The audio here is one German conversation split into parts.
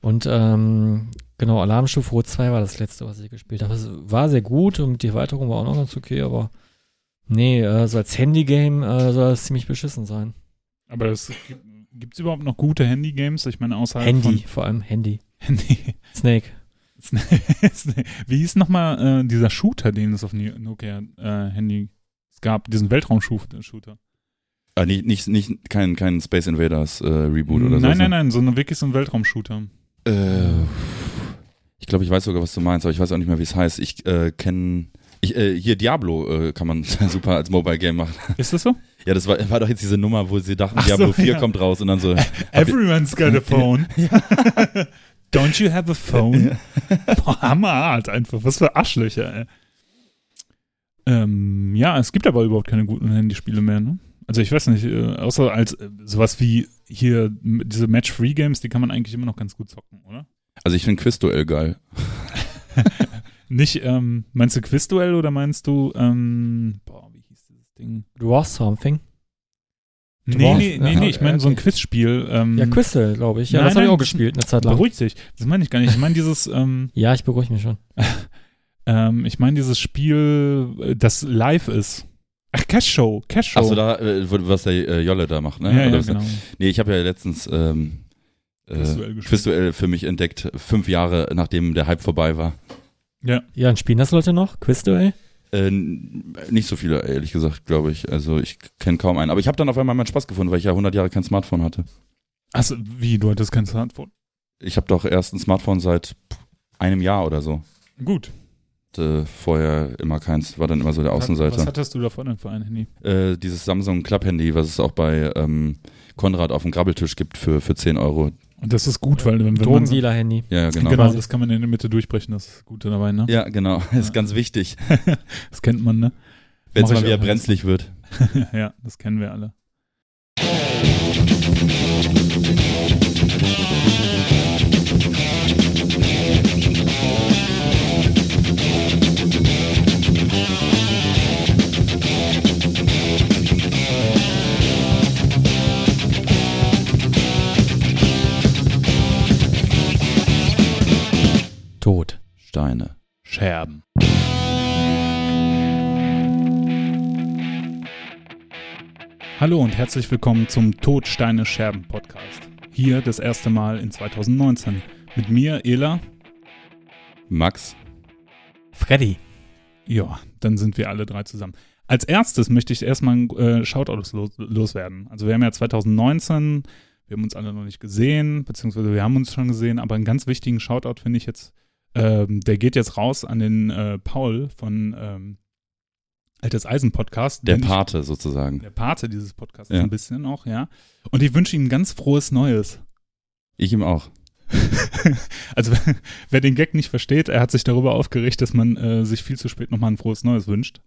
Und ähm, genau, Alarmstufe Rot 2 war das letzte, was ich gespielt habe. Es war sehr gut und die Erweiterung war auch noch ganz okay, aber nee, äh, so als Handy-Game äh, soll das ziemlich beschissen sein. Aber es gibt es überhaupt noch gute Handy-Games? Ich meine, außerhalb Handy, von vor allem Handy. Handy. Snake. Wie hieß nochmal äh, dieser Shooter, den es auf Ni- Nokia äh, gab, diesen Weltraum-Shooter? Ah, nicht, nicht, nicht kein, kein Space Invaders äh, Reboot oder so. Nein, nein, nein, so eine, wirklich so ein Weltraum-Shooter. Äh, ich glaube, ich weiß sogar, was du meinst, aber ich weiß auch nicht mehr, wie es heißt. Ich äh, kenne. Äh, hier Diablo äh, kann man super als Mobile Game machen. Ist das so? Ja, das war, war doch jetzt diese Nummer, wo sie dachten, Ach so, Diablo 4 ja. kommt raus und dann so. Everyone's got a phone. Don't you have a phone? Boah, hammerhart einfach. Was für Arschlöcher, ey. Ähm, ja, es gibt aber überhaupt keine guten Handyspiele mehr, ne? Also ich weiß nicht, äh, außer als äh, sowas wie hier diese Match-Free-Games, die kann man eigentlich immer noch ganz gut zocken, oder? Also ich finde Quizduell geil. Nicht, ähm, meinst du Quizduell oder meinst du, ähm, boah, wie hieß dieses Ding? Draw Something. Nee, Dwarf? nee, nee, nee, ich meine so ein. Quizspiel. Ähm, Ja, Quizze, glaube ich. Ja, Nein, das habe ich auch gespielt eine Zeit lang. Beruhig dich. Das meine ich gar nicht. Ich meine dieses, ähm, Ja, ich beruhige mich schon. ähm, ich meine dieses Spiel, äh, das live ist. Ach, Cash Show, Cash Show. Achso, da, äh, was der äh, Jolle da macht, ne? ja, Oder ja, genau. Nee, ich habe ja letztens ähm, äh, Quizduell für mich entdeckt, fünf Jahre nachdem der Hype vorbei war. Ja, Ja, und spielen das Leute noch? Quizduell? Äh, nicht so viele, ehrlich gesagt, glaube ich. Also ich kenne kaum einen. Aber ich habe dann auf einmal meinen Spaß gefunden, weil ich ja 100 Jahre kein Smartphone hatte. also wie, du hattest kein Smartphone? Ich habe doch erst ein Smartphone seit einem Jahr oder so. Gut. Hatte vorher immer keins, war dann immer so der Was Außenseiter. hattest du davon denn für ein Handy? Äh, dieses Samsung Club-Handy, was es auch bei ähm, Konrad auf dem Grabbeltisch gibt für, für 10 Euro. Und das ist gut, weil wenn, wenn Drogendealer-Handy. Ja, ja, genau. genau, das kann man in der Mitte durchbrechen, das ist Gute dabei, ne? Ja, genau. Das ist ganz wichtig, Das kennt man, ne? wenn es mal wieder brenzlig wird. ja, das kennen wir alle. Tot. Steine. Scherben. Hallo und herzlich willkommen zum Todsteine Scherben Podcast. Hier das erste Mal in 2019. Mit mir, Ela. Max. Freddy. Ja, dann sind wir alle drei zusammen. Als erstes möchte ich erstmal ein äh, Shoutout los, loswerden. Also wir haben ja 2019, wir haben uns alle noch nicht gesehen, beziehungsweise wir haben uns schon gesehen, aber einen ganz wichtigen Shoutout finde ich jetzt, ähm, der geht jetzt raus an den äh, Paul von ähm, Altes Eisen Podcast. Der den ich- Pate sozusagen. der Pate dieses Podcasts Ja. ein bisschen auch, ja. Und ich wünsche ihm ganz frohes Neues. Ich ihm auch. also wer den Gag nicht versteht, er hat sich darüber aufgeregt, dass man äh, sich viel zu spät nochmal ein frohes Neues wünscht.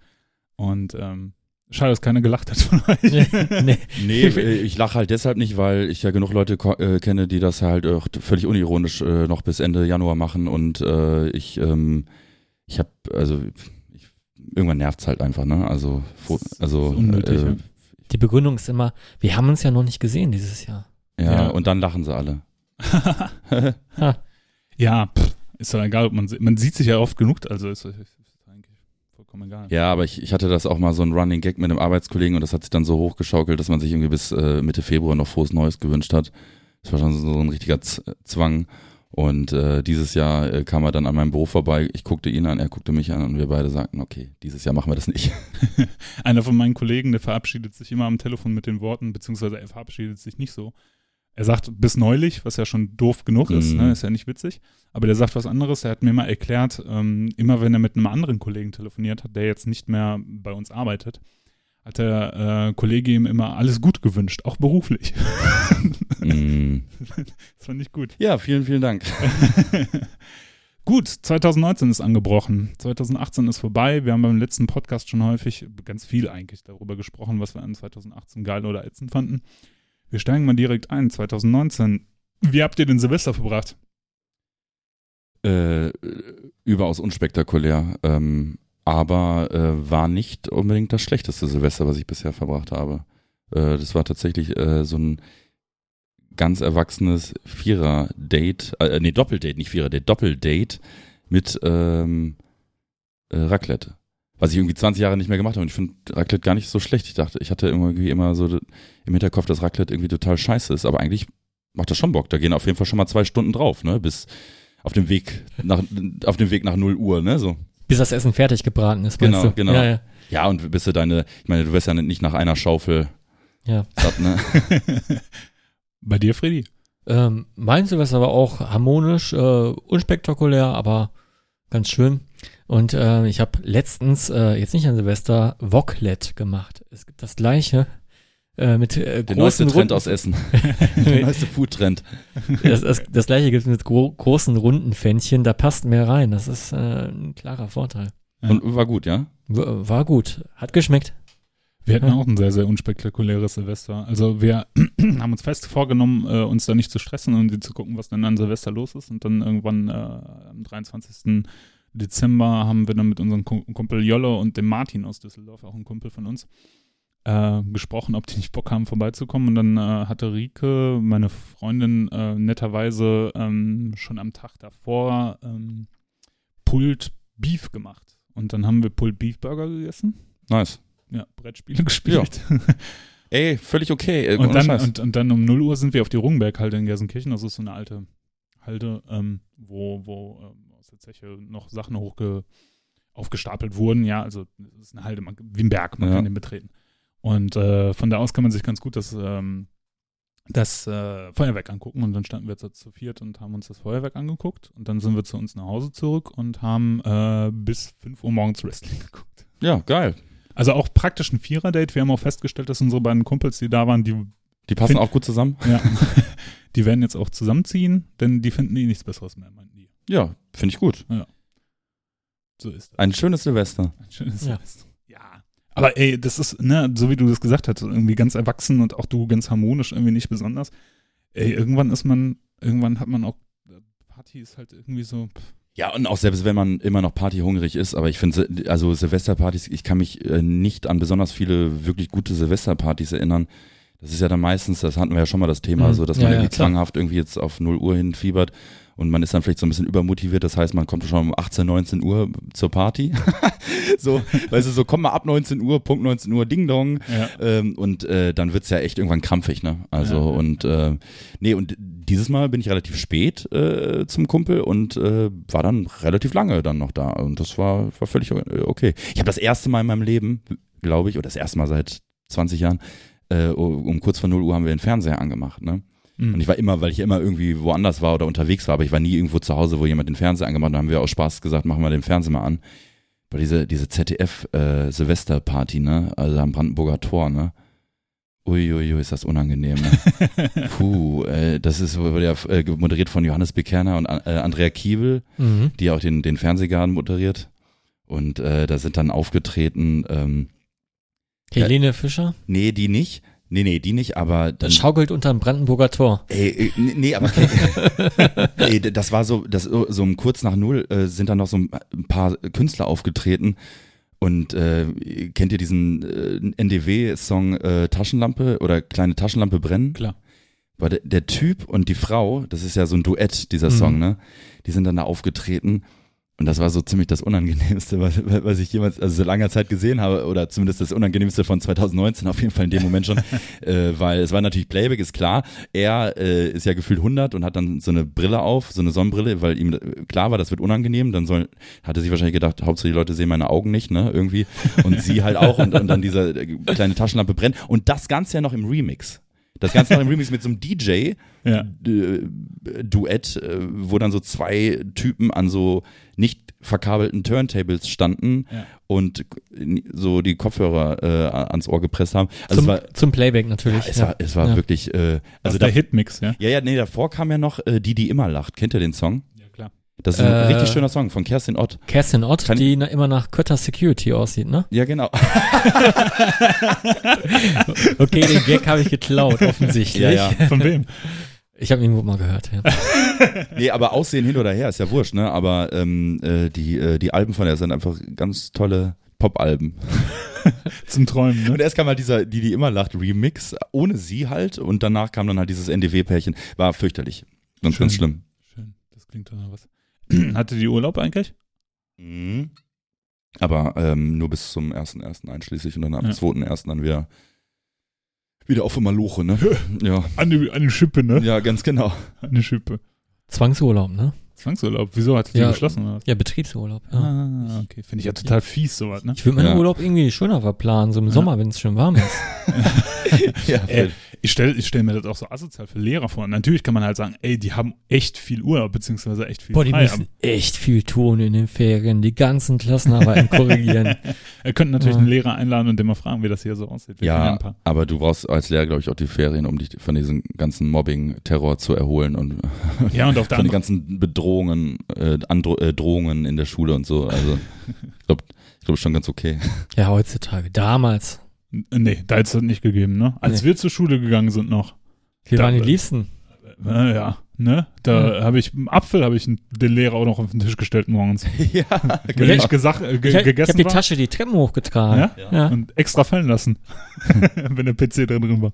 Und ähm, schade, dass keiner gelacht hat von euch. nee. Nee, äh, ich lache halt deshalb nicht, weil ich ja genug Leute äh, kenne, die das halt auch völlig unironisch äh, noch bis Ende Januar machen und äh, ich, ähm, ich habe, also ich, irgendwann nervt's halt einfach, ne? Also, also unnötig, äh, ja. Die Begründung ist immer, wir haben uns ja noch nicht gesehen dieses Jahr. ja, Ja. und dann lachen sie alle. Ja, pff, ist doch egal, ob man, man sieht sich ja oft genug, also ist, vollkommen egal. Ja, aber ich, ich hatte das auch mal so ein Running Gag mit einem Arbeitskollegen und das hat sich dann so hochgeschaukelt, dass man sich irgendwie bis äh, Mitte Februar noch frohes Neues gewünscht hat. Das war schon so ein richtiger Z Zwang. Und äh, dieses Jahr äh, kam er dann an meinem Büro vorbei. Ich guckte ihn an, er guckte mich an und wir beide sagten, okay, dieses Jahr machen wir das nicht. Einer von meinen Kollegen, der verabschiedet sich immer am Telefon mit den Worten, beziehungsweise er verabschiedet sich nicht so. Er sagt bis neulich, was ja schon doof genug ist, Mhm. ne, ist ja nicht witzig. Aber der sagt was anderes. Er hat mir mal erklärt, ähm, immer wenn er mit einem anderen Kollegen telefoniert hat, der jetzt nicht mehr bei uns arbeitet, hat der äh, Kollege ihm immer alles gut gewünscht, auch beruflich. Mm. das fand ich gut. Ja, vielen, vielen Dank. Gut, 2019 ist angebrochen. 2018 ist vorbei. Wir haben beim letzten Podcast schon häufig, ganz viel eigentlich, darüber gesprochen, was wir an 2018 geil oder ätzend fanden. Wir steigen mal direkt ein. 2019. Wie habt ihr den Silvester verbracht? Äh, überaus unspektakulär. Ähm, aber äh, war nicht unbedingt das schlechteste Silvester, was ich bisher verbracht habe. Äh, das war tatsächlich äh, so ein ganz erwachsenes Vierer-Date, äh, nee, Doppeldate, nicht Vierer-Date, Doppeldate mit ähm, äh, Raclette. Was ich irgendwie 20 Jahre nicht mehr gemacht habe. Und ich finde Raclette gar nicht so schlecht. Ich dachte, ich hatte irgendwie immer so im Hinterkopf, dass Raclette irgendwie total scheiße ist. Aber eigentlich macht das schon Bock. Da gehen auf jeden Fall schon mal zwei Stunden drauf, ne? Bis auf dem Weg nach, auf dem Weg nach 0 Uhr, ne? So. Bis das Essen fertig gebraten ist, meinst Genau, du? genau. Ja, ja. Ja, und bis du deine, ich meine, du wirst ja nicht nach einer Schaufel ja. satt, ne? Bei dir, Freddy? Ähm, mein Silvester war auch harmonisch, äh, unspektakulär, aber ganz schön. Und äh, ich habe letztens, äh, jetzt nicht an Silvester, Woklet gemacht. Es gibt das gleiche äh, mit äh, Der neueste großen Trend runden, aus Essen. Der neueste Food-Trend. das, das, das gleiche gibt es mit gro großen runden Pfännchen, da passt mehr rein. Das ist äh, ein klarer Vorteil. Ja. Und war gut, ja? W war gut, hat geschmeckt. Wir hatten Ja. auch ein sehr, sehr unspektakuläres Silvester. Also wir haben uns fest vorgenommen, äh, uns da nicht zu stressen und zu gucken, was denn an Silvester los ist. Und dann irgendwann äh, am 23. Dezember haben wir dann mit unserem Kum- Kumpel Jolle und dem Martin aus Düsseldorf, auch ein Kumpel von uns, äh, gesprochen, ob die nicht Bock haben, vorbeizukommen. Und dann äh, hatte Rike, meine Freundin, äh, netterweise ähm, schon am Tag davor ähm, Pulled Beef gemacht. Und dann haben wir Pulled Beef Burger gegessen. Nice. Ja, Brettspiele gespielt. Ey, völlig okay. Und dann, und, und dann um 0 Uhr sind wir auf die Rungberghalde in Gelsenkirchen. Das ist so eine alte Halde, ähm, wo, wo der Zeche noch Sachen hochge aufgestapelt wurden. Ja, also es ist eine Halde, man, wie ein Berg, man Ja. kann den betreten. Und äh, von da aus kann man sich ganz gut das, ähm, das äh, Feuerwerk angucken. Und dann standen wir jetzt zu viert und haben uns das Feuerwerk angeguckt. Und dann sind wir zu uns nach Hause zurück und haben äh, bis 5 Uhr morgens Wrestling geguckt. ja, geil. Also auch praktisch ein Vierer-Date. Wir haben auch festgestellt, dass unsere beiden Kumpels, die da waren, die Die passen Find- auch gut zusammen. Ja. die werden jetzt auch zusammenziehen, denn die finden eh nichts Besseres mehr, meinten. Ja, finde ich gut. So ist das. Ein schönes Silvester. Ein schönes Ja. Silvester. Ja. Aber ey, das ist, ne, so wie du das gesagt hast, irgendwie ganz erwachsen und auch du ganz harmonisch, irgendwie nicht besonders. Ey, irgendwann ist man, irgendwann hat man auch, Party ist halt irgendwie so, pff, Ja, und auch selbst wenn man immer noch partyhungrig ist, aber ich finde, also Silvesterpartys, ich kann mich äh, nicht an besonders viele wirklich gute Silvesterpartys erinnern. Das ist ja dann meistens, das hatten wir ja schon mal das Thema, Mhm. so dass Ja, man ja, irgendwie klar. zwanghaft irgendwie jetzt auf 0 Uhr hinfiebert und man ist dann vielleicht so ein bisschen übermotiviert, das heißt, man kommt schon um 18, 19 Uhr zur Party. so, weißt du, so komm mal ab 19 Uhr, Punkt 19 Uhr, Ding Dong. ja. Ähm, und äh, dann wird's ja echt irgendwann krampfig, ne? Also Ja, ja. und äh, nee, und dieses Mal bin ich relativ spät äh, zum Kumpel und äh, war dann relativ lange dann noch da. Und das war, war völlig o- okay. Ich habe das erste Mal in meinem Leben, glaube ich, oder das erste Mal seit 20 Jahren, äh, um kurz vor 0 Uhr haben wir den Fernseher angemacht, ne? Mhm. Und ich war immer, weil ich immer irgendwie woanders war oder unterwegs war, aber ich war nie irgendwo zu Hause, wo jemand den Fernseher angemacht hat. Da haben wir aus Spaß gesagt, machen wir den Fernseher mal an. Aber diese, diese ZDF-Silvesterparty, ne? Also am Brandenburger Tor, ne? Uiuiui, ist das unangenehm, ne? Puh, äh, das ist wurde ja äh, moderiert von Johannes Bekerner und äh, Andrea Kiebel, Mhm. die auch den, den Fernsehgarten moderiert. Und äh, da sind dann aufgetreten, ähm, Helene Fischer nee, die nicht. Nee, nee, die nicht, aber dann. schaukelt unterm Brandenburger Tor. Ey, äh, nee, nee, aber ey, das war so, das so um kurz nach null äh, sind dann noch so ein paar Künstler aufgetreten. Und äh, kennt ihr diesen äh, NDW-Song äh, Taschenlampe oder kleine Taschenlampe brennen? Klar. Weil der, der Typ und die Frau, das ist ja so ein Duett, dieser Mhm. Song, ne? Die sind dann da aufgetreten. Und das war so ziemlich das Unangenehmste, was, was ich jemals, also so langer Zeit gesehen habe, oder zumindest das Unangenehmste von 2019, auf jeden Fall in dem Moment schon, äh, weil es war natürlich Playback, ist klar. Er äh, ist ja gefühlt 100 und hat dann so eine Brille auf, so eine Sonnenbrille, weil ihm äh, klar war, das wird unangenehm. Dann soll, hatte sich wahrscheinlich gedacht, Hauptsache die Leute sehen meine Augen nicht, ne, irgendwie. Und sie halt auch und, und dann diese äh, kleine Taschenlampe brennt. Und das Ganze ja noch im Remix. Das Ganze noch im Remix mit so einem DJ, Ja. äh, Duett, äh, wo dann so zwei Typen an so nicht verkabelten Turntables standen Ja. und so die Kopfhörer äh, ans Ohr gepresst haben. Also zum, es war, zum Playback natürlich. ja, es ja. war, es war Ja. wirklich, äh, Also der da, Hitmix, ja? ja, ja, nee, davor kam ja noch äh, Die, die immer lacht. Kennt ihr den Song? Das ist ein Äh, richtig schöner Song von Kerstin Ott. Kerstin Ott, Kann- die immer nach Kötter Security aussieht, ne? Ja, genau. Okay, den Gag habe ich geklaut, offensichtlich. Ja, ja. Von wem? Ich habe ihn irgendwo mal gehört, ja. Nee, aber Aussehen hin oder her ist ja wurscht, ne? Aber ähm, äh, die, äh, die Alben von der sind einfach ganz tolle Pop-Alben. Zum Träumen, ne? Und erst kam halt dieser, die, die immer lacht, Remix, ohne sie halt. Und danach kam dann halt dieses NDW-Pärchen. War fürchterlich. Ganz, Schön. ganz schlimm. Schön, das klingt doch nach was. Hatte die Urlaub eigentlich? Mhm. Aber ähm, nur bis zum 1.1. einschließlich und dann am Ja. 2.1. dann wieder, wieder auf Maloche, ne? ja. Eine, eine Schippe, ne? ja, ganz genau. Eine Schippe. Zwangsurlaub, ne? Zwangsurlaub. Wieso hat die Ja. geschlossen? Oder? Ja, Betriebsurlaub. Ja. Ah, okay. Finde ich ja total fies, sowas, ne? Ich würde meinen Ja. Urlaub irgendwie schöner verplanen, so im Ja. Sommer, wenn es schön warm ist. ja, Ey, ich stelle ich stell mir das auch so asozial für Lehrer vor. Natürlich kann man halt sagen, ey, die haben echt viel Urlaub, beziehungsweise echt viel Boah, die frei. müssen echt viel tun in den Ferien, die ganzen Klassenarbeiten korrigieren. Er könnte natürlich Ja. einen Lehrer einladen und den mal fragen, wie das hier so aussieht. Wir Ja, ein paar. aber du brauchst als Lehrer, glaube ich, auch die Ferien, um dich von diesem ganzen Mobbing-Terror zu erholen und Ja, und auf von den ganzen Bedrohungen, äh, Andro äh, Drohungen in der Schule und so. Also, ich glaube, ich glaube schon ganz okay. Ja, heutzutage. Damals. Nee, da hätte es das nicht gegeben, ne? Als Nee. wir zur Schule gegangen sind noch. Wir Da- waren die Liebsten. Äh, ja, ne? Da habe ich, einen Apfel habe ich den Lehrer auch noch auf den Tisch gestellt morgens. ja, Wenn ich gesagt, äh, ge Ich, hab- ich gegessen habe die Tasche die Treppen hochgetragen. Ja? Ja. und extra fallen lassen, wenn der PC drin drin war.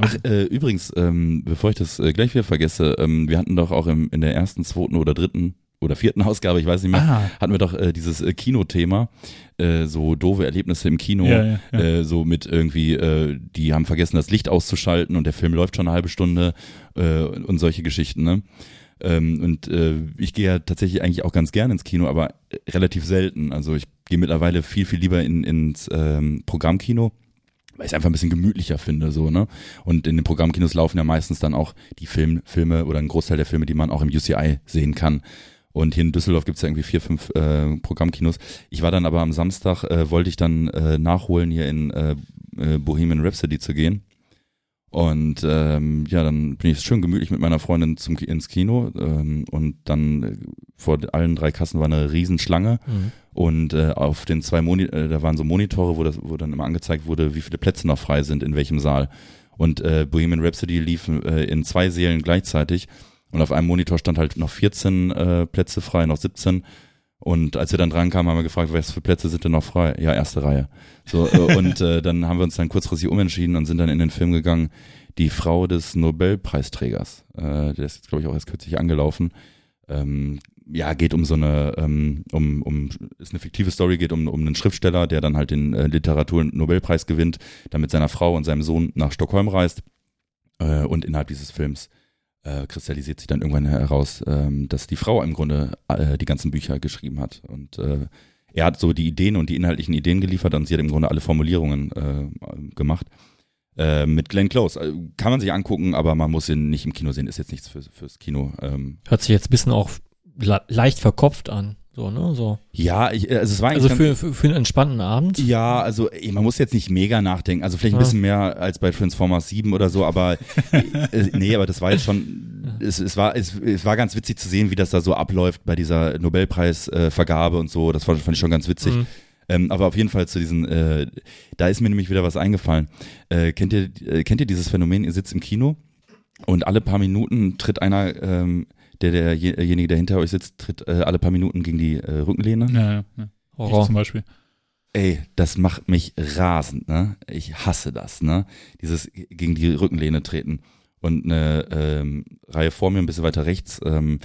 Ach, äh, übrigens, ähm, bevor ich das äh, gleich wieder vergesse, ähm, wir hatten doch auch im, in der ersten, zweiten oder dritten oder vierten Ausgabe, ich weiß nicht mehr, Ah, hatten wir doch äh, dieses äh, Kinothema, äh, so doofe Erlebnisse im Kino, ja, ja, ja. äh, so mit irgendwie, äh, die haben vergessen, das Licht auszuschalten und der Film läuft schon eine halbe Stunde äh, und solche Geschichten, ne? Ähm, und äh, ich gehe ja tatsächlich eigentlich auch ganz gerne ins Kino, aber äh, relativ selten. Also ich gehe mittlerweile viel, viel lieber in, ins ähm, Programmkino, weil ich es einfach ein bisschen gemütlicher finde, so, ne? Und in den Programmkinos laufen ja meistens dann auch die Film, Filme oder ein Großteil der Filme, die man auch im UCI sehen kann. Und hier in Düsseldorf gibt's ja irgendwie vier, fünf äh, Programmkinos. Ich war dann aber am Samstag, äh, wollte ich dann äh, nachholen, hier in äh, äh, Bohemian Rhapsody zu gehen. Und ähm, ja, dann bin ich schön gemütlich mit meiner Freundin zum, ins Kino ähm, und dann äh, vor allen drei Kassen war eine Riesenschlange Mhm. und äh, auf den zwei Moni äh, da waren so Monitore, wo das wo dann immer angezeigt wurde, wie viele Plätze noch frei sind in welchem Saal. Und äh, Bohemian Rhapsody lief äh, in zwei Sälen gleichzeitig und auf einem Monitor stand halt noch 14 äh, Plätze frei, noch 17 und als wir dann dran kamen, haben wir gefragt, was für Plätze sind denn noch frei? Ja, erste Reihe. So, äh, und äh, dann haben wir uns dann kurzfristig umentschieden und sind dann in den Film gegangen, die Frau des Nobelpreisträgers. Äh, der ist jetzt, glaube ich, auch erst kürzlich angelaufen. Ähm, ja, geht um so eine, ähm, um, um, ist eine fiktive Story, geht um, um einen Schriftsteller, der dann halt den äh, Literatur-Nobelpreis gewinnt, dann mit seiner Frau und seinem Sohn nach Stockholm reist. Äh, und innerhalb dieses Films äh, kristallisiert sich dann irgendwann heraus, ähm, dass die Frau im Grunde äh, die ganzen Bücher geschrieben hat. Und äh, er hat so die Ideen und die inhaltlichen Ideen geliefert und sie hat im Grunde alle Formulierungen äh, gemacht. Äh, mit Glenn Close. Äh, Kann man sich angucken, aber man muss ihn nicht im Kino sehen. Ist jetzt nichts für, fürs Kino. Ähm, Hört sich jetzt ein bisschen auch le leicht verkopft an. So, ne? So. ja, ich, also es war eigentlich Also für, für, für einen entspannten Abend. Ja, also ey, man muss jetzt nicht mega nachdenken. Also vielleicht ein Ja. bisschen mehr als bei Transformers 7 oder so, aber äh, nee, aber das war jetzt schon, es, es, war, es, es war ganz witzig zu sehen, wie das da so abläuft bei dieser Nobelpreisvergabe äh, und so. Das fand, fand ich schon ganz witzig. Mhm. Ähm, aber auf jeden Fall zu diesen, äh, da ist mir nämlich wieder was eingefallen. Äh, kennt, ihr, äh, kennt ihr dieses Phänomen, ihr sitzt im Kino und alle paar Minuten tritt einer, ähm, der derjenige, der hinter euch sitzt, tritt äh, alle paar Minuten gegen die äh, Rückenlehne. Ja, ja, ja. Ich Horror. zum Beispiel. Ey, das macht mich rasend, ne? Ich hasse das, ne? Dieses gegen die Rückenlehne treten. Und eine ähm, Reihe vor mir, ein bisschen weiter rechts, ähm,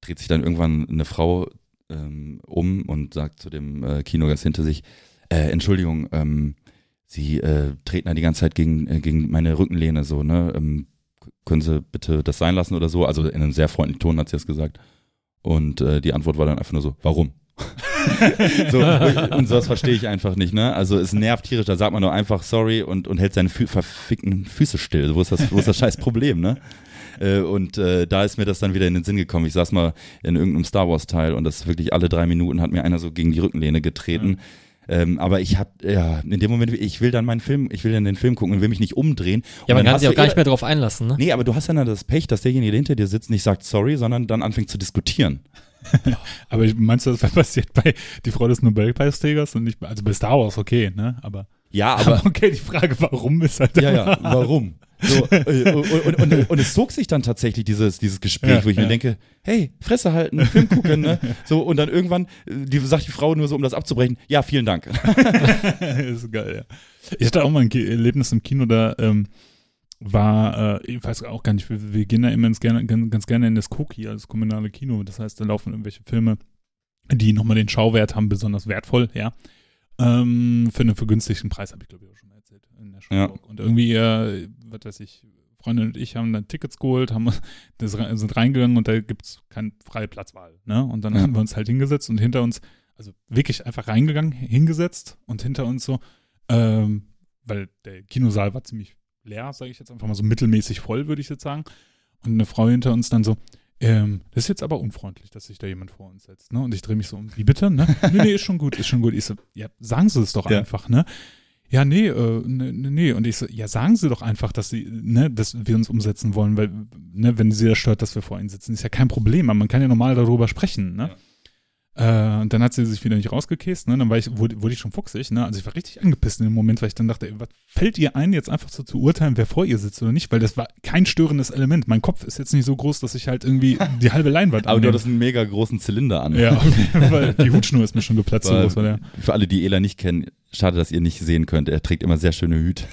dreht sich dann irgendwann eine Frau ähm, um und sagt zu dem äh, Kinogast hinter sich, äh, Entschuldigung, ähm, Sie äh, treten da die ganze Zeit gegen, äh, gegen meine Rückenlehne so, ne? Ähm, können Sie bitte das sein lassen oder so? Also in einem sehr freundlichen Ton hat sie das gesagt. Und äh, die Antwort war dann einfach nur so, warum? so, und sowas verstehe ich einfach nicht, ne? Also es nervt tierisch, da sagt man nur einfach sorry und, und hält seine Fü verfickten Füße still. Wo ist das, wo ist das scheiß Problem, ne? Äh, Und äh, da ist mir das dann wieder in den Sinn gekommen. Ich saß mal in irgendeinem Star Wars Teil und das wirklich alle drei Minuten hat mir einer so gegen die Rückenlehne getreten. Ähm, aber ich hab, ja, in dem Moment, ich will dann meinen Film, ich will dann den Film gucken und will mich nicht umdrehen. Ja, Und man kann sich auch gar eh- nicht mehr drauf einlassen, ne? Nee, aber du hast ja dann das Pech, dass derjenige, der hinter dir sitzt, nicht sagt sorry, sondern dann anfängt zu diskutieren. Aber meinst du, das wäre passiert bei die Frau des Nobelpreisträgers und nicht, also bei Star Wars okay, ne? Aber Ja, aber okay, die Frage, warum ist halt ja, ja, warum? So, äh, und, und, und, und es zog sich dann tatsächlich dieses, dieses Gespräch, Ja, wo ich ja. mir denke, hey, Fresse halten, Film gucken, ne? So, und dann irgendwann, äh, die sagt die Frau nur so, um das abzubrechen, ja, vielen Dank. ist geil, ja. Ich hatte auch mal ein Erlebnis im Kino, da ähm, war, äh, ich weiß auch gar nicht, wir, wir gehen da immer ganz gerne, ganz, ganz gerne in das Koki, also das kommunale Kino. Das heißt, da laufen irgendwelche Filme, die nochmal den Schauwert haben, besonders wertvoll, ja. Ähm, für einen vergünstigten Preis, habe ich glaube ich auch schon mal erzählt, in der Schulburg. Und irgendwie, äh, was weiß ich, Freundin und ich haben dann Tickets geholt, haben das, sind reingegangen und da gibt's keine freie Platzwahl. Ne? Und dann Ja. haben wir uns halt hingesetzt und hinter uns, also wirklich einfach reingegangen, hingesetzt und hinter uns so, ähm, weil der Kinosaal war ziemlich leer, sage ich jetzt einfach mal so mittelmäßig voll, würde ich jetzt sagen. Und eine Frau hinter uns dann so, ähm, das ist jetzt aber unfreundlich, dass sich da jemand vor uns setzt. Ne? Und ich drehe mich so um, wie bitte? Ne? nee, nee, ist schon gut, ist schon gut. Ich so, ja, sagen Sie es doch Ja. einfach, ne? Ja, nee, äh, nee, nee, nee. Und ich so, ja, sagen Sie doch einfach, dass Sie, ne, dass wir uns umsetzen wollen, weil, ne, wenn Sie das stört, dass wir vor Ihnen sitzen, ist ja kein Problem, aber man kann ja normal darüber sprechen, ne? Äh, und dann hat sie sich wieder nicht rausgekäst, ne? Dann war ich, wurde, wurde ich schon fuchsig, ne? Also ich war richtig angepisst in dem Moment, weil ich dann dachte, ey, was fällt ihr ein, jetzt einfach so zu urteilen, wer vor ihr sitzt oder nicht? Weil das war kein störendes Element. Mein Kopf ist jetzt nicht so groß, dass ich halt irgendwie die halbe Leinwand Aber du hattest einen mega großen Zylinder an. Ja, Fall. Die Hutschnur ist mir schon geplatzt. So Weil- groß war der. Für alle, die Ela nicht kennen, schade, dass ihr nicht sehen könnt. Er trägt immer sehr schöne Hüte.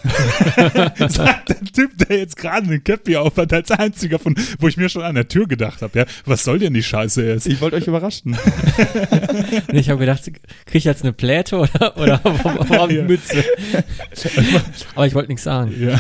Sagt der Typ, der jetzt gerade eine Cappy auf hat, als einziger von, wo ich mir schon an der Tür gedacht habe, ja, was soll denn die Scheiße jetzt? Ich wollte euch überraschen. Ich habe gedacht, kriege ich jetzt eine Pläte oder, oder warum Ja. eine Mütze? Aber ich wollte nichts sagen. Ja.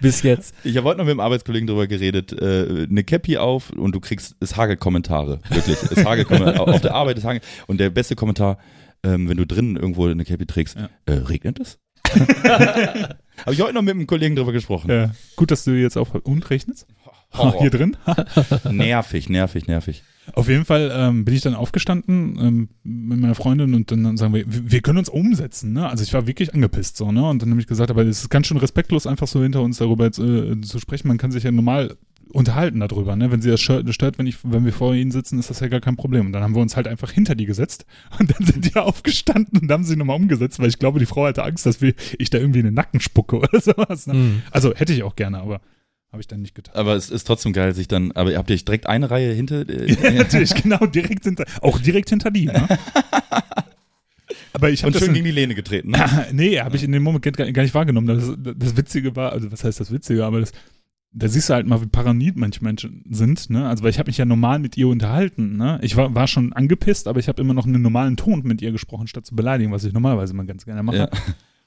Bis jetzt. Ich habe heute noch mit einem Arbeitskollegen drüber geredet, äh, eine Cappy auf und du kriegst, es hagelt Kommentare, wirklich. Es hagelt Kommentare, auf der Arbeit, es hagelt. Und der beste Kommentar, ähm, wenn du drinnen irgendwo eine Cappy trägst, Ja. äh, regnet es? habe ich heute noch mit einem Kollegen drüber gesprochen. ja. Gut, dass du jetzt auch und rechnest. Horror. Hier drin. Nervig, nervig, nervig. Auf jeden Fall ähm, bin ich dann aufgestanden ähm, mit meiner Freundin und dann sagen wir, wir wir können uns umsetzen. Ne? Also ich war wirklich angepisst so, ne? Und dann habe ich gesagt, aber es ist ganz schön respektlos, einfach so hinter uns darüber jetzt, äh, zu sprechen. Man kann sich ja normal unterhalten darüber, ne? Wenn sie das stört, wenn, ich, wenn wir vor ihnen sitzen, ist das ja gar kein Problem. Und dann haben wir uns halt einfach hinter die gesetzt und dann sind die aufgestanden und haben sich nochmal umgesetzt, weil ich glaube, die Frau hatte Angst, dass wir, ich da irgendwie in den Nacken spucke oder sowas. Ne? Hm. Also hätte ich auch gerne, aber habe ich dann nicht getan. Aber es ist trotzdem geil, sich dann, aber ihr habt ihr direkt eine Reihe hinter, äh, Ja, natürlich, genau, direkt hinter, auch direkt hinter die. Ne? Aber ich habe und das schön in, gegen die Lehne getreten. Ne? nee, habe ich in dem Moment gar, gar nicht wahrgenommen. Das, das Witzige war, also was heißt das Witzige, aber das, da siehst du halt mal, wie paranoid manche Menschen sind, ne? Also weil ich habe mich ja normal mit ihr unterhalten, ne? Ich war, war schon angepisst, aber ich habe immer noch einen normalen Ton mit ihr gesprochen, statt zu beleidigen, was ich normalerweise mal ganz gerne mache. Ja.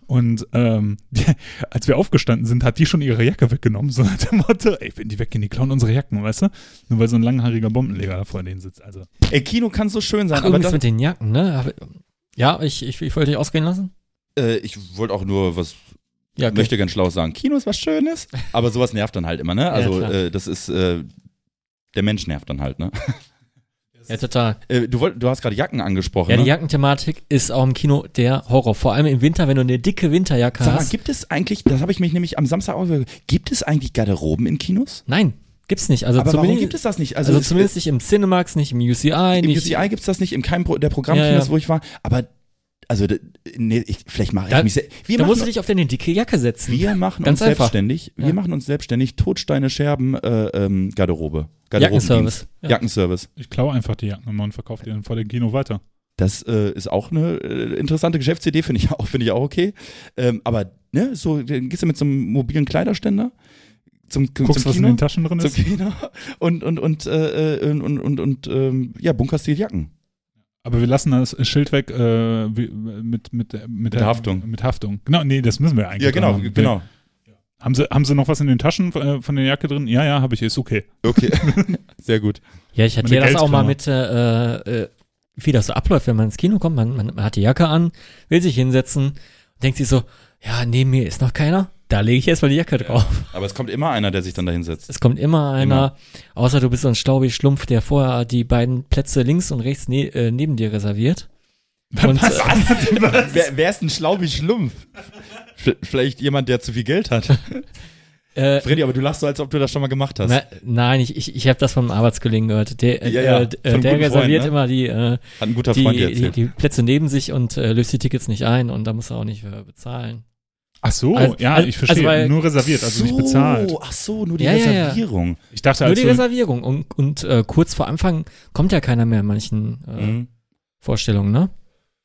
Und ähm, die, als wir aufgestanden sind, hat die schon ihre Jacke weggenommen, so nach dem Motto, ey, wenn die weggehen, die klauen unsere Jacken, weißt du? Nur weil so ein langhaariger Bombenleger da vor denen sitzt. Also Ey, Kino kann so schön sein, Ach, aber das, mit den Jacken, ne? Ja, ich, ich, ich wollte dich ausgehen lassen. äh, ich wollte auch nur was Ja, okay. möchte ganz schlau sagen, Kino ist was Schönes, aber sowas nervt dann halt immer, ne? Also klar. äh, das ist, äh, der Mensch nervt dann halt, ne? Ja, total. Äh, du, wollt, du hast gerade Jacken angesprochen, Ja, die ne? Jackenthematik ist auch im Kino der Horror. Vor allem im Winter, wenn du eine dicke Winterjacke Sag mal, hast. gibt es eigentlich, das habe ich mich nämlich am Samstag auch gibt es eigentlich Garderoben in Kinos? Nein, gibt's nicht. Also aber warum gibt es das nicht? also, es- zumindest nicht im Cinemax, nicht im UCI, Im nicht. UCI gibt es das nicht, in keinem Pro der Programmkinos, Ja, ja. wo ich war, aber also nee, ich, vielleicht mache ich Da- mich se- wir da machen, musst du dich auf deine dicke Jacke setzen. wir machen Ganz uns einfach. selbstständig, wir Ja. machen uns selbstständig Todsteine Scherben äh, ähm, Garderobe. Jackenservice. Ja. Jackenservice. ich klaue einfach die Jacken immer und verkaufe die dann vor dem Kino weiter. Das äh, ist auch eine äh, interessante Geschäftsidee, finde ich auch, finde ich auch okay. Ähm, aber ne, so dann gehst du mit so einem mobilen Kleiderständer zum, Guckst, zum was in Kino, den Taschen drin zum ist. Kino und und und äh, äh, und und, und, und ähm, ja bunkerst die Jacken. Aber wir lassen das Schild weg äh, mit, mit, mit, mit der Haftung. Mit Haftung. Genau, nee, das müssen wir eigentlich. Ja genau, dran machen. genau. Haben sie, haben sie noch was in den Taschen äh, von der Jacke drin? Ja, ja, habe ich, ist okay. Okay, sehr gut. Ja, ich hatte ja das auch mal mit, äh, äh, wie das so abläuft, wenn man ins Kino kommt. Man, man, man hat die Jacke an, will sich hinsetzen, denkt sich so, ja, neben mir ist noch keiner. Da lege ich erstmal die Jacke drauf. Aber es kommt immer einer, der sich dann da hinsetzt. Es kommt immer einer, außer du bist so ein staubig Schlumpf, der vorher die beiden Plätze links und rechts ne äh, neben dir reserviert. Und, äh, wer, wer ist ein schlaubig Schlumpf? F- Vielleicht jemand, der zu viel Geld hat. Äh, Freddy, aber du lachst so, als ob du das schon mal gemacht hast. na, nein, ich, ich, ich habe das vom Arbeitskollegen gehört. Der, äh, Ja, ja, äh, von der einem reserviert Freund, ne? immer die, äh, Hat ein guter die, die, die Plätze neben sich und äh, löst die Tickets nicht ein und da muss er auch nicht für bezahlen. Ach so, Also- ja, also- ich verstehe. also Nur reserviert, also nicht bezahlt. Ach so, nur die Ja, ja, ja. Reservierung. Ich dachte, Nur als die du, Reservierung. Und, und äh, kurz vor Anfang kommt ja keiner mehr in manchen äh, Mhm. Vorstellungen, ne?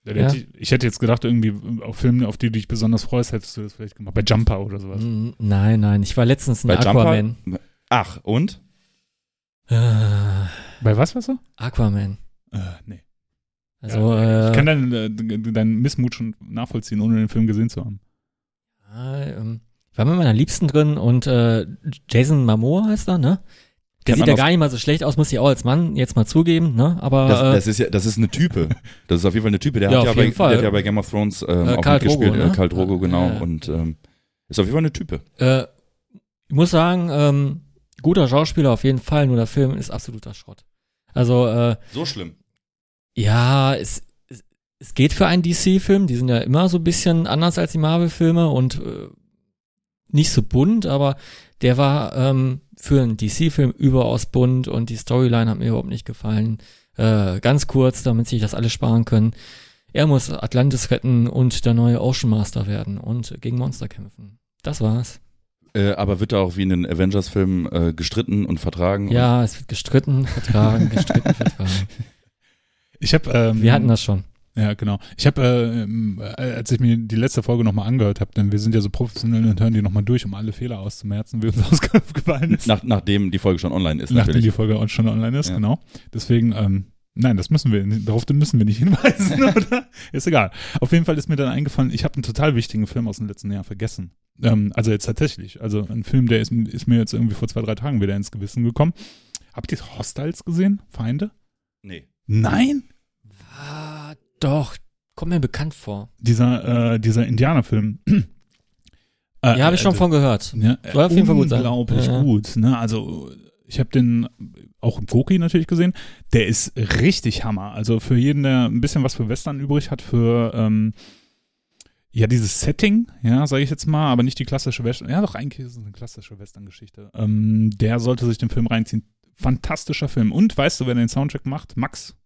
Ja, hätte ich, hätte jetzt gedacht, irgendwie auf Filme, auf die du dich besonders freust, hättest du das vielleicht gemacht. Bei Jumper oder sowas. Nein, nein. Ich war letztens in Bei Aquaman. Jumper? Ach, und? Äh, Bei was, was so? Aquaman. Äh, nee. Also, ja, äh, ich kann deinen, äh, deinen Missmut schon nachvollziehen, ohne den Film gesehen zu haben. Ähm, ich war mit meiner Liebsten drin und äh, Jason Momoa heißt er, ne? Der sieht ja gar nicht mal so schlecht aus, muss ich auch als Mann jetzt mal zugeben, ne? Aber Das, äh, das ist ja, das ist eine Type. Das ist auf jeden Fall eine Type. Der Ja, hat ja bei. Der hat ja bei Game of Thrones ähm, Äh, auch Khal mitgespielt. Drogo, äh, ne? Khal Drogo, genau. Ja. Und ähm, ist auf jeden Fall eine Type. äh, ich muss sagen, ähm, guter Schauspieler auf jeden Fall, nur der Film ist absoluter Schrott. Also, äh, So schlimm. ja, es, es, geht für einen DC-Film, die sind ja immer so ein bisschen anders als die Marvel-Filme und äh, nicht so bunt, aber der war ähm, für einen DC-Film überaus bunt und die Storyline hat mir überhaupt nicht gefallen. Äh, ganz kurz, damit sich das alles sparen können. Er muss Atlantis retten und der neue Ocean Master werden und gegen Monster kämpfen. Das war's. Äh, aber wird da auch wie in den Avengers-Filmen äh, gestritten und vertragen? Ja, es wird gestritten, vertragen, gestritten, vertragen. Ich habe, ähm, Wir hatten das schon. Ja, genau. Ich habe, äh, ähm, äh, als ich mir die letzte Folge nochmal angehört habe, denn wir sind ja so professionell und hören die nochmal durch, um alle Fehler auszumerzen, wie uns ausgefallen ist. Nach, nachdem die Folge schon online ist, nachdem natürlich. die Folge auch schon online ist, Ja. genau. Deswegen, ähm, nein, das müssen wir, darauf müssen wir nicht hinweisen, oder? Ist egal. Auf jeden Fall ist mir dann eingefallen, ich habe einen total wichtigen Film aus dem letzten Jahr vergessen. Ähm, also jetzt tatsächlich. Also ein Film, der ist, ist mir jetzt irgendwie vor zwei, drei Tagen wieder ins Gewissen gekommen. Habt ihr Hostiles gesehen? Feinde? Nee. Nein? Ah, doch, kommt mir bekannt vor. Dieser, äh, dieser Indianerfilm. Äh, Ja, habe ich schon äh, von gehört. Ja, Soll auf jeden Fall gut sein. Unglaublich Ja, ja. gut. Ne? Also ich habe den auch im Koki natürlich gesehen. Der ist richtig Hammer. Also für jeden, der ein bisschen was für Western übrig hat, für ähm, ja dieses Setting, ja, sage ich jetzt mal, aber nicht die klassische Western. Ja, doch eigentlich ist es eine klassische Western-Geschichte. Ähm, der sollte sich den Film reinziehen. Fantastischer Film. Und weißt du, wer den Soundtrack macht? Max?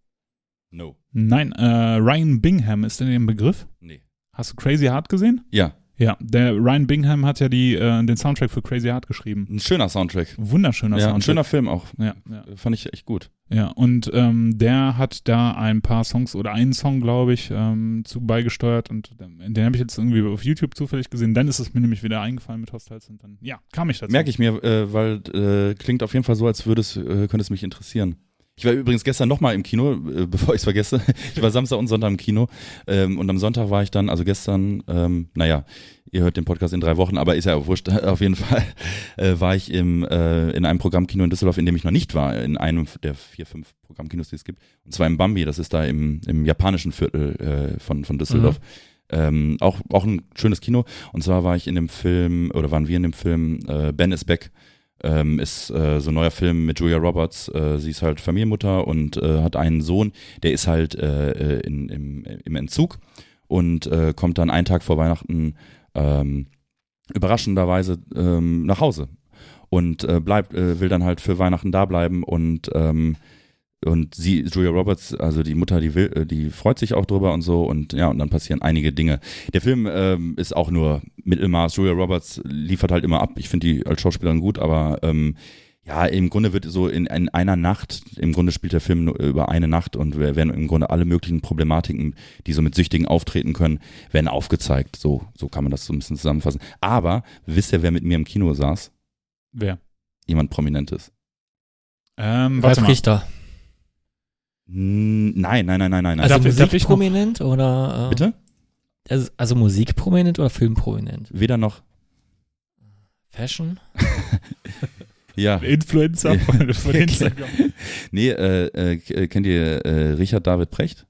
No. Nein, äh, Ryan Bingham ist denn der Begriff? Nee. Hast du Crazy Heart gesehen? Ja, Ja, der Ryan Bingham hat ja die, äh, den Soundtrack für Crazy Heart geschrieben. ein schöner Soundtrack. Wunderschöner ja, ein Soundtrack. schöner Film auch. Ja, ja, Äh, Fand ich echt gut. ja. Und ähm, der hat da ein paar Songs oder einen Song, glaube ich, ähm, zu beigesteuert und den, den habe ich jetzt irgendwie auf YouTube zufällig gesehen. Dann ist es mir nämlich wieder eingefallen mit Hostiles und dann, ja, kam ich dazu. Merke ich mir, äh, weil äh, klingt auf jeden Fall so, als würde es, äh, könnte es mich interessieren. Ich war übrigens gestern nochmal im Kino, äh, bevor ich es vergesse. Ich war Samstag und Sonntag im Kino ähm, und am Sonntag war ich dann, also gestern, ähm, naja, ihr hört den Podcast in drei Wochen, aber ist ja wurscht, auf jeden Fall äh, war ich im, äh, in einem Programmkino in Düsseldorf, in dem ich noch nicht war, in einem der vier, fünf Programmkinos, die es gibt. Und zwar im Bambi, das ist da im, im japanischen Viertel äh, von, von Düsseldorf. Ähm, auch, auch ein schönes Kino. Und zwar war ich in dem Film, oder waren wir in dem Film äh, Ben is Back. Ähm, ist äh, so ein neuer Film mit Julia Roberts. Äh, sie ist halt Familienmutter und äh, hat einen Sohn, der ist halt äh, äh, in, im, im Entzug und äh, kommt dann einen Tag vor Weihnachten ähm, überraschenderweise ähm, nach Hause und bleibt, will dann halt für Weihnachten da bleiben und ähm, und sie, Julia Roberts, also die Mutter, die will, äh, die freut sich auch drüber und so und ja, und dann passieren einige Dinge. Der Film ähm, ist auch nur Mittelmaß. Julia Roberts liefert halt immer ab. Ich finde die als Schauspielerin gut, aber ähm, ja, im Grunde wird so in, in einer Nacht, im Grunde spielt der Film nur über eine Nacht und wir werden im Grunde alle möglichen Problematiken, die so mit Süchtigen auftreten können, werden aufgezeigt. So, so kann man das so ein bisschen zusammenfassen. Aber wisst ihr, wer mit mir im Kino saß? Wer? Jemand Prominentes. Ähm, Ralf mal. Richter. Hm, Nein, nein, nein, nein, nein. Also musikprominent oder? Äh, Bitte? Also, also musikprominent oder filmprominent? Weder noch. Fashion? Ja. Influencer von, von Instagram. Nee, äh, äh, kennt ihr äh, Richard David Precht?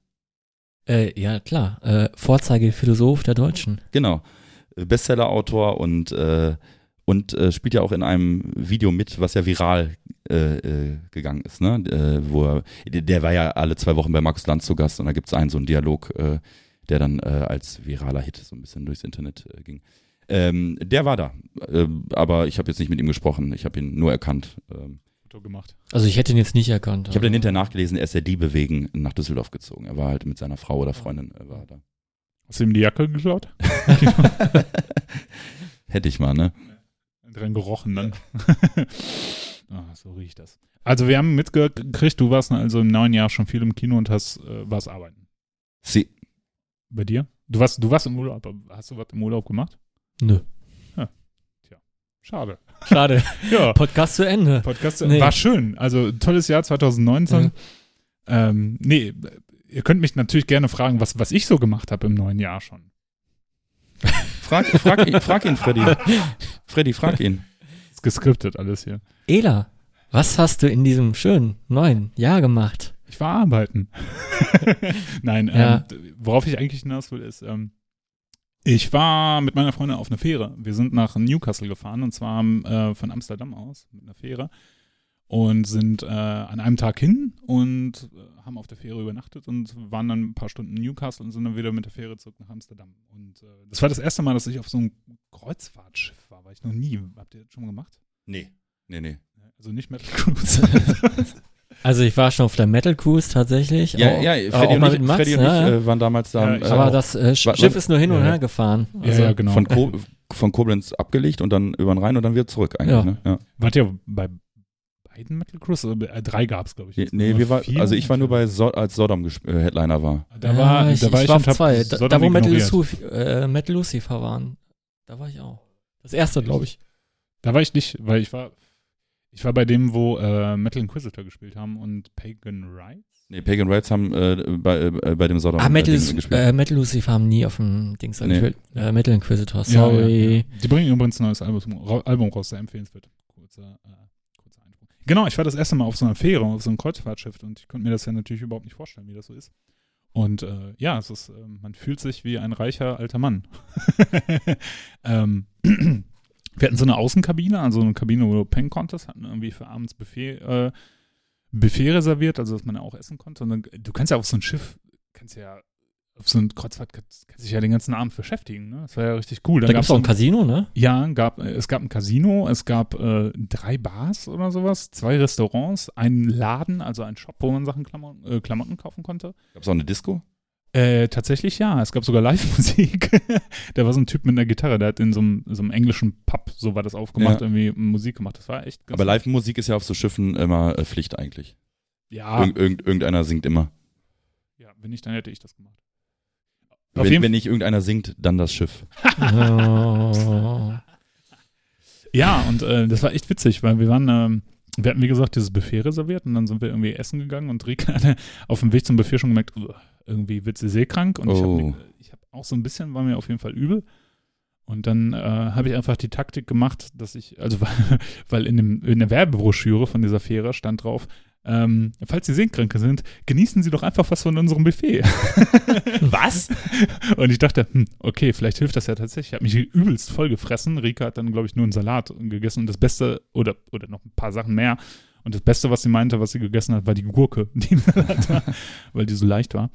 Äh, ja, klar. Äh, Vorzeigephilosoph der Deutschen. Genau. Bestseller-Autor und, äh, und äh, spielt ja auch in einem Video mit, was ja viral äh, äh, gegangen ist, ne? Äh, wo er, der war ja alle zwei Wochen bei Markus Lanz zu Gast und da gibt es einen so einen Dialog, äh, der dann äh, als viraler Hit so ein bisschen durchs Internet äh, ging. Ähm, der war da, aber ich habe jetzt nicht mit ihm gesprochen. Ich habe ihn nur erkannt. Ähm, Foto gemacht. Also ich hätte ihn jetzt nicht erkannt. ich habe dann hinterher nachgelesen, er ist der Diebe wegen nach Düsseldorf gezogen. Er war halt mit seiner Frau oder Freundin äh, war da. Hast du ihm die Jacke geklaut? Hätte ich mal, ne? Dran gerochen dann. ah, so riecht das. Also wir haben mitgekriegt, du warst also im neuen Jahr schon viel im Kino und hast äh, warst arbeiten. Sie. Bei dir? Du warst, du warst im Urlaub. aber Hast du was im Urlaub gemacht? Nö. Schade. Schade. Ja. Podcast zu Ende. Podcast Nee. war schön. Also tolles Jahr 2019. Ja. Ähm, nee, ihr könnt mich natürlich gerne fragen, was, was ich so gemacht habe im neuen Jahr schon. Frag, frag, ihn, frag ihn, Freddy. Freddy, frag ihn. Ist geskriptet alles hier. Ela, was hast du in diesem schönen neuen Jahr gemacht? Ich war arbeiten. Nein, Ja. ähm, worauf ich eigentlich hinaus will, ist, ähm, ich war mit meiner Freundin auf einer Fähre. Wir sind nach Newcastle gefahren und zwar äh, von Amsterdam aus mit einer Fähre und sind äh, an einem Tag hin und äh, haben auf der Fähre übernachtet und waren dann ein paar Stunden in Newcastle und sind dann wieder mit der Fähre zurück nach Amsterdam. Und äh, das war das erste Mal, dass ich auf so einem Kreuzfahrtschiff war, war ich noch nie. Habt ihr das schon mal gemacht? Nee. Nee, nee. Also nicht Metal Cruise. Also ich war schon auf der Metal Cruise tatsächlich. Ja, auch, ja, auch Freddy und mal ich, mit Mats, Freddy und ja, ich ja. äh, waren damals da. Ja, äh, Aber auch. das äh, Schiff ist nur hin und her gefahren. ja, Also, ja, genau. von, Ko von Koblenz abgelegt und dann über den Rhein und dann wieder zurück eigentlich. Ja. Ne? Ja. Wart ihr bei beiden Metal Cruise? Oder, Äh, drei gab es, glaube ich. Nee, wir war, also ich war nur bei, so als Sodom äh, Headliner war. Da war, ja, ich, da war ich, ich, war und auf zwei. Da, da wo Metal. Lucifer, äh, Metal Lucifer waren. Da war ich auch. Das erste, glaube ich. Da war ich nicht, weil ich war, ich war bei dem, wo äh, Metal Inquisitor gespielt haben und Pagan Rights. Nee, Pagan Rights haben äh, bei, äh, bei dem Sodom Ah, Metal, äh, Ding gespielt. äh, Metal Lucifer haben nie auf dem Dings Nee. gespielt. Äh, Metal Inquisitor, Ja, sorry. Ja, ja. Die bringen übrigens ein neues Album, Ra- Album raus, sehr empfehlenswert. Kurzer, äh, kurzer Einspruch. Genau, ich war das erste Mal auf so einer Fähre, auf so einem Kreuzfahrtschiff und ich konnte mir das ja natürlich überhaupt nicht vorstellen, wie das so ist. Und äh, ja, es ist, äh, man fühlt sich wie ein reicher alter Mann. ähm, wir hatten so eine Außenkabine, also eine Kabine, wo du pennen konntest, hatten irgendwie für abends Buffet, äh, Buffet reserviert, also dass man ja auch essen konnte. Und dann, du kannst ja auf so ein Schiff, kannst ja auf so ein Kreuzfahrt, kannst, kannst dich ja den ganzen Abend beschäftigen. Ne? Das war ja richtig cool. Da Dann gab es auch ein Casino, ne? ja, gab, es gab ein Casino, es gab äh, drei Bars oder sowas, zwei Restaurants, einen Laden, also ein Shop, wo man Sachen Klamotten, äh, Klamotten kaufen konnte. Gab es auch eine Disco? Äh, tatsächlich ja, es gab sogar Live-Musik. da war so ein Typ mit einer Gitarre, der hat in so einem, so einem englischen Pub, so war das aufgemacht, Ja. irgendwie Musik gemacht. Das war echt ganz Aber Live-Musik ist ja auf so Schiffen immer äh, Pflicht eigentlich. Ja, Irg irgend, irgendeiner singt immer. ja, wenn nicht, dann hätte ich das gemacht. Auf Wenn, wenn nicht irgendeiner singt, dann das Schiff. Ja, und äh, das war echt witzig, weil wir waren, ähm, wir hatten wie gesagt dieses Buffet reserviert und dann sind wir irgendwie essen gegangen und Rika hatte auf dem Weg zum Buffet schon gemerkt, "Uah, irgendwie wird sie seekrank und ich Oh. habe ich hab auch so ein bisschen, war mir auf jeden Fall übel. Und dann äh, habe ich einfach die Taktik gemacht, dass ich, also weil, weil in, dem, in der Werbebroschüre von dieser Fähre stand drauf, ähm, falls Sie Seekranke sind, genießen Sie doch einfach was von unserem Buffet. was? Und ich dachte, hm, okay, vielleicht hilft das ja tatsächlich. Ich habe mich übelst voll gefressen. Rika hat dann, glaube ich, nur einen Salat gegessen und das Beste, oder, oder noch ein paar Sachen mehr. Und das Beste, was sie meinte, was sie gegessen hat, war die Gurke, die war, weil die so leicht war.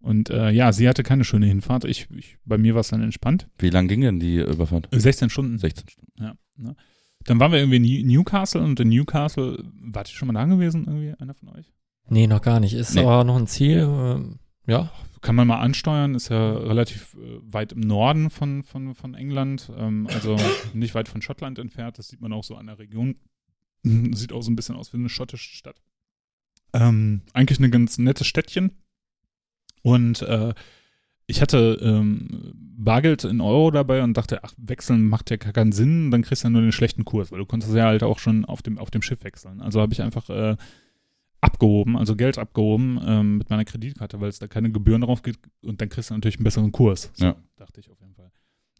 Und äh, ja, sie hatte keine schöne Hinfahrt. Ich, ich, bei mir war es dann entspannt. Wie lang ging denn die Überfahrt? 16 Stunden. 16 Stunden. Ja. Ne? Dann waren wir irgendwie in New- Newcastle und in Newcastle, wart ihr schon mal da gewesen, irgendwie, einer von euch? Nee, noch gar nicht. Ist Nee. aber noch ein Ziel. ähm, ja. Kann man mal ansteuern, ist ja relativ äh, weit im Norden von, von, von England, ähm, also nicht weit von Schottland entfernt. Das sieht man auch so an der Region. Sieht auch so ein bisschen aus wie eine schottische Stadt. Ähm, eigentlich ein ganz nettes Städtchen. Und äh, ich hatte ähm, Bargeld in Euro dabei und dachte, ach, wechseln macht ja gar keinen Sinn, dann kriegst du ja nur den schlechten Kurs, weil du konntest ja halt auch schon auf dem, auf dem Schiff wechseln. Also habe ich einfach äh, abgehoben, also Geld abgehoben ähm, mit meiner Kreditkarte, weil es da keine Gebühren drauf gibt und dann kriegst du natürlich einen besseren Kurs. So, Ja. dachte ich auf jeden Fall.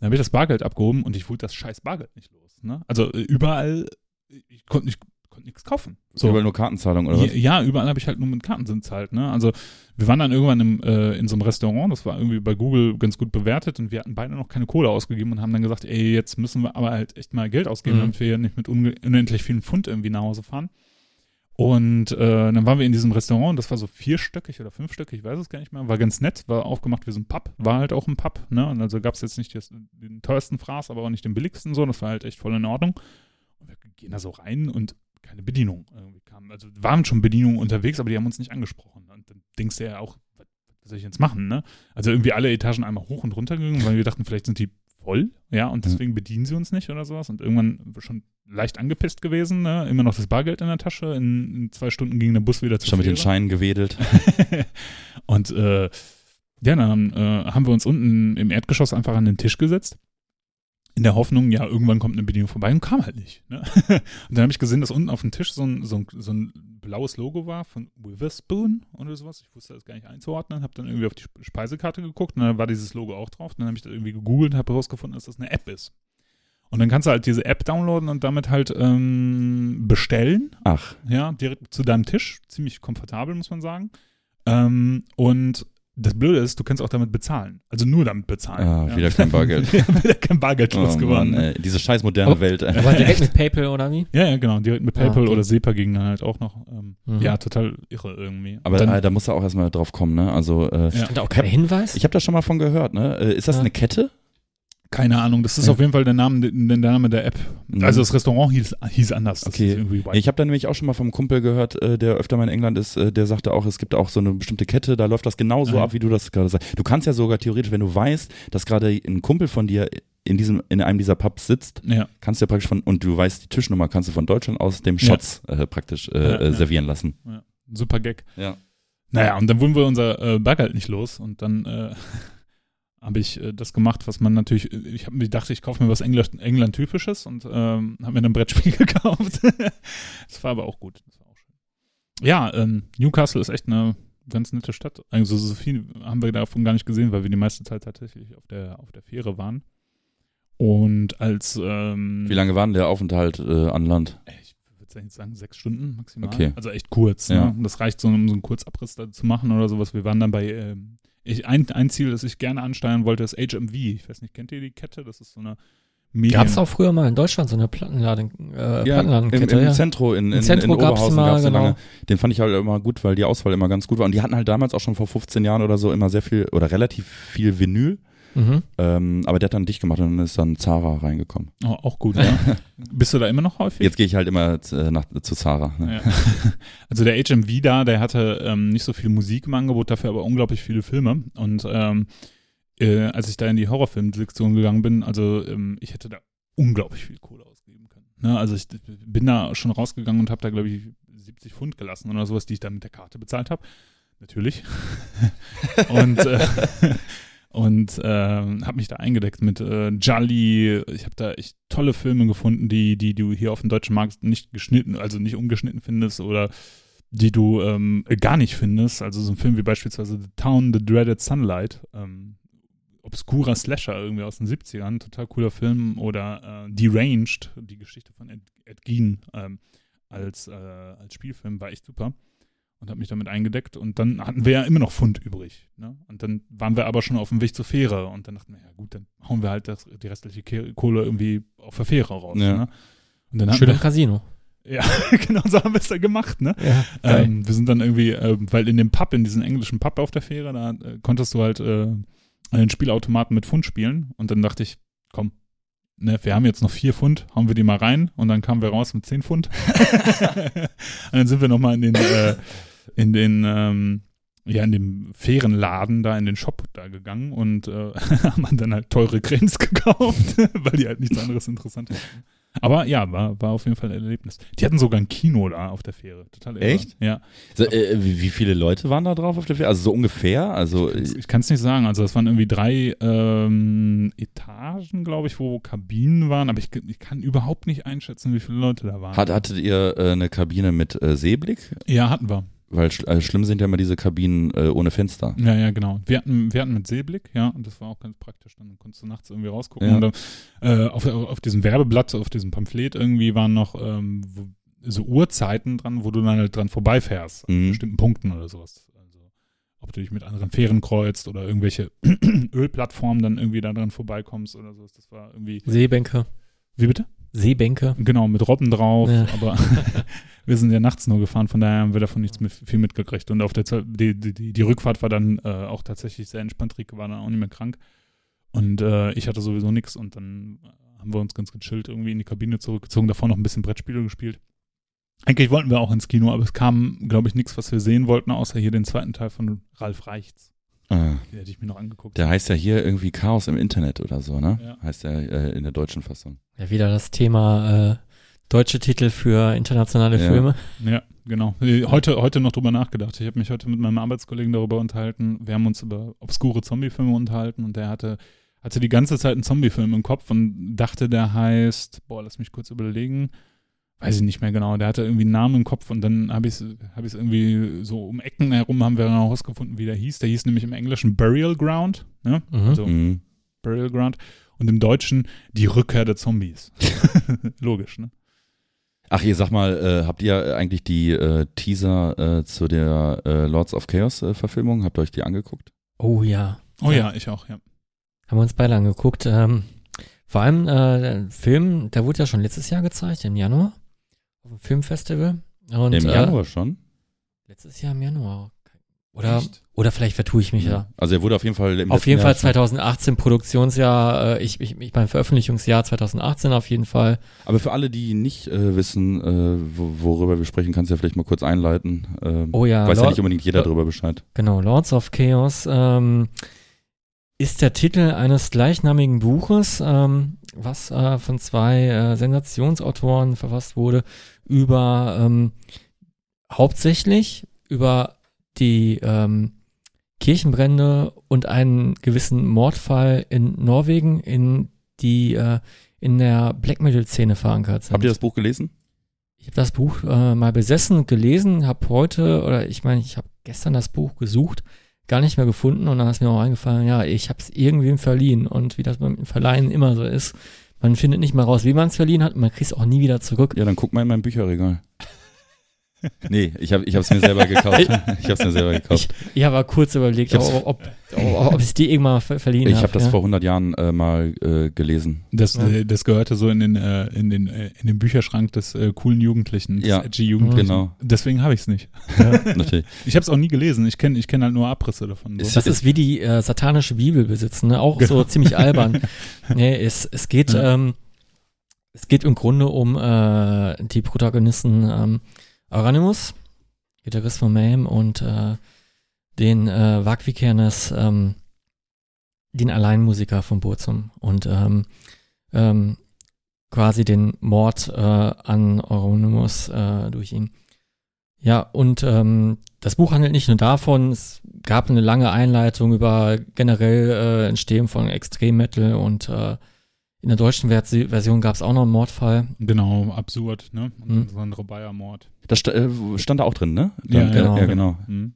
Dann habe ich das Bargeld abgehoben und ich wurde das scheiß Bargeld nicht los. Ne? Also äh, überall, ich konnte nicht, konnte nichts kaufen. So. Überall nur Kartenzahlung oder was? Ja, überall habe ich halt nur mit Karten zahlt. Ne? Also wir waren dann irgendwann im, äh, in so einem Restaurant, das war irgendwie bei Google ganz gut bewertet und wir hatten beide noch keine Kohle ausgegeben und haben dann gesagt, ey, jetzt müssen wir aber halt echt mal Geld ausgeben, Mhm. damit wir nicht mit unendlich vielen Pfund irgendwie nach Hause fahren. Und äh, dann waren wir in diesem Restaurant, das war so vierstöckig oder fünfstöckig, ich weiß es gar nicht mehr, war ganz nett, war aufgemacht wie so ein Pub, war halt auch ein Pub, ne? Und also gab es jetzt nicht das, den teuersten Fraß, aber auch nicht den billigsten so, das war halt echt voll in Ordnung. Und wir gehen da so rein und keine Bedienung irgendwie kam. Also waren schon Bedienungen unterwegs, aber die haben uns nicht angesprochen. Und dann denkst du ja auch, was soll ich jetzt machen, ne? Also irgendwie alle Etagen einmal hoch und runter gegangen, weil wir dachten, vielleicht sind die voll, ja, und deswegen bedienen sie uns nicht oder sowas. Und irgendwann schon leicht angepisst gewesen, ne? Immer noch das Bargeld in der Tasche. In, in zwei Stunden ging der Bus wieder zu Schon mit den. Scheinen gewedelt. und äh, ja, dann äh, haben wir uns unten im Erdgeschoss einfach an den Tisch gesetzt. In der Hoffnung, ja, irgendwann kommt eine Bedienung vorbei und kam halt nicht. Ne? Und dann habe ich gesehen, dass unten auf dem Tisch so ein, so, ein, so ein blaues Logo war von Witherspoon oder sowas. Ich wusste das gar nicht einzuordnen. Habe dann irgendwie auf die Sp- Speisekarte geguckt und dann war dieses Logo auch drauf. Dann habe ich das irgendwie gegoogelt und habe herausgefunden, dass das eine App ist. Und dann kannst du halt diese App downloaden und damit halt ähm, bestellen Ach, ja, direkt zu deinem Tisch. Ziemlich komfortabel, muss man sagen. Ähm, und das Blöde ist, du kannst auch damit bezahlen. Also nur damit bezahlen. Ah, ja. wieder kein Bargeld. ja, wieder kein Bargeld oh losgeworden. Mann, ey, diese scheiß moderne Oh. Welt. Aber direkt mit PayPal oder wie? ja, ja, genau. Direkt mit Ah, PayPal okay. oder SEPA ging dann halt auch noch. Ähm, Mhm. Ja, total irre irgendwie. Aber dann, äh, da muss er auch erstmal drauf kommen, ne? Also, äh, Ja. Stand da auch kein Hinweis? ich habe da schon mal von gehört, ne? Äh, ist das Ja. eine Kette? Keine Ahnung, das ist Ja. auf jeden Fall der Name, der, Name der App. Mhm. Also das Restaurant hieß, hieß anders. Das Okay. Ich habe da nämlich auch schon mal vom Kumpel gehört, äh, der öfter mal in England ist, äh, der sagte auch, es gibt auch so eine bestimmte Kette, da läuft das genauso Ja. ab, wie du das gerade sagst. Du kannst ja sogar theoretisch, wenn du weißt, dass gerade ein Kumpel von dir in diesem, in einem dieser Pubs sitzt, ja. kannst du ja praktisch von, und du weißt die Tischnummer, kannst du von Deutschland aus dem Ja. Shots äh, praktisch äh, Ja, äh, ja. servieren lassen. Super Gag. Ja. Naja, und dann wurden wir unser äh, Bargeld nicht los und dann äh, habe ich äh, das gemacht, was man natürlich, ich habe mir gedacht, ich kaufe mir was England, England-typisches und ähm, habe mir ein Brettspiel gekauft. das war aber auch gut. Das war auch schön. Ja, ähm, Newcastle ist echt eine ganz nette Stadt. Also so viel haben wir davon gar nicht gesehen, weil wir die meiste Zeit tatsächlich auf der, auf der Fähre waren. Und als ähm, Wie lange war denn der Aufenthalt äh, an Land? ich würde jetzt sagen, sechs Stunden maximal. Okay. Also echt kurz. Ja. Ne? Das reicht so, um so einen Kurzabriss zu machen oder sowas. Wir waren dann bei, ähm, ich, ein, ein Ziel, das ich gerne ansteuern wollte, ist HMV. Ich weiß nicht, kennt ihr die Kette? Das ist so eine Medien. Gab es auch früher mal in Deutschland so eine Plattenladen, äh, im, Plattenladenkette? im ja. Zentro in, in, Im Zentro in Oberhausen mal, gab's so genau. lange. Den fand ich halt immer gut, weil die Auswahl immer ganz gut war. Und die hatten halt damals auch schon vor 15 Jahren oder so immer sehr viel oder relativ viel Vinyl. Mhm. Ähm, aber der hat dann dicht gemacht und dann ist dann Zara reingekommen. Oh, auch gut, ja. Bist du da immer noch häufig? Jetzt gehe ich halt immer äh, nach, zu Zara. Ne? Ja. Also der HMV da, der hatte ähm, nicht so viel Musik im Angebot, dafür aber unglaublich viele Filme. Und ähm, äh, als ich da in die Horrorfilmsektion gegangen bin, also ähm, ich hätte da unglaublich viel Kohle ausgeben können. Ne? Also ich bin da schon rausgegangen und habe da, glaube ich, 70 Pfund gelassen oder sowas, die ich dann mit der Karte bezahlt habe. Natürlich. und äh, und ähm, habe mich da eingedeckt mit äh, Jolly. Ich habe da echt tolle Filme gefunden, die, die du hier auf dem deutschen Markt nicht geschnitten, also nicht umgeschnitten findest oder die du ähm, gar nicht findest. Also so ein Film wie beispielsweise The Town, The Dreaded Sunlight, ähm, obskurer Slasher irgendwie aus den 70ern, total cooler Film oder äh, Deranged, die Geschichte von Ed, Ed Gein ähm, als, äh, als Spielfilm war echt super und habe mich damit eingedeckt und dann hatten wir ja immer noch Pfund übrig. Ne? Und dann waren wir aber schon auf dem Weg zur Fähre und dann dachten wir, ja gut, dann hauen wir halt das, die restliche Kohle irgendwie auf der Fähre raus. Ja. Ne? Und dann Schön im Casino. ja, genau so haben wir es dann gemacht, ne? Ja. Ähm, wir sind dann irgendwie, ähm, weil in dem Pub, in diesem englischen Pub auf der Fähre, da äh, konntest du halt äh, den Spielautomaten mit Pfund spielen. Und dann dachte ich, komm, ne, wir haben jetzt noch vier Pfund, hauen wir die mal rein. Und dann kamen wir raus mit zehn Pfund. und dann sind wir nochmal in den, äh, in den, ähm, ja, in dem Fährenladen da in den Shop da gegangen und äh, haben dann halt teure Cremes gekauft, weil die halt nichts anderes interessant hatten. Aber ja, war, war auf jeden Fall ein Erlebnis. Die hatten sogar ein Kino da auf der Fähre. Total irre. Echt? Ja. So, äh, wie, viele Leute waren da drauf auf der Fähre? Also so ungefähr? Also Ich, kann es nicht sagen. Also es waren irgendwie drei ähm, Etagen, glaube ich, wo Kabinen waren. Aber ich, ich kann überhaupt nicht einschätzen, wie viele Leute da waren. hat, hattet ihr äh, eine Kabine mit äh, Seeblick? ja, hatten wir. Weil sch äh, schlimm sind ja immer diese Kabinen äh, ohne Fenster. Ja, ja, genau. Wir hatten, wir hatten mit Seeblick, ja, und das war auch ganz praktisch. Dann konntest du nachts irgendwie rausgucken. Ja. Und, äh, auf, auf diesem Werbeblatt, auf diesem Pamphlet irgendwie waren noch ähm, wo, so Uhrzeiten dran, wo du dann halt dran vorbeifährst. An Mhm. bestimmten Punkten oder sowas. Also, ob du dich mit anderen Fähren kreuzt oder irgendwelche Ölplattformen dann irgendwie da dran vorbeikommst oder sowas. Das war irgendwie. Seebänke. Wie bitte? Seebänke. Genau, mit Robben drauf, Ja. aber Wir sind ja nachts nur gefahren, von daher haben wir davon nichts mit, viel mitgekriegt. Und auf der die, die, die, Rückfahrt war dann äh, auch tatsächlich sehr entspannt. Rieke war dann auch nicht mehr krank. Und äh, ich hatte sowieso nichts. Und dann haben wir uns ganz gechillt irgendwie in die Kabine zurückgezogen. Davor noch ein bisschen Brettspiele gespielt. Eigentlich wollten wir auch ins Kino, aber es kam, glaube ich, nichts, was wir sehen wollten, außer hier den zweiten Teil von Ralf Reichts. Ah, Den hätte ich mir noch angeguckt. der heißt ja hier irgendwie Chaos im Internet oder so, ne? Ja. Heißt der äh, in der deutschen Fassung. Ja, wieder das Thema äh, deutsche Titel für internationale Ja. Filme. Ja, genau. Äh, Heute, heute noch drüber nachgedacht. Ich habe mich heute mit meinem Arbeitskollegen darüber unterhalten. Wir haben uns über obskure Zombie-Filme unterhalten und der hatte, hatte die ganze Zeit einen Zombie-Film im Kopf und dachte, der heißt, boah, lass mich kurz überlegen. Weiß ich nicht mehr genau. Der hatte irgendwie einen Namen im Kopf und dann habe ich es hab ich's irgendwie so um Ecken herum haben wir dann herausgefunden, wie der hieß. Der hieß nämlich im Englischen Burial Ground. Ne? Mhm. Also Mhm. Burial Ground. Und im Deutschen die Rückkehr der Zombies. Logisch, ne? Ach, ihr sag mal, äh, habt ihr eigentlich die äh, Teaser äh, zu der äh, Lords of Chaos äh, Verfilmung? Habt ihr euch die angeguckt? Oh ja. Oh ja, ich auch, ja. Haben wir uns beide angeguckt. Ähm, vor allem äh, der Film, der wurde ja schon letztes Jahr gezeigt, im Januar, auf dem Filmfestival. Und, Im äh, Januar schon? Letztes Jahr im Januar. Oder, Echt? oder vielleicht vertue ich mich ja. Also er wurde auf jeden Fall im Auf jeden Fall Jahr schon- 2018 Produktionsjahr, äh, ich, ich, ich mein Veröffentlichungsjahr 2018 auf jeden Fall. Aber für alle, die nicht äh, wissen, äh, wo, worüber wir sprechen, kannst du ja vielleicht mal kurz einleiten. Ähm, Oh ja, weiß ja Lord- nicht unbedingt jeder darüber Bescheid. Genau, Lords of Chaos ähm, ist der Titel eines gleichnamigen Buches, ähm, was äh, von zwei äh, Sensationsautoren verfasst wurde, über ähm, hauptsächlich über die ähm, Kirchenbrände und einen gewissen Mordfall in Norwegen, in die äh, in der Black Metal Szene verankert sind. Habt ihr das Buch gelesen? Ich habe das Buch äh, mal besessen, gelesen, habe heute, oder ich meine, ich habe gestern das Buch gesucht, gar nicht mehr gefunden und dann ist mir auch eingefallen, ja, ich habe es irgendwem verliehen und wie das beim Verleihen immer so ist, man findet nicht mal raus, wie man es verliehen hat und man kriegt es auch nie wieder zurück. Ja, dann guck mal in mein Bücherregal. Nee, ich habe ich hab's mir selber gekauft. ich habe es mir selber gekauft. Ich habe kurz überlegt, Ich ob, ob, ob, ob ich es dir irgendwann mal ver verliehen Ich habe. habe das ja. vor 100 Jahren äh, mal äh, gelesen. Das, Ja. äh, das gehörte so in den, äh, in den, äh, in den Bücherschrank des äh, coolen Jugendlichen, des Ja, edgy Jugendlichen. Genau, Deswegen habe ich es nicht. natürlich. Ich habe es auch nie gelesen. Ich kenne ich kenn halt nur Abrisse davon. So. Das ist wie die äh, satanische Bibel besitzen, ne? auch so Genau. ziemlich albern. nee, es, es geht, Ja. ähm, es geht im Grunde um äh, die Protagonisten ähm, Aranimus, Gitarrist von Mayhem und äh, den äh, Vakvikernes, ähm, den Alleinmusiker von Burzum und ähm, ähm, quasi den Mord äh, an Euronymous äh, durch ihn. Ja, und ähm, das Buch handelt nicht nur davon, es gab eine lange Einleitung über generell äh, Entstehen von Extremmetal und äh, in der deutschen Versi- Version gab es auch noch einen Mordfall. Genau, absurd, ne? Und Hm. so ein Rebeier-Mord. Das äh, stand da auch drin, ne? Ja, Dann- genau. ja genau. Mhm.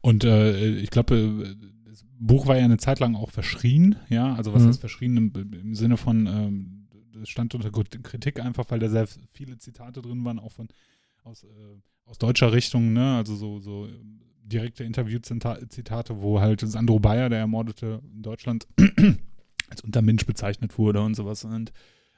Und äh, ich glaube, das Buch war ja eine Zeit lang auch verschrien, ja, also was Mhm. ist verschrien im, im Sinne von, ähm, das stand unter Krit- Kritik einfach, weil da sehr viele Zitate drin waren, auch von aus, äh, aus deutscher Richtung, ne, also so, so ähm, direkte Interview-Zitate, wo halt Sandro Bayer, der Ermordete in Deutschland, als Untermensch bezeichnet wurde und sowas und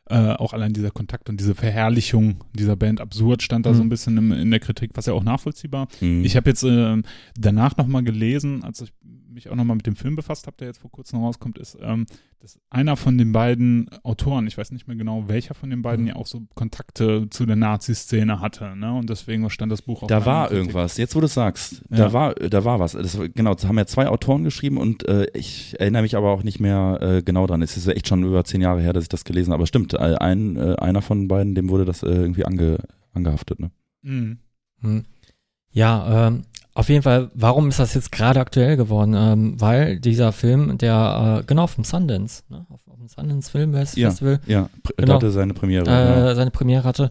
äh, auch allein dieser Kontakt und diese Verherrlichung dieser Band absurd stand da so Mhm. ein bisschen im, in der Kritik, was ja auch nachvollziehbar Mhm. ich habe jetzt ähm, danach nochmal gelesen, als ich mich auch nochmal mit dem Film befasst habe, der jetzt vor kurzem rauskommt, ist, ähm, dass einer von den beiden Autoren, ich weiß nicht mehr genau welcher von den beiden, Mhm. ja auch so Kontakte zu der Nazi-Szene hatte. Ne? Und deswegen stand das Buch auch Da war irgendwas. Jetzt, wo du es sagst, Ja. da war, da war was. Das, genau, das haben ja zwei Autoren geschrieben und äh, ich erinnere mich aber auch nicht mehr äh, genau dran. Es ist ja echt schon über zehn Jahre her, dass ich das gelesen habe. Aber stimmt, äh, ein, äh, einer von beiden, dem wurde das äh, irgendwie ange, angehaftet. Ne? Mhm. Hm. Ja, ähm, auf jeden Fall, warum ist das jetzt gerade aktuell geworden? Ähm, weil dieser Film, der, äh, genau, vom Sundance, ne? auf, auf dem Sundance Film Ja. Festival, Ja, pr Genau. hatte seine Premiere. äh, seine Premiere hatte,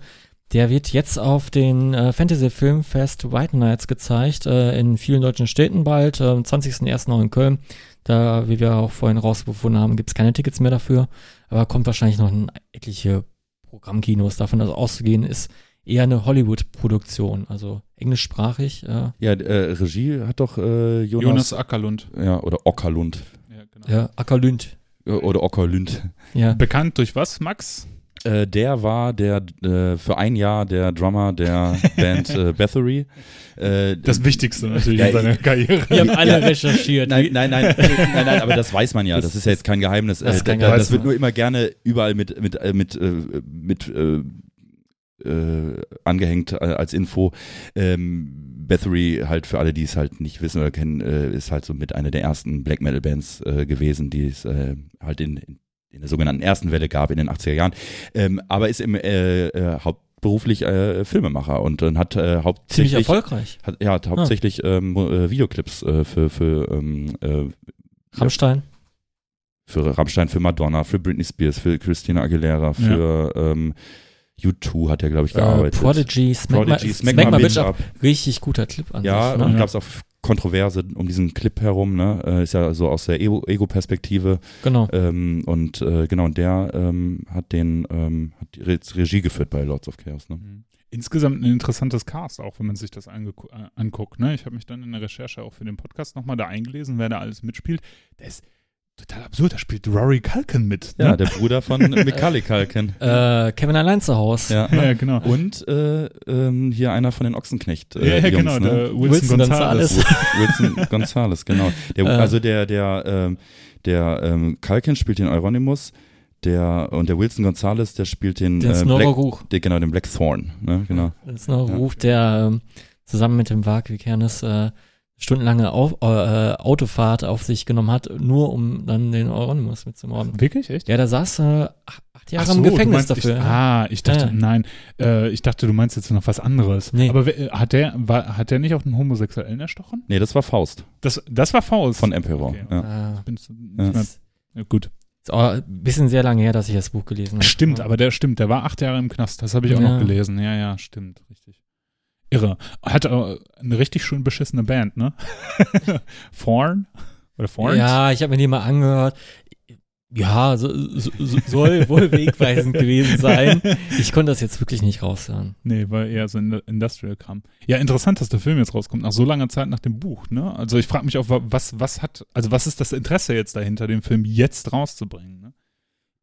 der wird jetzt auf den äh, Fantasy Filmfest White Nights gezeigt, äh, in vielen deutschen Städten bald, äh, am 20.01. noch in Köln. Da, wie wir auch vorhin rausgefunden haben, gibt es keine Tickets mehr dafür, aber kommt wahrscheinlich noch in etliche Programmkinos. Davon also auszugehen, ist eher eine Hollywood-Produktion, also englischsprachig. Äh, ja, äh, Regie hat doch äh, Jonas, Jonas Ackerlund. ja, oder Ockerlund. Ja, genau. ja, Ackerlünd. Äh, Oder Ockerlund. Ja. Bekannt durch was, Max? Äh, der war der äh, für ein Jahr der Drummer der Band äh, Bathory. Äh, Das Wichtigste natürlich Ja, in seiner Karriere. Wir haben alle Ja. recherchiert. Nein, nein, nein, nein, nein, aber das weiß man ja. Das ist ja jetzt kein Geheimnis. Das ist Äh, kein Geheimnis, das wird nur immer gerne überall mit mit äh, mit äh, mit äh, angehängt äh, als Info. Ähm, Bathory halt für alle, die es halt nicht wissen oder kennen, äh, ist halt so mit einer der ersten Black Metal Bands äh, gewesen, die es äh, halt in, in der sogenannten ersten Welle gab in den 80er Jahren, ähm, aber ist im äh, äh, hauptberuflich äh, Filmemacher und, und hat äh, Ziemlich hauptsächlich erfolgreich. hat, ja, hat hauptsächlich ähm, Mo- äh, Videoclips äh, für für ähm, äh, Rammstein. für Rammstein, für Madonna, für Britney Spears, für Christina Aguilera, für ähm, U2 hat er, glaube ich, Äh, gearbeitet. Prodigy, Smack, Prodigy, Ma, Smack, Smack My My Bitch Up. Richtig guter Clip an Ja, sich. und Ne? gab es auch Kontroverse um diesen Clip herum, ne? Äh, ist ja so aus der Ego- Ego-Perspektive. Genau. ähm, und äh, genau, und der ähm, hat den ähm, hat Regie geführt bei Lords of Chaos, ne? Mhm. Insgesamt ein interessantes Cast, auch wenn man sich das äh, anguckt. Ne? Ich habe mich dann in der Recherche auch für den Podcast nochmal da eingelesen, wer da alles mitspielt. Der ist total absurd. Da spielt Rory Culkin mit. Ja, Ne? der Bruder von Macaulay Culkin. Äh, Kevin allein zu Hause. Ja. ja, genau. Und äh, ähm, hier einer von den Ochsenknecht. Äh, ja, ja, Jungs, genau. ne? Der Wilson, Wilson Gonzalez. Gonzalez. Wilson Gonzalez, genau. Der, Äh. also der, der, ähm, der ähm, Culkin spielt den Euronymous, der und der Wilson Gonzalez, der spielt den, Den äh, Snorro Black, Ruch. der, genau, den Blackthorn, ne, genau. Den Snorro Ja. Ruch, der ähm, zusammen mit dem Wag Vikernes äh, stundenlange auf, äh, Autofahrt auf sich genommen hat, nur um dann den Euronymous mitzumorden. Wirklich? Echt? Ja, der saß äh, ach- acht Jahre Ach so, im Gefängnis meinst, dafür. Ich, ah, ich dachte, Ja. nein, äh, ich dachte, du meinst jetzt noch was anderes. Nee. Aber wer, hat der, war, hat der nicht auch einen Homosexuellen erstochen? Nee, das war Faust Das, das war Faust. von Emperor. Okay. Ja. Ah, Ja. gut. ist auch ein bisschen sehr lange her, dass ich das Buch gelesen habe. Stimmt, aber der stimmt, der war acht Jahre im Knast. Das habe ich auch Ja. noch gelesen. Ja, ja, stimmt, richtig. Irre. Hat äh, eine richtig schön beschissene Band, ne? Thorn? Oder Thorns? Ja, ich habe mir die mal angehört. Ja, so, so, so, soll wohl wegweisend gewesen sein. Ich konnte das jetzt wirklich nicht raushören. Nee, war eher so ein Industrial-Kram. Ja, interessant, dass der Film jetzt rauskommt, nach so langer Zeit nach dem Buch, ne? Also ich frage mich auch, wa- was, was hat, also was ist das Interesse jetzt dahinter, den Film jetzt rauszubringen, ne?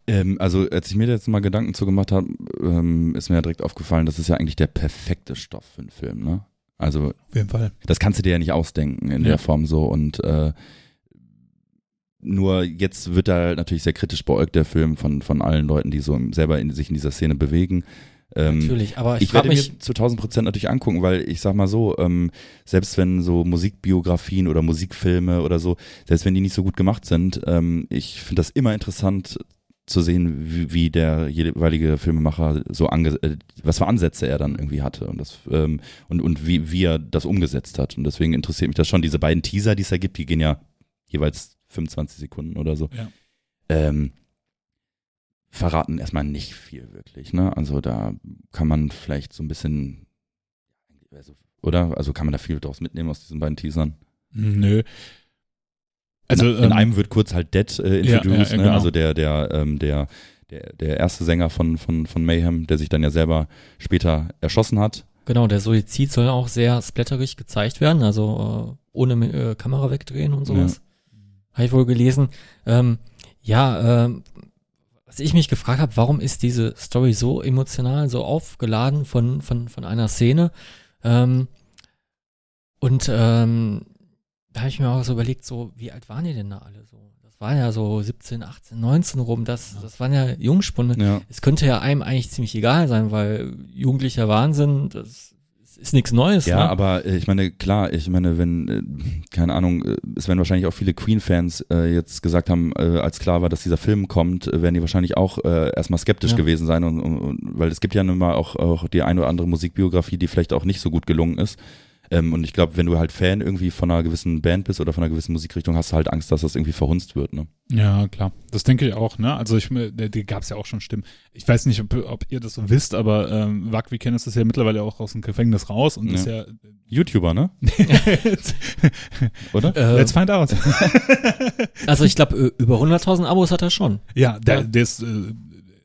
Ähm, also als ich mir jetzt mal Gedanken zu gemacht habe, ähm, ist mir ja direkt aufgefallen, das ist ja eigentlich der perfekte Stoff für einen Film, ne? Also Auf jeden Fall. das kannst du dir ja nicht ausdenken in Ja. der Form so und äh, nur jetzt wird da halt natürlich sehr kritisch beäugt, der Film von, von allen Leuten, die so selber in, sich in dieser Szene bewegen. Ähm, Natürlich, aber ich, Ich, werde mich, mir zu 1000 Prozent natürlich angucken, weil ich sag mal so, ähm, selbst wenn so Musikbiografien oder Musikfilme oder so, selbst wenn die nicht so gut gemacht sind, ähm, ich finde das immer interessant zu sehen, wie, wie der jeweilige Filmemacher so ange äh, was für Ansätze er dann irgendwie hatte und das ähm, und und wie wie er das umgesetzt hat und deswegen interessiert mich das schon. Diese beiden Teaser, die es da gibt, die gehen ja jeweils 25 Sekunden oder so. Ja. Ähm, verraten erstmal nicht viel wirklich, ne? Also da kann man vielleicht so ein bisschen, also, oder? Also kann man da viel draus mitnehmen aus diesen beiden Teasern. Nö. Also, in, in ähm, einem wird kurz halt Dead äh, ja, introduced, ja, ne? genau. Also der, der, ähm, der, der, der erste Sänger von, von, von Mayhem, der sich dann ja selber später erschossen hat. genau, der Suizid soll auch sehr splatterig gezeigt werden, also äh, ohne äh, Kamera wegdrehen und sowas. Habe ich wohl gelesen. Ähm, ja, ähm, was ich mich gefragt habe, warum ist diese Story so emotional, so aufgeladen von, von, von einer Szene? Ähm, und ähm, da habe ich mir auch so überlegt, so, wie alt waren die denn da alle so? Das waren ja so 17, 18, 19 rum, das, das waren ja Jungspunde. Ja. Es könnte ja einem eigentlich ziemlich egal sein, weil jugendlicher Wahnsinn, das ist nichts Neues. Ja, ne? aber äh, ich meine, klar, ich meine, wenn, äh, keine Ahnung, äh, es werden wahrscheinlich auch viele Queen-Fans äh, jetzt gesagt haben, äh, als klar war, dass dieser Film kommt, werden die wahrscheinlich auch äh, erstmal skeptisch Ja. gewesen sein, und, und, weil es gibt ja nun mal auch, auch die eine oder andere Musikbiografie, die vielleicht auch nicht so gut gelungen ist. Ähm, und ich glaube, wenn du halt Fan irgendwie von einer gewissen Band bist oder von einer gewissen Musikrichtung, hast du halt Angst, dass das irgendwie verhunzt wird. Ne? Ja, klar. Das denke ich auch, ne? Also ich, die, die gab es ja auch schon Stimmen. Ich weiß nicht, ob, ob ihr das so wisst, aber ähm, Wag, wie kennen es, ist ja mittlerweile auch aus dem Gefängnis raus und Ja. ist ja. YouTuber, ne? Oder? Äh, Let's find out. also ich glaube, über 100.000 Abos hat er schon. ja, der, Ja. der ist äh,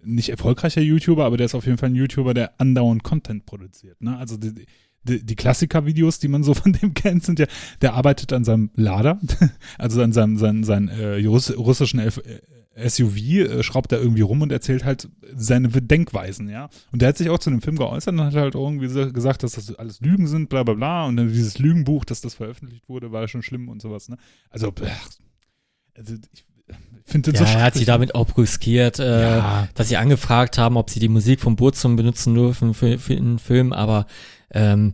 nicht erfolgreicher YouTuber, aber der ist auf jeden Fall ein YouTuber, der andauernd Content produziert. Ne? Also die, die, die Klassiker-Videos, die man so von dem kennt, sind ja, der arbeitet an seinem Lader, also an seinem, seinen, seinen äh, Russ, russischen F, äh, SUV, äh, schraubt da irgendwie rum und erzählt halt seine Denkweisen, ja. Und der hat sich auch zu dem Film geäußert und hat halt irgendwie so gesagt, dass das alles Lügen sind, bla bla bla. Und dann dieses Lügenbuch, dass das veröffentlicht wurde, war schon schlimm und sowas, ne? Also, also ich finde Ja, so er hat sie damit auch brüskiert, äh, Ja. dass sie angefragt haben, ob sie die Musik vom Burzum benutzen dürfen für, für einen Film, aber ähm,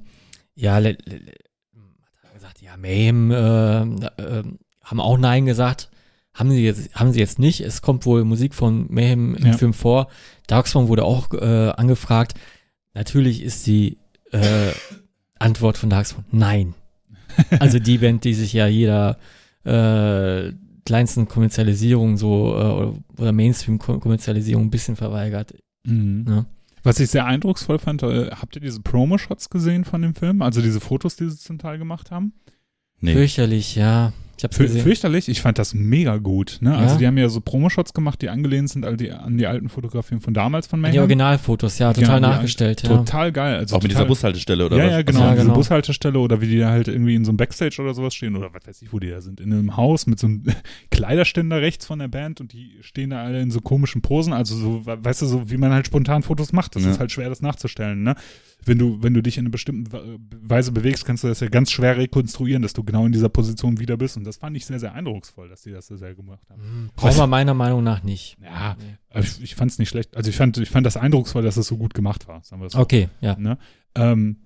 ja, le, le, hat er gesagt, ja, Mayhem äh, äh, haben auch Nein gesagt. Haben sie jetzt, haben sie jetzt nicht. Es kommt wohl Musik von Mayhem im Ja. Film vor. Darkstorm wurde auch äh, angefragt. Natürlich ist die äh, Antwort von Darkstorm nein. Also die Band, die sich ja jeder äh, kleinsten Kommerzialisierung so äh, oder- Mainstream-Kommerzialisierung ein bisschen verweigert. Mhm. Ja. Was ich sehr eindrucksvoll fand, äh, habt ihr diese Promo-Shots gesehen von dem Film? Also diese Fotos, die sie zum Teil gemacht haben? Nee. Fürchterlich, ja. Ich hab's Fü gesehen. fürchterlich, ich fand das mega gut. Ne? Also Ja. die haben ja so Promo-Shots gemacht, die angelehnt sind an die, an die alten Fotografien von damals von die Mayhem. Originalfotos, ja, total Ja, die- nachgestellt, ja. Total geil. Also Auch mit dieser Bushaltestelle oder ja, was? ja, genau. Ja, Diese genau. Bushaltestelle oder wie die da halt irgendwie in so einem Backstage oder sowas stehen oder was weiß ich, wo die da sind. In einem Haus mit so einem Kleiderständer rechts von der Band und die stehen da alle in so komischen Posen. Also so, we- weißt du, so wie man halt spontan Fotos macht. Das Ja. ist halt schwer, das nachzustellen, ne? Wenn du, wenn du dich in einer bestimmten Wa- Weise bewegst, kannst du das ja ganz schwer rekonstruieren, dass du genau in dieser Position wieder bist. Und das fand ich sehr, sehr eindrucksvoll, dass die das so sehr gemacht haben. Hm, Brauchen wir meiner Meinung nach nicht. Ja, Nee. aber ich, ich fand es nicht schlecht. Also ich fand, ich fand das eindrucksvoll, dass es so gut gemacht war. Sagen wir es so. Okay, ja. Ne? Ähm,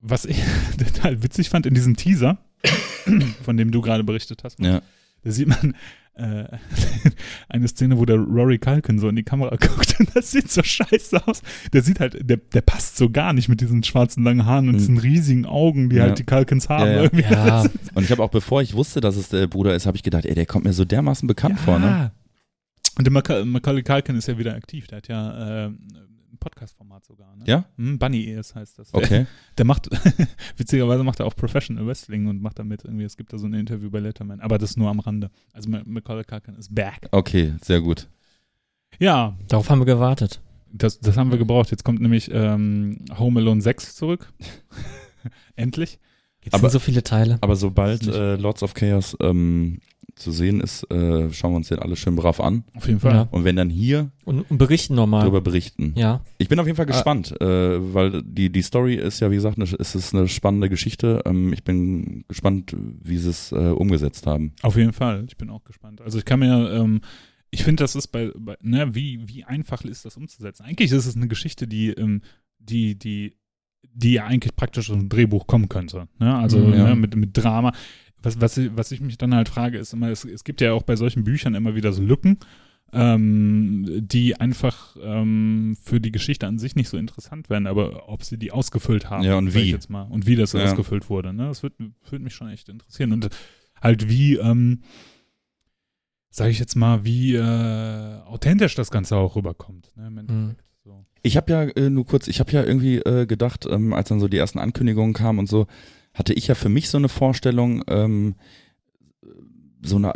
was ich total witzig fand in diesem Teaser, von dem du gerade berichtet hast, Ja. da sieht man äh, eine Szene, wo der Rory Culkin so in die Kamera guckt und das sieht so scheiße aus. Der sieht halt, der, der passt so gar nicht mit diesen schwarzen langen Haaren und Mhm. diesen riesigen Augen, die Ja. halt die Culkins haben. Ja, ja. Und ich habe auch, bevor ich wusste, dass es der Bruder ist, habe ich gedacht, ey, der kommt mir so dermaßen bekannt vor, ne? Und der Maca- Macaulay Culkin ist ja wieder aktiv. Der hat ja äh, Podcast-Format sogar. Ne? Ja? Hm, Bunny Ears heißt das. Der, Okay. Der macht, witzigerweise macht er auch Professional Wrestling und macht damit irgendwie, es gibt da so ein Interview bei Letterman, aber das nur am Rande. Also Ma- Macaulay Culkin ist back. Okay, sehr gut. Ja, darauf haben wir gewartet. das, das haben wir gebraucht. Jetzt kommt nämlich ähm, Home Alone 6 zurück. Endlich. Jetzt Aber- sind so viele Teile. Aber sobald äh, Lords of Chaos ähm, zu sehen ist, äh, schauen wir uns den alle schön brav an. Auf jeden Fall. Ja. Und wenn dann hier Und, und berichten nochmal. darüber berichten. Ja, Ich bin auf jeden Fall Ah. gespannt, äh, weil die, die Story ist ja, wie gesagt, eine, es ist eine spannende Geschichte. Ähm, ich bin gespannt, wie sie es äh, umgesetzt haben. Auf jeden Fall. Ich bin auch gespannt. Also ich kann mir, ähm, ich finde, das ist bei, bei ne, wie, wie einfach ist das umzusetzen? Eigentlich ist es eine Geschichte, die, ähm, die, die, die ja eigentlich praktisch aus einem Drehbuch kommen könnte. Ne? Also Mhm, ja. ne, mit, mit Drama. Was, was, ich, was ich mich dann halt frage, ist immer, es, es gibt ja auch bei solchen Büchern immer wieder so Lücken, ähm, die einfach ähm, für die Geschichte an sich nicht so interessant werden, aber ob sie die ausgefüllt haben. Ja, und sag ich wie. Jetzt mal, und wie das Ja. ausgefüllt wurde. Ne? Das würde würd mich schon echt interessieren. Und halt wie, ähm, sage ich jetzt mal, wie äh, authentisch das Ganze auch rüberkommt. Ne, im Endeffekt. So. Ich habe ja äh, nur kurz, ich habe ja irgendwie äh, gedacht, ähm, als dann so die ersten Ankündigungen kamen und so, hatte ich ja für mich so eine Vorstellung, ähm, so eine,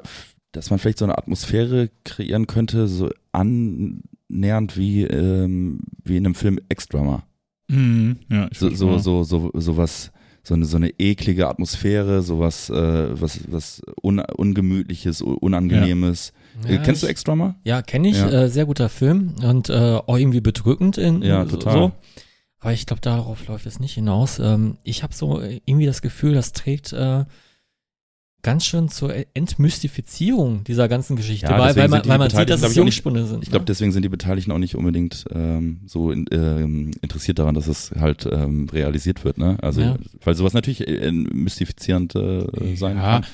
dass man vielleicht so eine Atmosphäre kreieren könnte, so annähernd wie ähm, wie in einem Film Extra Mhm. Ja, ich so weiß, so ja. so so sowas so eine so eine eklige Atmosphäre, sowas äh, was was un, ungemütliches, unangenehmes. ja äh, kennst du ich- Extra Ja, kenne ich. Ja. Äh, sehr guter Film und äh, auch irgendwie bedrückend in, Ja, in so- total. so. Aber ich glaube, darauf läuft es nicht hinaus. Ähm, ich habe so äh, irgendwie das Gefühl, das trägt äh, ganz schön zur Entmystifizierung dieser ganzen Geschichte Ja, bei, deswegen weil man, weil man sieht, dass es Jungspunde sind. Ich glaube, ne? deswegen sind die Beteiligten auch nicht unbedingt ähm, so in, ähm, interessiert daran, dass es halt ähm, realisiert wird, ne? Also, Ja. weil sowas natürlich äh, mystifizierend äh, sein ja, kann.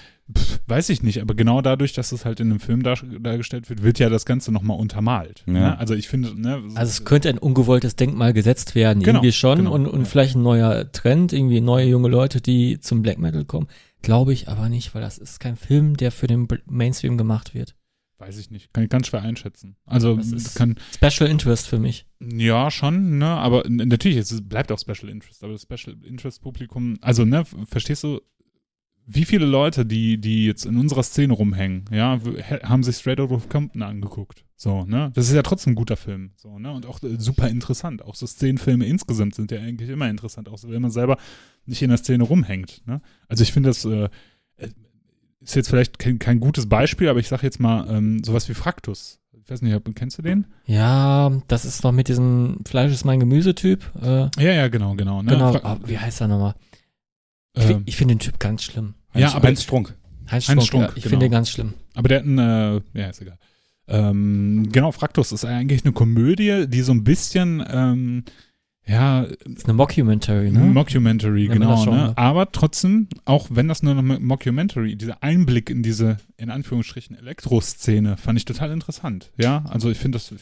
Weiß ich nicht, aber genau dadurch, dass es halt in einem Film dar dargestellt wird, wird ja das Ganze nochmal untermalt. Ja. Ne? Also ich finde, ne, Also es könnte ein ungewolltes Denkmal gesetzt werden, Genau, irgendwie schon genau, und, und ja. vielleicht ein neuer Trend, irgendwie neue junge Leute, die zum Black Metal kommen. Glaube ich aber nicht, weil das ist kein Film, der für den Mainstream gemacht wird. weiß ich nicht, kann ich ganz schwer einschätzen. Also Das ist- kann, Special Interest für mich. Ja, schon, ne, aber natürlich, es bleibt auch Special Interest, aber das Special Interest Publikum, also, ne, verstehst du, wie viele Leute, die, die jetzt in unserer Szene rumhängen, ja, haben sich Straight Out of Compton angeguckt. So, ne? Das ist ja trotzdem ein guter Film. So, ne? Und auch äh, super interessant. Auch so Szenenfilme insgesamt sind ja eigentlich immer interessant, auch wenn man selber nicht in der Szene rumhängt. Ne? Also ich finde das äh, äh, ist jetzt vielleicht kein, kein gutes Beispiel, aber ich sage jetzt mal, ähm, sowas wie Fraktus Ich weiß nicht, kennst du den? Ja, das ist doch mit diesem Fleisch ist mein Gemüsetyp. Äh, Ja, ja, genau, genau. Ne? genau. Ah, wie heißt er nochmal? Ich, ähm, ich finde den Typ ganz schlimm. Ja, Heinz- aber- Heinz Strunk. Heinz Heinz Strunk, Strunk, ja, ich genau. finde den ganz schlimm. Aber der hat einen, äh, ja, ist egal. Ähm, genau, Fraktus ist eigentlich eine Komödie, die so ein bisschen, ähm, ja, ist eine Mockumentary, ne? Mockumentary, das genau, schon ne? Aber trotzdem, auch wenn das nur eine Mockumentary, dieser Einblick in diese, in Anführungsstrichen, Elektroszene, fand ich total interessant. Ja, also ich finde das,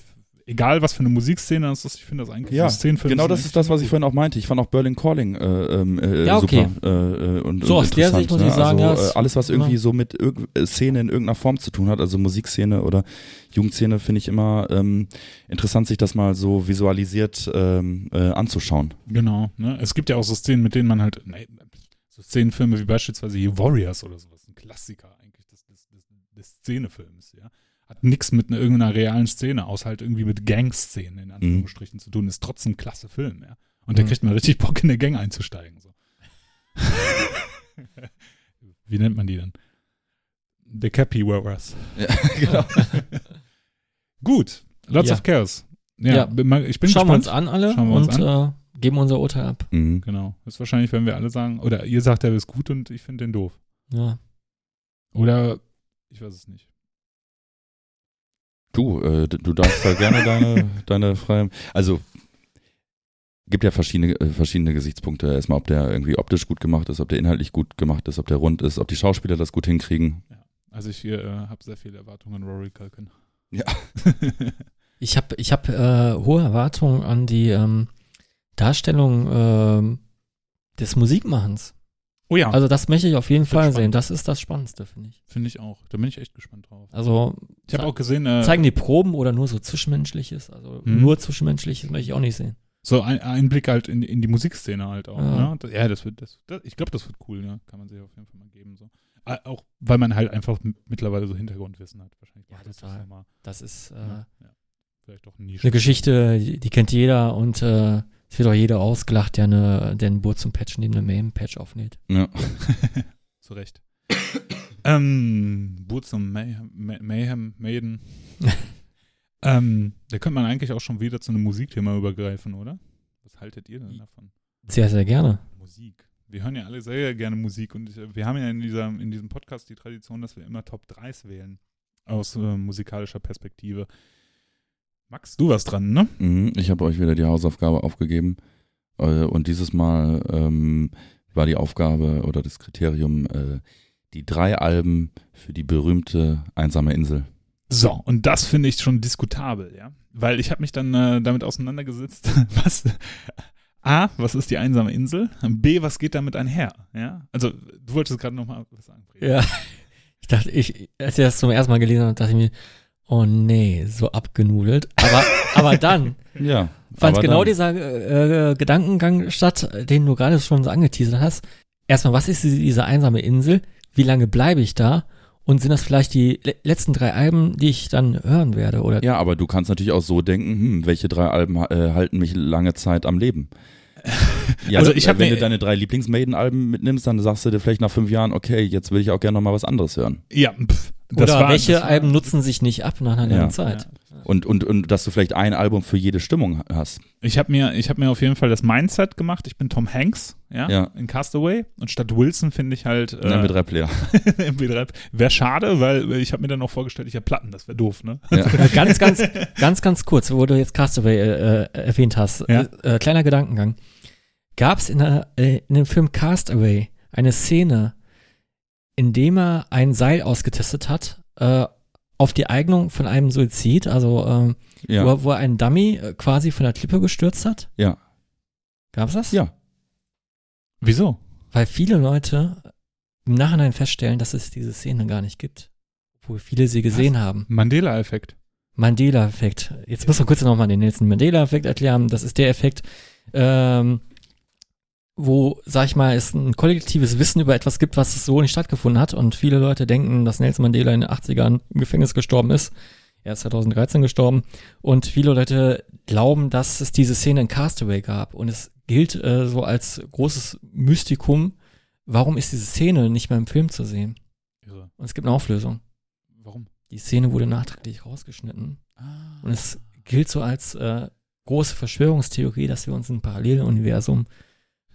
egal was für eine Musikszene das ist, ich finde das eigentlich Ja, so Szenenfilme Genau das ist das, was ich vorhin auch meinte. Ich fand auch Berlin Calling äh, ähm, äh, Ja, okay. super äh, äh, und, So, und aus der Sicht muss ne? ich sagen, also, ja, äh, es- alles, was irgendwie ja. so mit irg äh, Szene in irgendeiner Form zu tun hat, also Musikszene oder Jugendszene, finde ich immer ähm, interessant, sich das mal so visualisiert ähm, äh, anzuschauen. Genau, ne? Es gibt ja auch so Szenen, mit denen man halt, ne, so Szenenfilme wie beispielsweise hier Warriors oder sowas, ein Klassiker eigentlich des, des, des, des Szenefilms, ja. Hat nichts mit einer, irgendeiner realen Szene, außer halt irgendwie mit Gang-Szenen in Anführungsstrichen zu tun, ist trotzdem ein klasse Film, ja. Und da Mhm. kriegt man richtig Bock, in der Gang einzusteigen, so. wie nennt man die dann? The Cappy Warriors. Ja, genau. Gut, Lots Ja. of Chaos. Ja, Ja. bin ich bin Schauen wir gespannt. uns an alle Schauen wir uns und Äh, geben unser Urteil ab. Mhm. Genau. Das ist wahrscheinlich, wenn wir alle sagen, oder ihr sagt, der ist gut und ich finde den doof. Ja. Oder ich weiß es nicht. Du, äh, du darfst da gerne deine, deine freie. Also gibt ja verschiedene, äh, verschiedene Gesichtspunkte. Erstmal, ob der irgendwie optisch gut gemacht ist, ob der inhaltlich gut gemacht ist, ob der rund ist, ob die Schauspieler das gut hinkriegen. Also ich äh, habe sehr viele Erwartungen an Rory Culkin. Ja. Ich habe ich hab, äh, hohe Erwartungen an die ähm, Darstellung ähm, des Musikmachens. Oh ja, Also das möchte ich auf jeden Fall spannend. sehen. Das ist das Spannendste, finde ich. finde ich auch. Da bin ich echt gespannt drauf. Also Ich habe auch gesehen, äh, zeigen die Proben oder nur so Zwischenmenschliches? Also Mhm. nur Zwischenmenschliches möchte ich auch nicht sehen. so ein Einblick halt in, in die Musikszene halt auch. Ja. Ne? Das- Ja, das wird, das, das, ich glaube, das wird cool. Ja? Kann man sich auf jeden Fall mal geben. So. Ah, Auch weil man halt einfach mittlerweile so Hintergrundwissen hat. Wahrscheinlich Ja, das Das ist äh, ja, ja. Vielleicht doch ein Nische. eine Geschichte, die, die kennt jeder und äh, es wird auch jeder ausgelacht, der, eine, der einen Boot zum Patch neben einem Main-Patch aufnäht. Ja. Zu Recht. ähm, und Mayhem, May- Mayhem Maiden. ähm, da könnte man eigentlich auch schon wieder zu einem Musikthema übergreifen, oder? Was haltet ihr denn davon? Sehr, sehr gerne. Musik. Wir hören ja alle sehr gerne Musik und ich, wir haben ja in, dieser, in diesem Podcast die Tradition, dass wir immer Top 3s wählen. Aus äh, musikalischer Perspektive. Max, du warst dran, ne? Mhm, ich habe euch wieder die Hausaufgabe aufgegeben. Äh, und dieses Mal ähm, war die Aufgabe oder das Kriterium äh, die drei Alben für die berühmte einsame Insel. So, und das finde ich schon diskutabel, ja. Weil ich habe mich dann äh, damit auseinandergesetzt, was A, was ist die einsame Insel? B, was geht damit einher? Ja. Also, du wolltest gerade nochmal was sagen. Ja. Ich dachte, ich, als ich das zum ersten Mal gelesen habe, dachte ich mir, oh nee, so abgenudelt. Aber, aber dann Ja. fand genau dann- dieser äh, Gedankengang statt, den du gerade schon so angeteasert hast. Erstmal, was ist diese, einsame Insel? Wie lange bleibe ich da? Und sind das vielleicht die le letzten drei Alben, die ich dann hören werde? Oder Ja, aber du kannst natürlich auch so denken, hm, welche drei Alben äh, halten mich lange Zeit am Leben? Ja, Also ich hab wenn du deine drei Lieblings-Maiden-Alben mitnimmst, dann sagst du dir vielleicht nach fünf Jahren, okay, jetzt will ich auch gerne noch mal was anderes hören. Ja, pff, das oder war, welche das war, Alben nutzen sich nicht ab nach einer langen Ja. Zeit? Und, und, und dass du vielleicht ein Album für jede Stimmung hast. Ich habe mir, ich hab mir auf jeden Fall das Mindset gemacht. Ich bin Tom Hanks, ja, Ja. in Castaway. Und statt Wilson finde ich halt äh, Ein MP3-Player. MP3. Wäre schade, weil ich habe mir dann auch vorgestellt, ich habe Platten, das wäre doof, ne? Ja. Äh, ganz, ganz, ganz, ganz kurz, wo du jetzt Castaway äh, äh, erwähnt hast. Ja. Äh, äh, kleiner Gedankengang. Gab es in, der- äh, in dem Film Castaway eine Szene, in dem er ein Seil ausgetestet hat, äh, auf die Eignung von einem Suizid, also ähm, Ja. wo, wo er einen Dummy äh, quasi von der Klippe gestürzt hat? Ja. Gab's das? Ja. Wieso? Weil viele Leute im Nachhinein feststellen, dass es diese Szene gar nicht gibt. Obwohl viele sie gesehen haben. Mandela-Effekt. Mandela-Effekt. Jetzt muss man kurz nochmal den Nelson Mandela-Effekt erklären. Das ist der Effekt, ähm, wo, sag ich mal, es ein kollektives Wissen über etwas gibt, was so nicht stattgefunden hat. Und viele Leute denken, dass Nelson Mandela in den 80ern im Gefängnis gestorben ist. Er ist 2013 gestorben. Und viele Leute glauben, dass es diese Szene in Castaway gab. Und es gilt äh, so als großes Mystikum. Warum ist diese Szene nicht mehr im Film zu sehen? Irre. Und es gibt eine Auflösung. Warum? Die Szene wurde nachträglich rausgeschnitten. Ah. Und es gilt so als äh, große Verschwörungstheorie, dass wir uns in einem Paralleluniversum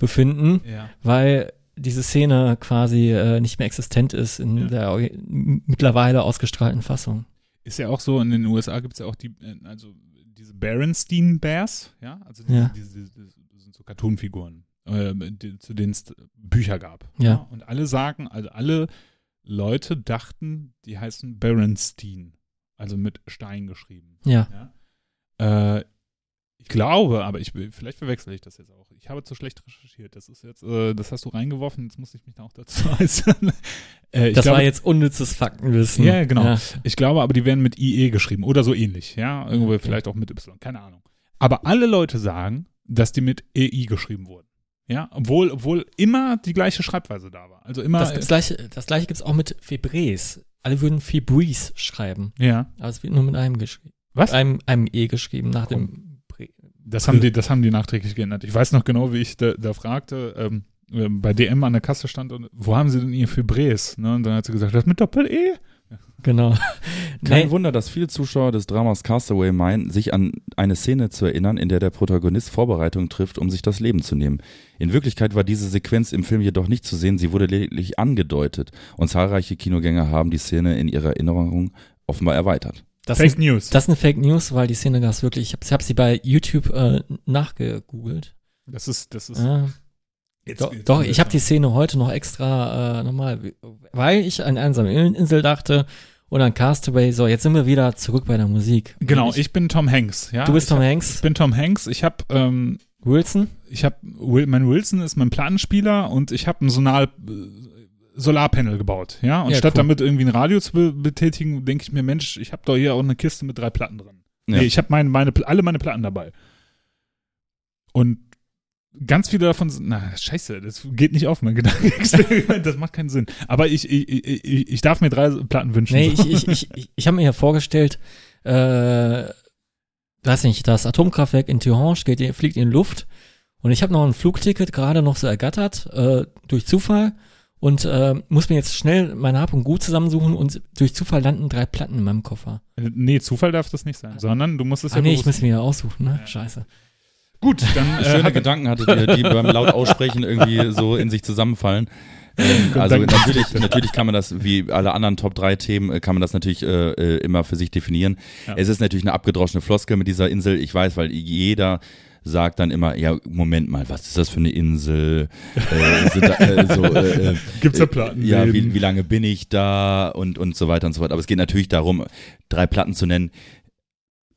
befinden, Ja. weil diese Szene quasi äh, nicht mehr existent ist in Ja. der mittlerweile ausgestrahlten Fassung. Ist ja auch so, in den USA gibt es ja auch die, äh, also diese Berenstein Bears, ja, also diese, Ja. diese, diese, das sind so Cartoonfiguren, äh, die, zu denen es Bücher gab. Ja. Und alle sagen, also alle Leute dachten, die heißen Berenstein, also mit Stein geschrieben. Ja. Äh, ich glaube, aber ich vielleicht verwechsel ich das jetzt auch. Ich habe zu schlecht recherchiert. Das ist jetzt, äh, das hast du reingeworfen, jetzt muss ich mich da auch dazu äußern. äh, das glaube, war jetzt unnützes Faktenwissen. Ja, genau. Ja. ich glaube aber, die werden mit IE geschrieben oder so ähnlich, ja. Irgendwo Okay. vielleicht auch mit Y, keine Ahnung. Aber alle Leute sagen, dass die mit EI geschrieben wurden. Ja, obwohl, obwohl immer die gleiche Schreibweise da war. Also immer. Das, gibt's gleiche, das gleiche gibt es auch mit Febres. Alle würden Febris schreiben, ja. aber es wird nur mit einem geschrieben. Was? Einem, einem E geschrieben nach dem Bre Das haben die, das haben die nachträglich geändert. Ich weiß noch genau, wie ich da, da fragte, ähm, äh, bei DM an der Kasse stand und wo haben sie denn ihr Fibres? Ne? Und dann hat sie gesagt, das mit Doppel-E? Genau. Kein Nee, Wunder, dass viele Zuschauer des Dramas Castaway meinen, sich an eine Szene zu erinnern, in der der Protagonist Vorbereitungen trifft, um sich das Leben zu nehmen. In Wirklichkeit war diese Sequenz im Film jedoch nicht zu sehen, sie wurde lediglich angedeutet und zahlreiche Kinogänger haben die Szene in ihrer Erinnerung offenbar erweitert. Das, Fake sind, News. das sind Fake News, weil die Szene gab es wirklich. Ich habe hab sie bei YouTube äh, nachgegoogelt. Das ist, das ist. Ja. Jetzt- Doch, jetzt- doch ich habe die Szene heute noch extra äh, nochmal, weil ich an einsamen Insel dachte und an Castaway. So, jetzt sind wir wieder zurück bei der Musik. Genau, ich, ich bin Tom Hanks. Ja? du bist Tom hab, Hanks, Ich bin Tom Hanks. Ich habe ähm, Wilson. ich habe mein Wilson ist mein Plattenspieler und ich habe ein Sonar, äh, Solarpanel gebaut, ja. Und Ja, statt cool. damit irgendwie ein Radio zu be betätigen, denke ich mir, Mensch, ich habe doch hier auch eine Kiste mit drei Platten drin. Ja. Nee, ich habe meine, meine, alle meine Platten dabei. Und ganz viele davon sind, na, scheiße, das geht nicht auf, mein Gedankenexperiment, das macht keinen Sinn. Aber ich, ich, ich, ich, darf mir drei Platten wünschen. Nee, so. ich, ich, ich, ich, habe mir ja vorgestellt, äh, weiß nicht, das Atomkraftwerk in Tihange geht, fliegt in Luft und ich habe noch ein Flugticket gerade noch so ergattert, äh, durch Zufall und äh, muss mir jetzt schnell mein Hab und Gut zusammensuchen und durch Zufall landen drei Platten in meinem Koffer. Nee, Zufall darf das nicht sein, sondern du musst es Ah ja nee, ich muss mir ja aussuchen, ne? Scheiße. Gut, dann äh, Schöne hat- Gedanken hattet ihr, die beim laut aussprechen irgendwie so in sich zusammenfallen. Ähm, also natürlich, natürlich kann man das, wie alle anderen Top 3 Themen, äh, kann man das natürlich äh, äh, immer für sich definieren. Ja. Es ist natürlich eine abgedroschene Floskel mit dieser Insel. Ich weiß, weil jeder sagt dann immer, ja, Moment mal, was ist das für eine Insel? Äh, da, äh, so, äh, äh, Gibt's da Platten? Ja, neben? wie, wie lange bin ich da und, und so weiter und so fort. Aber es geht natürlich darum, drei Platten zu nennen.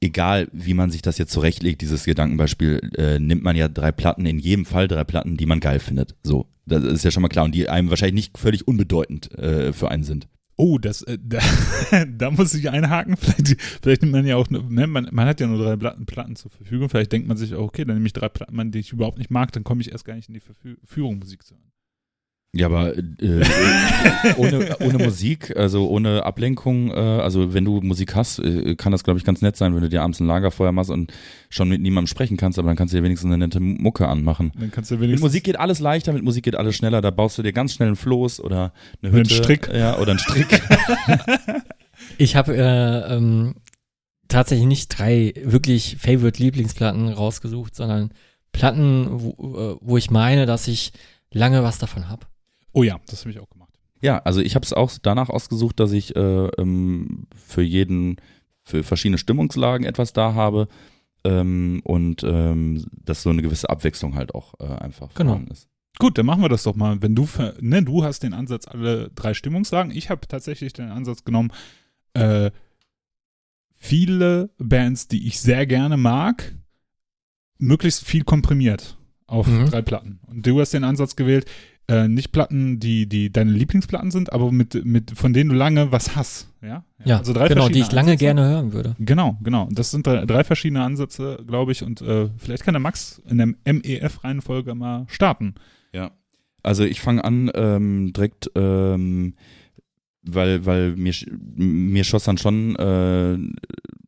Egal, wie man sich das jetzt zurechtlegt, dieses Gedankenbeispiel, äh, nimmt man ja drei Platten, in jedem Fall drei Platten, die man geil findet. So, das ist ja schon mal klar und die einem wahrscheinlich nicht völlig unbedeutend äh, für einen sind. Oh, das, äh, da, da muss ich einhaken. Vielleicht, vielleicht nimmt man ja auch, ne, man, man hat ja nur drei Platten, Platten zur Verfügung. Vielleicht denkt man sich, auch, okay, dann nehme ich drei Platten, die ich überhaupt nicht mag, dann komme ich erst gar nicht in die Verführung, Musik zu hören. Ja, aber äh, ohne, ohne Musik, also ohne Ablenkung, äh, also wenn du Musik hast, äh, kann das, glaube ich, ganz nett sein, wenn du dir abends ein Lagerfeuer machst und schon mit niemandem sprechen kannst, aber dann kannst du dir wenigstens eine nette Mucke anmachen. Dann kannst du Mit wenigstens. Musik geht alles leichter, mit Musik geht alles schneller. Da baust du dir ganz schnell einen Floß oder eine Einen Hütte. Strick. Ja, oder einen Strick. Ich habe äh, ähm, tatsächlich nicht drei wirklich Favorite Lieblingsplatten rausgesucht, sondern Platten, wo, äh, wo ich meine, dass ich lange was davon habe. Oh ja, das habe ich auch gemacht. ja, also ich habe es auch danach ausgesucht, dass ich äh, ähm, für jeden, für verschiedene Stimmungslagen etwas da habe ähm, und ähm, dass so eine gewisse Abwechslung halt auch äh, einfach Genau. vorhanden ist. Gut, dann machen wir das doch mal. Wenn du, ver- ne, du hast den Ansatz, alle drei Stimmungslagen. Ich habe tatsächlich den Ansatz genommen, äh, viele Bands, die ich sehr gerne mag, möglichst viel komprimiert auf Mhm. drei Platten. Und du hast den Ansatz gewählt, äh, nicht Platten, die, die deine Lieblingsplatten sind, aber mit, mit, von denen du lange was hast. Ja, Ja, also drei genau, die ich lange Ansätze. gerne hören würde. Genau, genau. Das sind drei, drei verschiedene Ansätze, glaube ich. Und äh, vielleicht kann der Max in der MEF-Reihenfolge mal starten. Ja. Also ich fange an ähm, direkt, ähm, weil, weil mir, mir schoss dann schon äh,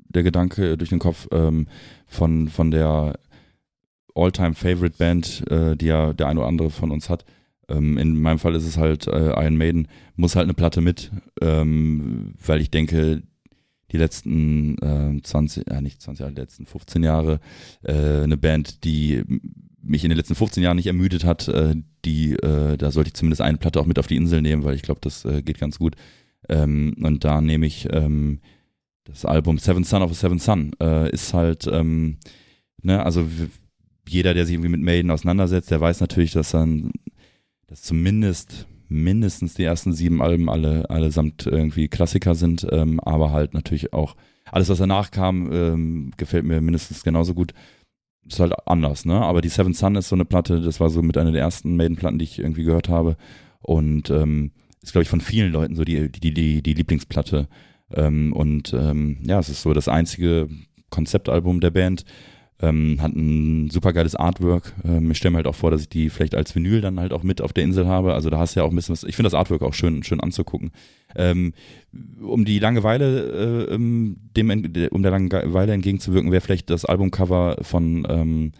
der Gedanke durch den Kopf ähm, von, von der All-Time-Favorite-Band, äh, die ja der eine oder andere von uns hat. Ähm, in meinem Fall ist es halt äh, Iron Maiden, muss halt eine Platte mit, ähm, weil ich denke, die letzten äh, 20, äh, nicht 20 Jahre, die letzten 15 Jahre äh, eine Band, die mich in den letzten 15 Jahren nicht ermüdet hat, äh, die, äh, da sollte ich zumindest eine Platte auch mit auf die Insel nehmen, weil ich glaube, das äh, geht ganz gut. Ähm, und da nehme ich ähm, das Album Seven Son of a Seven Son. Äh, ist halt, ähm, ne, also jeder, der sich irgendwie mit Maiden auseinandersetzt, der weiß natürlich, dass dann, dass zumindest mindestens die ersten sieben Alben alle allesamt irgendwie Klassiker sind, ähm, aber halt natürlich auch alles, was danach kam, ähm, gefällt mir mindestens genauso gut. Ist halt anders, ne? Aber die Seven Sun ist so eine Platte, das war so mit einer der ersten Maiden-Platten, die ich irgendwie gehört habe. Und ähm, ist, glaube ich, von vielen Leuten so die, die, die, die Lieblingsplatte. Ähm, und ähm, ja, es ist so das einzige Konzeptalbum der Band. Ähm, hat ein super geiles Artwork. Ähm, ich stelle mir halt auch vor, dass ich die vielleicht als Vinyl dann halt auch mit auf der Insel habe. Also da hast du ja auch ein bisschen was. Ich finde das Artwork auch schön, schön anzugucken. Ähm, um die Langeweile, äh, ähm, dem, um der Langeweile entgegenzuwirken, wäre vielleicht das Albumcover von ähm,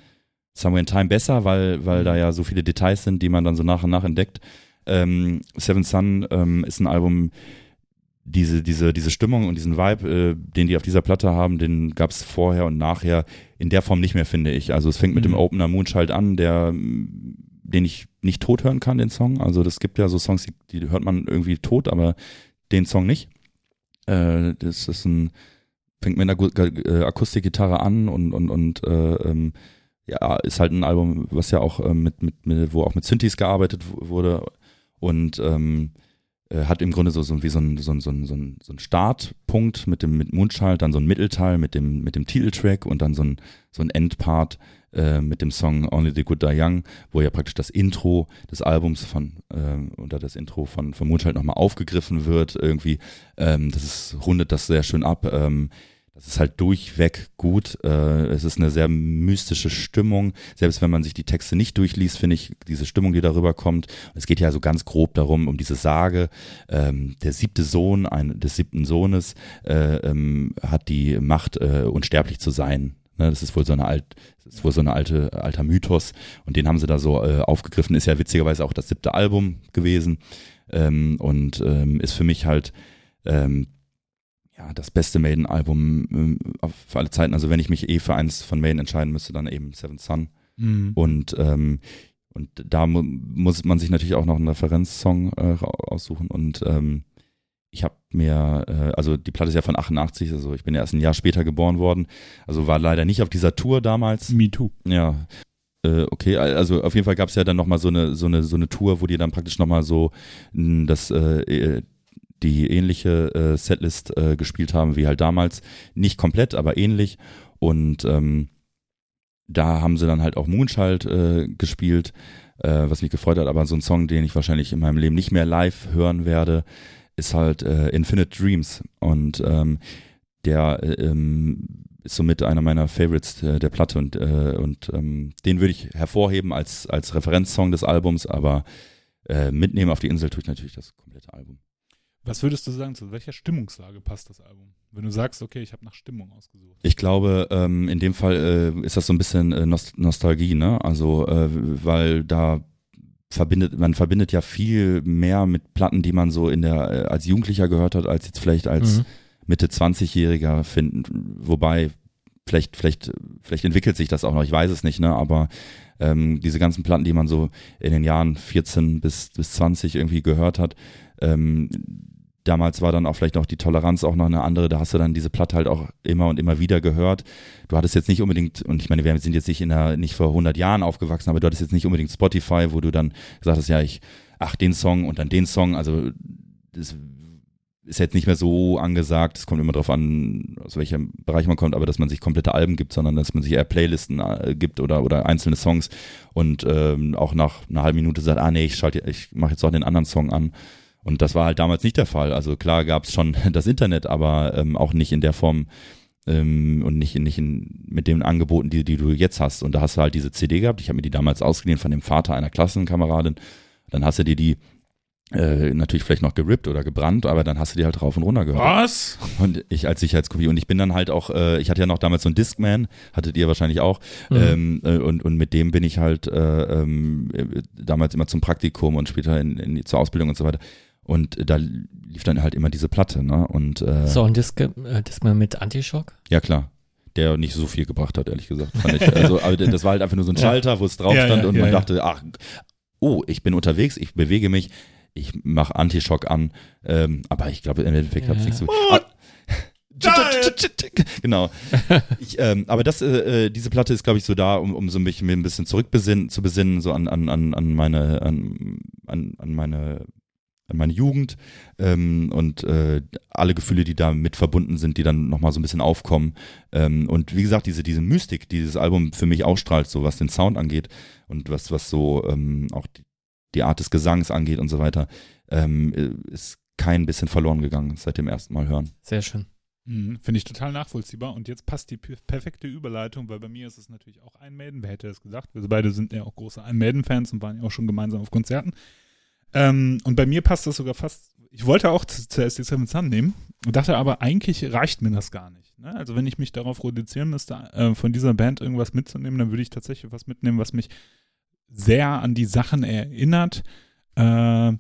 Somewhere in Time besser, weil, weil da ja so viele Details sind, die man dann so nach und nach entdeckt. Ähm, Seven Sun ähm, ist ein Album, diese, diese, diese Stimmung und diesen Vibe, äh, den die auf dieser Platte haben, den gab es vorher und nachher in der Form nicht mehr, finde ich. Also es fängt mit mhm. dem Opener Moonchild an, der den ich nicht tot hören kann, den Song. Also das gibt ja so Songs, die, die hört man irgendwie tot, aber den Song nicht. Äh, das ist ein, fängt mit einer äh, Akustikgitarre an und, und, und äh, ähm, ja, ist halt ein Album, was ja auch äh, mit, mit, mit, wo auch mit Synthes gearbeitet wurde und ähm, äh, hat im Grunde so, so wie so ein, so ein, so ein, so ein, Startpunkt mit dem mit Mundschalt, dann so ein Mittelteil mit dem, mit dem Titeltrack und dann so ein, so ein Endpart äh, mit dem Song Only the Good Die Young, wo ja praktisch das Intro des Albums von äh, oder das Intro von, von Mundschalt nochmal aufgegriffen wird. Irgendwie, ähm, das ist, rundet das sehr schön ab. Ähm, das ist halt durchweg gut. Äh, es ist eine sehr mystische Stimmung. Selbst wenn man sich die Texte nicht durchliest, finde ich diese Stimmung, die darüber kommt. Es geht ja so ganz grob darum, um diese Sage. Ähm, der siebte Sohn ein, des siebten Sohnes äh, ähm, hat die Macht, äh, unsterblich zu sein. Ne, das ist wohl so eine alt, das ist wohl so eine alte, alter Mythos. Und den haben sie da so äh, aufgegriffen. Ist ja witzigerweise auch das siebte Album gewesen. Ähm, und ähm, ist für mich halt ähm, ja, das beste Maiden-Album äh, für alle Zeiten. Also wenn ich mich eh für eins von Maiden entscheiden müsste, dann eben Seven Sun. Mhm. Und ähm, und da mu muss man sich natürlich auch noch einen Referenzsong äh, aussuchen. Und ähm, ich habe mir, äh, also die Platte ist ja von 88, also ich bin ja erst ein Jahr später geboren worden. Also war leider nicht auf dieser Tour damals. Me too. Ja. Äh, okay, also auf jeden Fall gab es ja dann nochmal so eine, so eine, so eine Tour, wo die dann praktisch nochmal so das äh, die ähnliche äh, Setlist äh, gespielt haben wie halt damals. Nicht komplett, aber ähnlich. Und ähm, da haben sie dann halt auch Moonchild äh, gespielt, äh, was mich gefreut hat. Aber so ein Song, den ich wahrscheinlich in meinem Leben nicht mehr live hören werde, ist halt äh, Infinite Dreams. Und ähm, der äh, ähm, ist somit einer meiner Favorites äh, der Platte und, äh, und ähm, den würde ich hervorheben als, als Referenzsong des Albums, aber äh, mitnehmen auf die Insel tue ich natürlich das komplette Album. Was würdest du sagen, zu welcher Stimmungslage passt das Album? Wenn du sagst, okay, ich habe nach Stimmung ausgesucht. Ich glaube, ähm, in dem Fall äh, ist das so ein bisschen äh, Nost Nostalgie, ne? Also, äh, weil da verbindet, man verbindet ja viel mehr mit Platten, die man so in der, äh, als Jugendlicher gehört hat, als jetzt vielleicht als mhm. Mitte 20-Jähriger finden. Wobei, vielleicht, vielleicht, vielleicht entwickelt sich das auch noch, ich weiß es nicht, ne? Aber ähm, diese ganzen Platten, die man so in den Jahren 14 bis, bis 20 irgendwie gehört hat, ähm, damals war dann auch vielleicht noch die Toleranz auch noch eine andere. Da hast du dann diese Platte halt auch immer und immer wieder gehört. Du hattest jetzt nicht unbedingt, und ich meine, wir sind jetzt nicht in der, nicht vor 100 Jahren aufgewachsen, aber du hattest jetzt nicht unbedingt Spotify, wo du dann gesagt hast, ja, ich, ach, den Song und dann den Song. Also, das ist jetzt nicht mehr so angesagt. Es kommt immer darauf an, aus welchem Bereich man kommt, aber dass man sich komplette Alben gibt, sondern dass man sich eher Playlisten äh, gibt oder, oder einzelne Songs und ähm, auch nach einer halben Minute sagt, ah nee, ich schalte, ich mache jetzt auch den anderen Song an. Und das war halt damals nicht der Fall. Also klar gab es schon das Internet, aber ähm, auch nicht in der Form ähm, und nicht, in, nicht in, mit den Angeboten, die, die du jetzt hast. Und da hast du halt diese CD gehabt. Ich habe mir die damals ausgeliehen von dem Vater einer Klassenkameradin. Dann hast du dir die äh, natürlich vielleicht noch gerippt oder gebrannt, aber dann hast du die halt rauf und runter gehört. Was? Und ich als Sicherheitskopie. Und ich bin dann halt auch, äh, ich hatte ja noch damals so einen Discman, hattet ihr wahrscheinlich auch. Mhm. Ähm, äh, und, und mit dem bin ich halt äh, ähm, damals immer zum Praktikum und später in, in, zur Ausbildung und so weiter. Und da lief dann halt immer diese Platte, ne? Und äh, So, ein Disc, äh, Discman mit Antischock? ja klar. Der nicht so viel gebracht hat, ehrlich gesagt. Fand ich. Also, aber das war halt einfach nur so ein Ja. Schalter, wo es drauf Ja, stand ja, und ja, man ja. dachte, ach, oh, ich bin unterwegs, ich bewege mich, ich mache Antischock an. Ähm, aber ich glaube, im Endeffekt hat es Ja. nichts Oh, Ah, Genau. Ich, ähm, aber das, äh, äh, diese Platte ist, glaube ich, so da, um, um so mich mir ein bisschen zurückbesinnen, zu besinnen, so an, an, an, an meine, an, an meine, an meine Jugend ähm, und äh, alle Gefühle, die da mit verbunden sind, die dann nochmal so ein bisschen aufkommen. Ähm, und wie gesagt, diese, diese Mystik, die dieses Album für mich ausstrahlt, so was den Sound angeht und was, was so ähm, auch die, die Art des Gesangs angeht und so weiter, ähm, äh, ist kein bisschen verloren gegangen seit dem ersten Mal hören. Sehr schön. Mhm, Finde ich total nachvollziehbar. Und jetzt passt die per- perfekte Überleitung, weil bei mir ist es natürlich auch ein Maiden. Wer hätte das gesagt? Wir beide sind ja auch große Ein Maiden-Fans und waren ja auch schon gemeinsam auf Konzerten. Ähm, und bei mir passt das sogar fast. Ich wollte auch zuerst die Seven Sun nehmen und dachte aber, eigentlich reicht mir das gar nicht. Ne? Also, wenn ich mich darauf reduzieren müsste, äh, von dieser Band irgendwas mitzunehmen, dann würde ich tatsächlich was mitnehmen, was mich sehr an die Sachen erinnert, äh,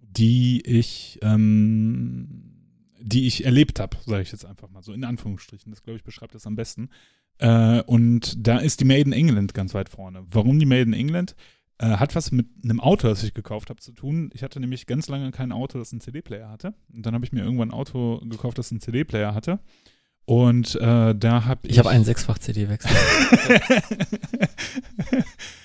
die ich, ähm, die ich erlebt habe, sage ich jetzt einfach mal so in Anführungsstrichen. Das glaube ich beschreibt das am besten. Äh, und da ist die Made in England ganz weit vorne. Warum die Made in England? Äh, hat was mit einem Auto, das ich gekauft habe, zu tun. Ich hatte nämlich ganz lange kein Auto, das einen CD-Player hatte. Und dann habe ich mir irgendwann ein Auto gekauft, das einen CD-Player hatte. Und äh, da habe ich. Ich habe einen Sechsfach-CD-Wechsel.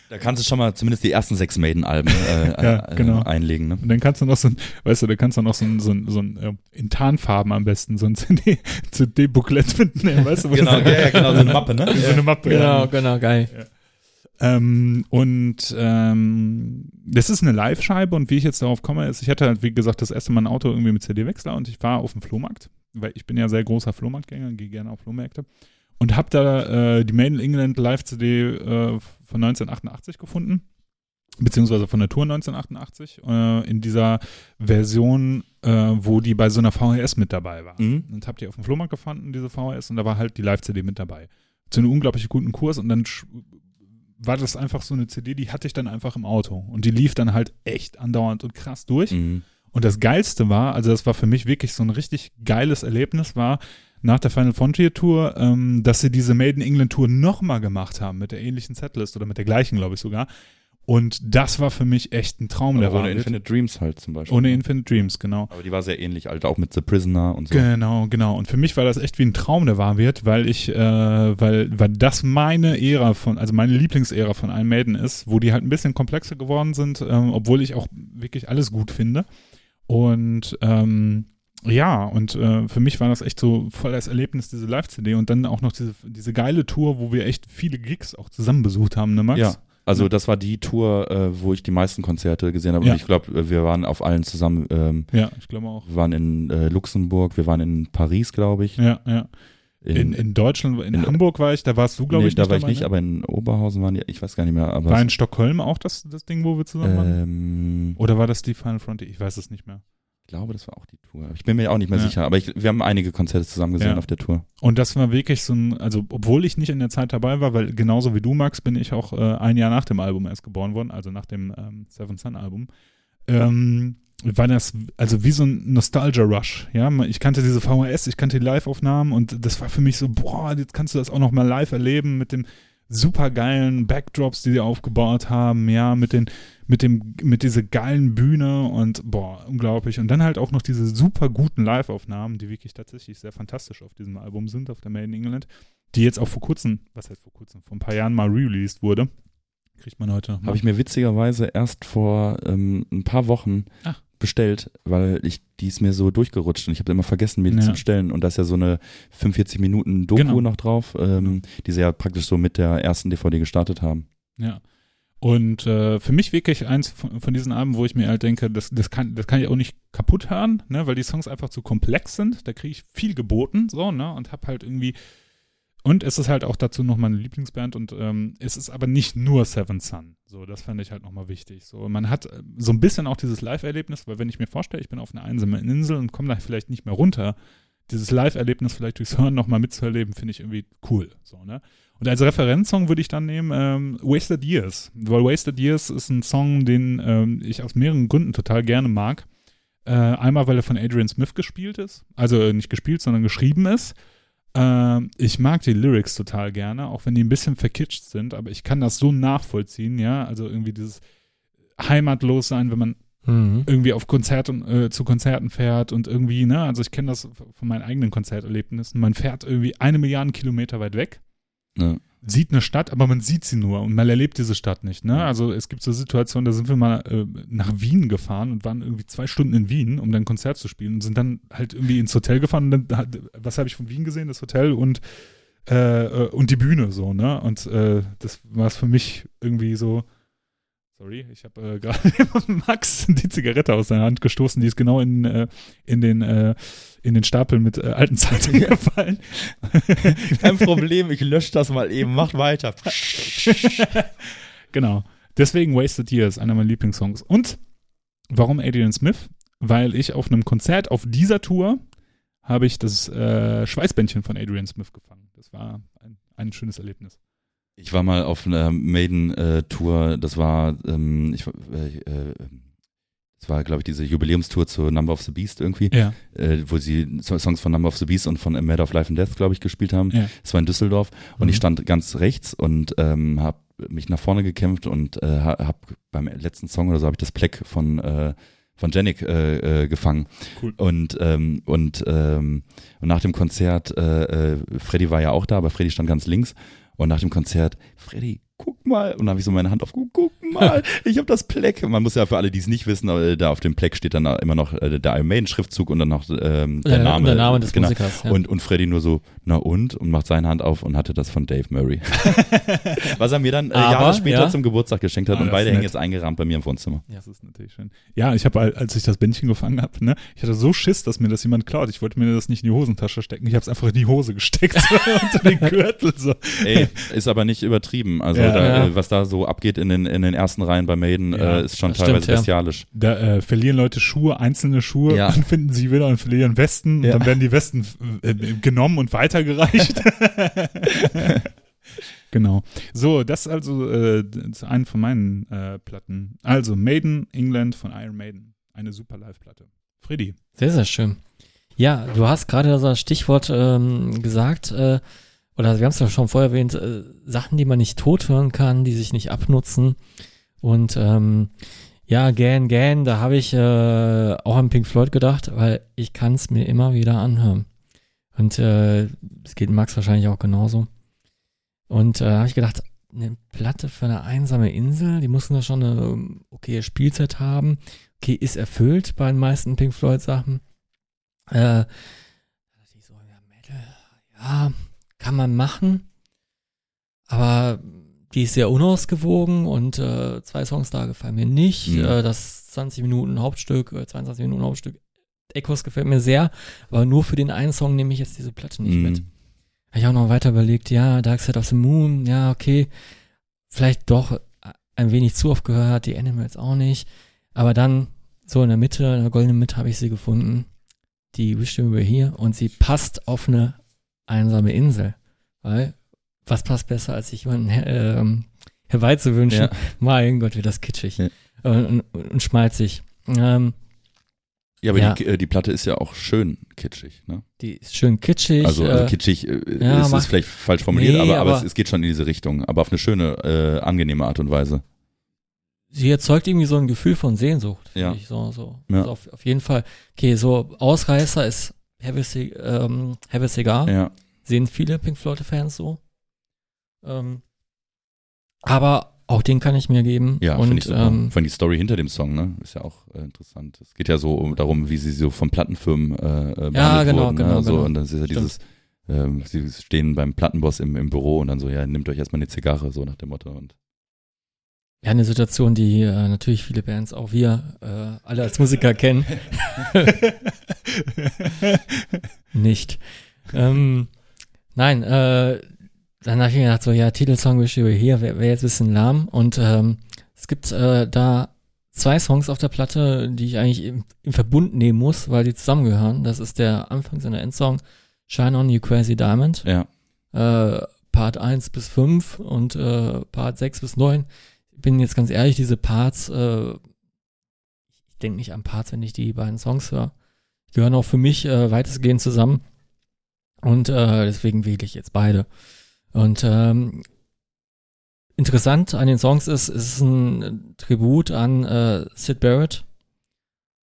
Da kannst du schon mal zumindest die ersten sechs Maiden-Alben äh, Ja, äh, genau. einlegen. Ne? Und dann kannst du noch so ein, weißt du, da kannst du noch so ein, so ein, so ein äh, in Tarnfarben am besten, so ein CD, CD-Booklet mitnehmen, weißt du? wo Genau, das- ja, ja, genau, so eine Mappe, ne? So eine Mappe. genau, ja. genau, geil. Ähm, und ähm, das ist eine Live-Scheibe und wie ich jetzt darauf komme, ist, ich hatte halt, wie gesagt, das erste Mal ein Auto irgendwie mit CD-Wechsler und ich war auf dem Flohmarkt, weil ich bin ja sehr großer Flohmarktgänger, gehe gerne auf Flohmärkte und habe da äh, die Made in England Live-CD äh, von 1988 gefunden, beziehungsweise von der Tour 1988, äh, in dieser Version, äh, wo die bei so einer VHS mit dabei war. Mhm. Und hab die auf dem Flohmarkt gefunden, diese VHS, und da war halt die Live-CD mit dabei. Zu einem unglaublich guten Kurs und dann war das einfach so eine CD, die hatte ich dann einfach im Auto. Und die lief dann halt echt andauernd und krass durch. Mhm. Und das Geilste war, also das war für mich wirklich so ein richtig geiles Erlebnis, war nach der Final Frontier Tour, ähm, dass sie diese Made in England Tour nochmal gemacht haben mit der ähnlichen Setlist oder mit der gleichen, glaube ich sogar. Und das war für mich echt ein Traum, der Aber war. ohne Infinite Dreams halt zum Beispiel. Ohne Infinite Dreams, genau. Aber die war sehr ähnlich, halt auch mit The Prisoner und so. Genau, genau. Und für mich war das echt wie ein Traum, der wahr wird, weil ich, äh, weil, weil das meine Ära von, also meine Lieblingsära von Iron Maiden ist, wo die halt ein bisschen komplexer geworden sind, ähm, obwohl ich auch wirklich alles gut finde. Und ähm, ja, und äh, für mich war das echt so voll das Erlebnis, diese Live-CD und dann auch noch diese, diese geile Tour, wo wir echt viele Gigs auch zusammen besucht haben, ne Max? Ja. Also Ja. das war die Tour, äh, wo ich die meisten Konzerte gesehen habe. Ja. Und ich glaube, wir waren auf allen zusammen. Ähm, Ja, ich glaube auch. wir waren in äh, Luxemburg, wir waren in Paris, glaube ich. Ja, ja. In, in Deutschland, in, in- Hamburg war ich, da warst du, glaube nee, ich, da nicht war ich nicht, ne? aber in Oberhausen waren die, ich weiß gar nicht mehr. Aber War in Stockholm auch das, das Ding, wo wir zusammen waren? ähm, Oder war das die Final Frontier? Ich weiß es nicht mehr. Ich glaube, das war auch die Tour. Ich bin mir auch nicht mehr Ja. sicher, aber ich, wir haben einige Konzerte zusammen gesehen Ja. auf der Tour. Und das war wirklich so ein, also obwohl ich nicht in der Zeit dabei war, weil genauso wie du, Max, bin ich auch äh, ein Jahr nach dem Album erst geboren worden, also nach dem ähm, Seven Sun Album, ähm, war das also wie so ein Nostalgia-Rush. Ja, ich kannte diese VHS, ich kannte die Live-Aufnahmen und das war für mich so, boah, jetzt kannst du das auch noch mal live erleben mit dem super geilen Backdrops, die sie aufgebaut haben, ja, mit den, mit dem, mit dieser geilen Bühne und boah, unglaublich. Und dann halt auch noch diese super guten Live-Aufnahmen, die wirklich tatsächlich sehr fantastisch auf diesem Album sind, auf der Made in England, die jetzt auch vor kurzem, was heißt vor kurzem, vor ein paar Jahren mal released wurde. Kriegt man heute noch. Habe ich mir witzigerweise erst vor ähm, ein paar Wochen Ah. Bestellt, weil ich die ist mir so durchgerutscht und ich habe immer vergessen, mir die Ja. zu bestellen. Und da ist ja so eine 45 Minuten Doku Genau. noch drauf, ähm, die sie ja praktisch so mit der ersten DVD gestartet haben. Ja. Und äh, für mich wirklich eins von, von diesen Alben, wo ich mir halt denke, das, das, kann, das kann ich auch nicht kaputt hören, ne, weil die Songs einfach zu komplex sind. Da kriege ich viel geboten, so, ne, und hab halt irgendwie. Und es ist halt auch dazu noch meine Lieblingsband und ähm, es ist aber nicht nur Seven Sun. So, das fand ich halt nochmal wichtig. So, man hat äh, so ein bisschen auch dieses Live-Erlebnis, weil wenn ich mir vorstelle, ich bin auf einer einsamen Insel und komme da vielleicht nicht mehr runter, dieses Live-Erlebnis vielleicht durchs Hören nochmal mitzuerleben, finde ich irgendwie cool. So, ne? Und als Referenzsong würde ich dann nehmen ähm, Wasted Years. Weil Wasted Years ist ein Song, den ähm, ich aus mehreren Gründen total gerne mag. Äh, einmal, weil er von Adrian Smith gespielt ist. Also äh, nicht gespielt, sondern geschrieben ist. Äh, ich mag die Lyrics total gerne, auch wenn die ein bisschen verkitscht sind, aber ich kann das so nachvollziehen, ja. Also irgendwie dieses heimatlos sein, wenn man Mhm. irgendwie auf Konzerten, äh, zu Konzerten fährt und irgendwie, ne, also ich kenne das von meinen eigenen Konzerterlebnissen. Man fährt irgendwie eine Milliarde Kilometer weit weg, Ne? Sieht eine Stadt, aber man sieht sie nur und man erlebt diese Stadt nicht, ne? Also es gibt so Situationen, da sind wir mal äh, nach Wien gefahren und waren irgendwie zwei Stunden in Wien, um dann ein Konzert zu spielen und sind dann halt irgendwie ins Hotel gefahren und dann, was habe ich von Wien gesehen? Das Hotel und äh, äh, und die Bühne so, ne? Und äh, das war es für mich irgendwie so. Sorry, ich habe äh, gerade Max die Zigarette aus seiner Hand gestoßen, die ist genau in, äh, in, den, äh, in den Stapel mit äh, alten Zeitungen gefallen. Kein Problem, ich lösche das mal eben. Macht weiter. genau. Deswegen Wasted Years, einer meiner Lieblingssongs. Und warum Adrian Smith? Weil ich auf einem Konzert auf dieser Tour habe ich das äh, Schweißbändchen von Adrian Smith gefangen. Das war ein, ein schönes Erlebnis. Ich war mal auf einer Maiden-Tour, das war, ähm, ich, äh, das war, glaube ich, diese Jubiläumstour zu Number of the Beast irgendwie, Ja. äh, wo sie So- Songs von Number of the Beast und von A Matter of Life and Death, glaube ich, gespielt haben. Ja. Das war in Düsseldorf und Mhm. ich stand ganz rechts und ähm, habe mich nach vorne gekämpft und äh, habe beim letzten Song oder so habe ich das Pleck von äh, von Janik äh, äh, gefangen. Cool. Und, ähm, und, ähm, und nach dem Konzert, äh, äh, Freddy war ja auch da, aber Freddy stand ganz links. Und nach dem Konzert, Freddy, guck mal. Und dann habe ich so meine Hand auf, guck, mal, ich habe das Pleck. Man muss ja für alle, die es nicht wissen, aber da auf dem Pleck steht dann immer noch äh, der Iron Maiden Schriftzug und dann noch ähm, der Äh, Name. der Name des genau. Musikers. Ja. Und, und Freddy nur so, na und? Und macht seine Hand auf und hatte das von Dave Murray. Was er mir dann äh, Aber, Jahre später ja. zum Geburtstag geschenkt hat. Ah, und beide hängen jetzt eingerahmt bei mir im Wohnzimmer. Das ist natürlich schön. Ja, ich habe, als ich das Bändchen gefangen habe, ne, ich hatte so Schiss, dass mir das jemand klaut. Ich wollte mir das nicht in die Hosentasche stecken. Ich habe es einfach in die Hose gesteckt, unter den Gürtel. So. Ey, ist aber nicht übertrieben. Also Ja. da, Ja. äh, was da so abgeht in den, in den ersten Reihen bei Maiden, Ja, äh, ist schon das teilweise stimmt, ja. bestialisch. Da äh, verlieren Leute Schuhe, einzelne Schuhe, Ja. dann finden sie wieder und verlieren Westen. Ja. Und dann werden die Westen äh, genommen und weitergereicht. genau. So, das ist also äh, ist eine von meinen äh, Platten. Also Maiden, England von Iron Maiden. Eine super Live-Platte. Freddy. Sehr, sehr schön. Ja, du hast gerade das Stichwort ähm, gesagt, äh, oder wir haben es ja schon vorher erwähnt, äh, Sachen, die man nicht tot hören kann, die sich nicht abnutzen. Und ähm, ja, Gan Gan, da habe ich äh, auch an Pink Floyd gedacht, weil ich kann es mir immer wieder anhören. Und äh, es geht Max wahrscheinlich auch genauso. Und äh, habe ich gedacht, eine Platte für eine einsame Insel, die muss da schon eine ähm, okay Spielzeit haben. Okay, ist erfüllt bei den meisten Pink Floyd Sachen. Äh, ja, Metal, ja, kann man machen. Aber die ist sehr unausgewogen und äh, zwei Songs da gefallen mir nicht. Mhm. Äh, das 20 Minuten Hauptstück, äh, 22 Minuten Hauptstück Echos gefällt mir sehr, aber nur für den einen Song nehme ich jetzt diese Platte nicht Mhm. mit. Habe ich auch noch weiter überlegt, ja, Dark Side of the Moon, ja, okay, vielleicht doch ein wenig zu oft gehört, die Animals auch nicht, aber dann so in der Mitte, in der goldenen Mitte habe ich sie gefunden, die Wish You Were Here und sie passt auf eine einsame Insel, weil was passt besser, als sich jemanden ähm, herbeizuwünschen? Ja. Mein Gott, wird das kitschig Ja. und, und, und schmalzig. Ähm, Ja, aber Ja. Die, äh, die Platte ist ja auch schön kitschig. Ne? die ist schön kitschig. Also, also äh, kitschig äh, ja, ist, ist vielleicht falsch formuliert, Nee, aber, aber, aber- es, es geht schon in diese Richtung. Aber auf eine schöne, äh, angenehme Art und Weise. sie erzeugt irgendwie so ein Gefühl von Sehnsucht. finde Ja. Ich, so, so. Ja. Also auf, auf jeden Fall. Okay, so Ausreißer ist Have a, Cig ähm, Have a Cigar. Ja. Sehen viele Pink Floyd-Fans so. Ähm, aber auch den kann ich mir geben. Ja, und finde ich ähm, Vor allem die Story hinter dem Song, ne? Ist ja auch äh, interessant. Es geht ja so um, darum, wie sie so von Plattenfirmen äh, behandelt genau, wurden. genau, ne? so, genau. Und dann ist ja dieses, ähm, sie stehen beim Plattenboss im, im Büro und dann so, ja, nehmt euch erstmal eine Zigarre, so nach dem Motto. Und ja, eine Situation, die äh, natürlich viele Bands, auch wir, äh, alle als Musiker kennen. Nicht. Ähm, nein, äh, dann habe ich mir gedacht, so, ja, Titelsong Wish You Were Here wäre wär jetzt ein bisschen lahm. Und ähm, es gibt äh, da zwei Songs auf der Platte, die ich eigentlich im, im Verbund nehmen muss, weil die zusammengehören. Das ist der Anfangs- und der Endsong Shine On You Crazy Diamond. ja, Äh, Part 1 bis 5 und äh, Part 6 bis 9. Ich bin jetzt ganz ehrlich, diese Parts, äh, ich denke nicht an Parts, wenn ich die beiden Songs höre. Die gehören auch für mich äh, weitestgehend zusammen. Und äh, deswegen wähle ich jetzt beide. Und ähm, interessant an den Songs ist, es ist ein Tribut an äh, Sid Barrett.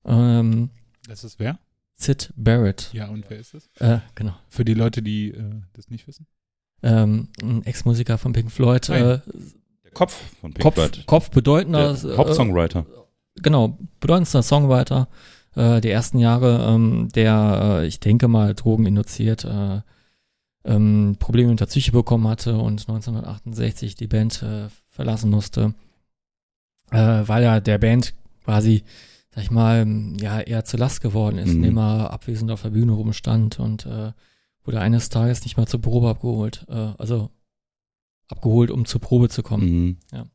Ähm, Das ist wer? Sid Barrett. Ja, und wer ist das? Äh, genau. Für die Leute, die äh, das nicht wissen. Ähm, ein Ex-Musiker von Pink Floyd. Äh, Kopf von Pink Kopf, Floyd. Kopf bedeutender. Der äh, Hauptsongwriter. genau, bedeutendster Songwriter äh, der ersten Jahre, ähm, der, äh, ich denke mal, Drogen induziert, äh, ähm, Probleme mit der Psyche bekommen hatte und 1968 die Band äh, verlassen musste, äh, weil er der Band quasi, sag ich mal, ja, eher zur Last geworden ist, Mhm. indem er abwesend auf der Bühne rumstand und äh, wurde eines Tages nicht mal zur Probe abgeholt, äh, also abgeholt, um zur Probe zu kommen Mhm.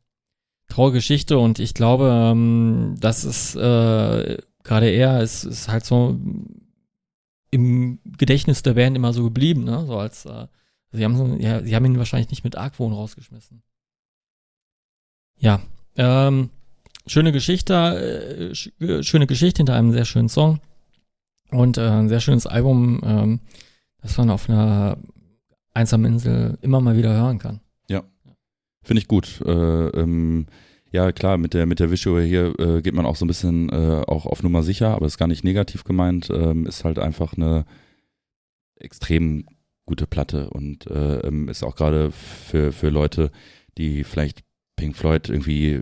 traurige Geschichte und ich glaube, ähm, das ist äh, gerade er, ist, ist halt so im Gedächtnis der Band immer so geblieben, ne? So als äh, sie haben so, ja, sie haben ihn wahrscheinlich nicht mit Argwohn rausgeschmissen. Ja, ähm, schöne Geschichte, äh, sch äh, schöne Geschichte hinter einem sehr schönen Song und äh, ein sehr schönes Album, ähm, das man auf einer einsamen Insel immer mal wieder hören kann. Finde ich gut. Äh, ähm, ja, klar, mit der, mit der Visual hier äh, geht man auch so ein bisschen äh, auch auf Nummer sicher, aber ist gar nicht negativ gemeint. Ähm, ist halt einfach eine extrem gute Platte und äh, ähm, ist auch gerade für, für Leute, die vielleicht Pink Floyd irgendwie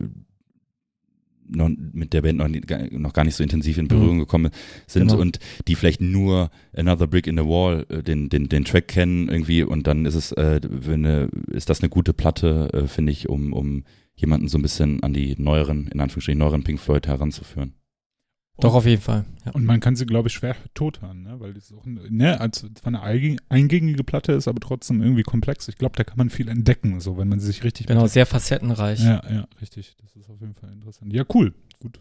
noch, mit der Band noch, nie- noch gar nicht so intensiv in Berührung gekommen sind Genau. und die vielleicht nur Another Brick in the Wall äh, den, den, den Track kennen irgendwie und dann ist es äh, eine, ist das eine gute Platte, äh, finde ich, um, um jemanden so ein bisschen an die neueren, in Anführungsstrichen neueren Pink Floyd heranzuführen. Doch, auf jeden Fall. Ja. Und man kann sie, glaube ich, schwer tot hören, ne? weil das auch ne, als zwar eine eingäng- eingängige Platte ist, aber trotzdem irgendwie komplex. Ich glaube, da kann man viel entdecken, so wenn man sie sich richtig Genau, sehr facettenreich. Ja, ja, richtig. Das ist auf jeden Fall interessant. Ja, cool. Gut.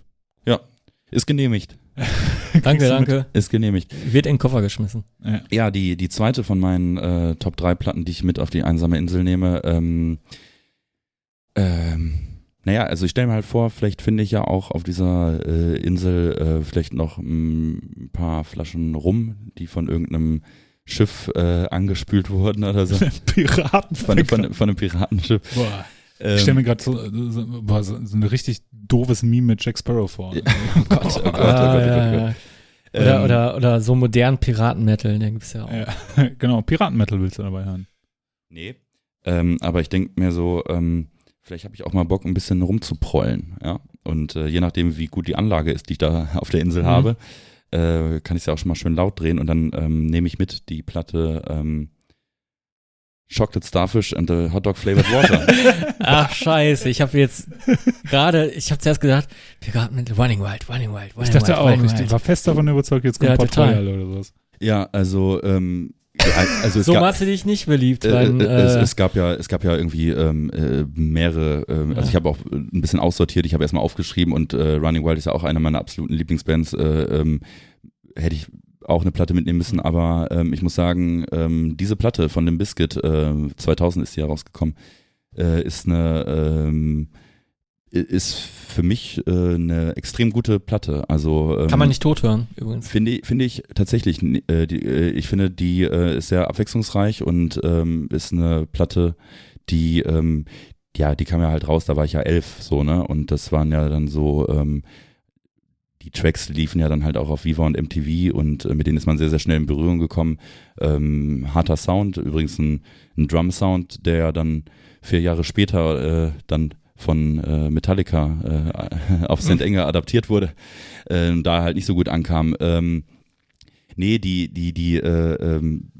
Ist genehmigt. Danke, danke. Ist genehmigt. Wird in den Koffer geschmissen. Ja. Ja, die, die zweite von meinen äh, Top 3 Platten, die ich mit auf die einsame Insel nehme, ähm, ähm, naja, also ich stelle mir halt vor, vielleicht finde ich ja auch auf dieser äh, Insel äh, vielleicht noch mm, ein paar Flaschen rum, die von irgendeinem Schiff äh, angespült wurden oder so. Piraten. Von, von, von einem Piratenschiff. Boah. Ähm, Ich stelle mir gerade so, so, so, so ein richtig doofes Meme mit Jack Sparrow vor. Ja. oh Gott, oh Gott, oh Gott, oh Gott, oh ja, Gott. ja. Oder, Ähm, oder, oder so modernen Piraten-Metal, den gibt's ja auch. Ja, genau, Piratenmetal willst du dabei hören. Nee. Ähm, aber ich denke mir so, ähm, vielleicht habe ich auch mal Bock, ein bisschen rumzuprollen, ja. Und äh, je nachdem, wie gut die Anlage ist, die ich da auf der Insel Mhm. habe, äh, kann ich es ja auch schon mal schön laut drehen und dann ähm, nehme ich mit die Platte ähm, Chocolate Starfish and the Hot Dog Flavored Water. Ach, scheiße. Ich habe jetzt gerade, ich habe zuerst gedacht, Piraten-Metal, Running Wild, Running Wild, Running Ich dachte Wild, auch, Running ich Wild. war fest davon überzeugt, jetzt kommt Ja, Port. Royal oder sowas. ja, also, ähm, also es So gab, machst du dich nicht beliebt, Äh, weil, äh, es, äh, es gab ja, es gab ja irgendwie ähm, äh, mehrere. Ähm, Also Ja. ich habe auch ein bisschen aussortiert. Ich habe erstmal aufgeschrieben und äh, Running Wild ist ja auch eine meiner absoluten Lieblingsbands. Äh, ähm, hätte ich auch eine Platte mitnehmen müssen, aber ähm, ich muss sagen, ähm, diese Platte von dem Biscuit, äh, 2000 ist die herausgekommen, äh, ist eine ähm, ist für mich äh, eine extrem gute Platte. Also ähm, kann man nicht tot hören, übrigens. Finde ich, finde ich tatsächlich. Äh, die, äh, ich finde, die äh, ist sehr abwechslungsreich und ähm, ist eine Platte, die, ähm, ja, die kam ja halt raus, da war ich ja elf, so, ne? Und das waren ja dann so, ähm, die Tracks liefen ja dann halt auch auf Viva und MTV und äh, mit denen ist man sehr, sehr schnell in Berührung gekommen. Ähm, harter Sound, übrigens ein, ein Drum-Sound, der ja dann vier Jahre später äh, dann von äh, Metallica äh, auf St. Enger adaptiert wurde, äh, da halt nicht so gut ankam. Ähm, nee, die, die, die, äh, ähm,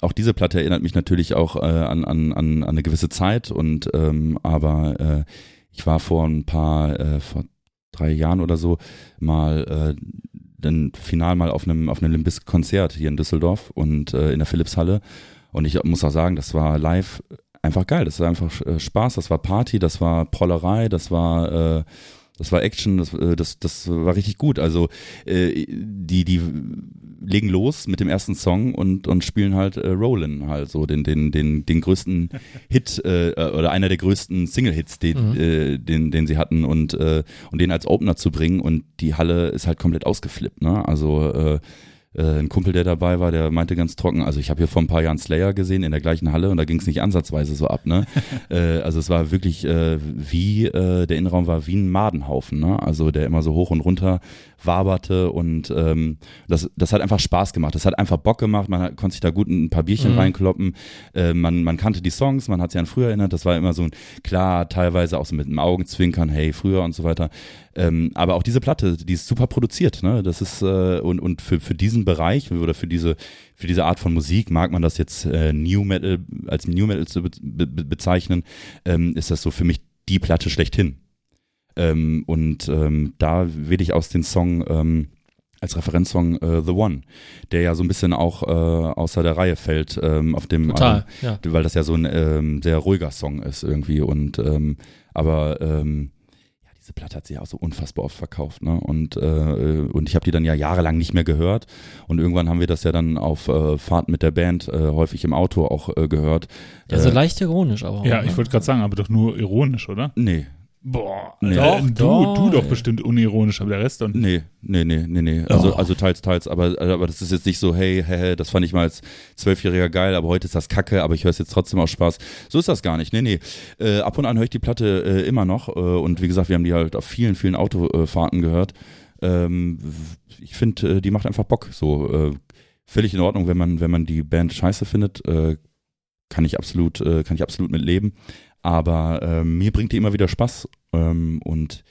auch diese Platte erinnert mich natürlich auch äh, an, an, an, eine gewisse Zeit und ähm, aber äh, ich war vor ein paar, vor drei Jahren oder so mal dann final mal auf einem auf einem Limbis Konzert hier in Düsseldorf und äh, in der Philipshalle und ich muss auch sagen, das war live einfach geil, das war einfach äh, Spaß, das war Party, das war Prollerei, das war äh, das war Action, das, äh, das, das war richtig gut. Also äh, die, die legen los mit dem ersten Song und, und spielen halt äh, Rollin halt so den, den, den, den größten Hit äh, oder einer der größten Single-Hits, den, Mhm. äh, den, den sie hatten und, äh, und den als Opener zu bringen und die Halle ist halt komplett ausgeflippt, ne? Also äh, ein Kumpel, der dabei war, der meinte ganz trocken, also ich habe hier vor ein paar Jahren Slayer gesehen in der gleichen Halle und da ging es nicht ansatzweise so ab, ne? äh, also es war wirklich äh, wie, äh, der Innenraum war wie ein Madenhaufen, ne? Also der immer so hoch und runter waberte und ähm, das, das hat einfach Spaß gemacht. Das hat einfach Bock gemacht, man hat, konnte sich da gut ein paar Bierchen Mhm. reinkloppen, äh, man, man kannte die Songs, man hat sich an früher erinnert, das war immer so ein, klar, teilweise auch so mit einem Augenzwinkern, hey, früher und so weiter. Ähm, aber auch diese Platte, die ist super produziert, ne? Das ist äh, und, und für, für diesen Bereich oder für diese für diese Art von Musik mag man das jetzt äh, New Metal als New Metal zu be be bezeichnen, ähm, ist das so für mich die Platte schlechthin. Ähm, und ähm, da wähle ich aus den Song ähm, als Referenzsong äh, The One, der ja so ein bisschen auch äh, außer der Reihe fällt ähm, auf dem Total, ja. weil das ja so ein ähm, sehr ruhiger Song ist irgendwie und ähm, aber ähm, ja, diese Platte hat sich auch so unfassbar oft verkauft, ne? Und äh, und ich habe die dann ja jahrelang nicht mehr gehört und irgendwann haben wir das ja dann auf äh, Fahrten mit der Band äh, häufig im Auto auch äh, gehört. Ja, so Äh, leicht ironisch aber auch. Ja, ne? ich wollte gerade sagen, aber doch nur ironisch, oder? Nee, Boah, Nee. Doch, du, doch, du doch bestimmt unironisch, aber der Rest dann. nee, nee, nee, nee, nee. Also, Doch. also teils, teils, aber, aber das ist jetzt nicht so, hey, hey, hey, das fand ich mal als Zwölfjähriger geil, aber heute ist das Kacke, aber ich höre es jetzt trotzdem aus Spaß. So ist das gar nicht. Nee, nee. Äh, ab und an höre ich die Platte äh, immer noch. Äh, und wie gesagt, wir haben die halt auf vielen, vielen Autofahrten gehört. Ähm, ich finde, äh, die macht einfach Bock. So äh, völlig in Ordnung, wenn man, wenn man die Band scheiße findet, äh, kann ich absolut, äh, kann ich absolut mit leben. Aber ähm, mir bringt die immer wieder Spaß. Ähm, und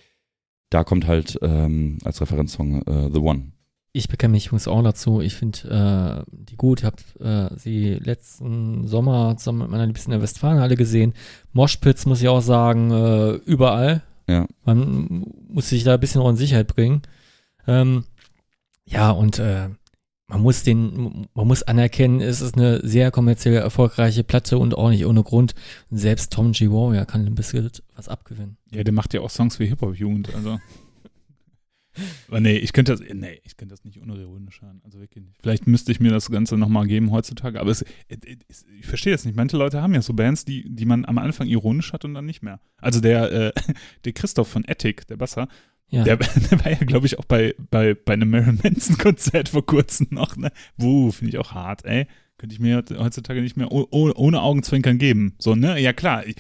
da kommt halt ähm, als Referenzsong äh, The One. Ich bekenne mich übrigens auch dazu. Ich finde äh, die gut. Ich habe äh, sie letzten Sommer zusammen mit meiner Liebsten in der Westfalenhalle gesehen. Moshpits muss ich auch sagen, äh, überall. Ja. Man muss sich da ein bisschen auch in Sicherheit bringen. Ähm, ja, und äh, man muss den, man muss anerkennen, es ist eine sehr kommerziell erfolgreiche Platte und auch nicht ohne Grund. Selbst Tom G. Warrior kann ein bisschen was abgewinnen. Ja, der macht ja auch Songs für Hip-Hop-Jugend, also. Aber nee, ich könnte das, nee, ich könnte das nicht unironisch hören. Also wirklich nicht. Vielleicht müsste ich mir das Ganze nochmal geben heutzutage, aber es, es, ich verstehe das nicht. Manche Leute haben ja so Bands, die, die man am Anfang ironisch hat und dann nicht mehr. Also der, äh, der Christoph von Ethic, der Basser, Ja. der, der war ja, glaube ich, auch bei, bei, bei einem Marilyn Manson-Konzert vor kurzem noch, ne? Wuh, finde ich auch hart, ey. Könnte ich mir heutzutage nicht mehr oh, oh, ohne Augenzwinkern geben. So, ne? Ja, klar, ich,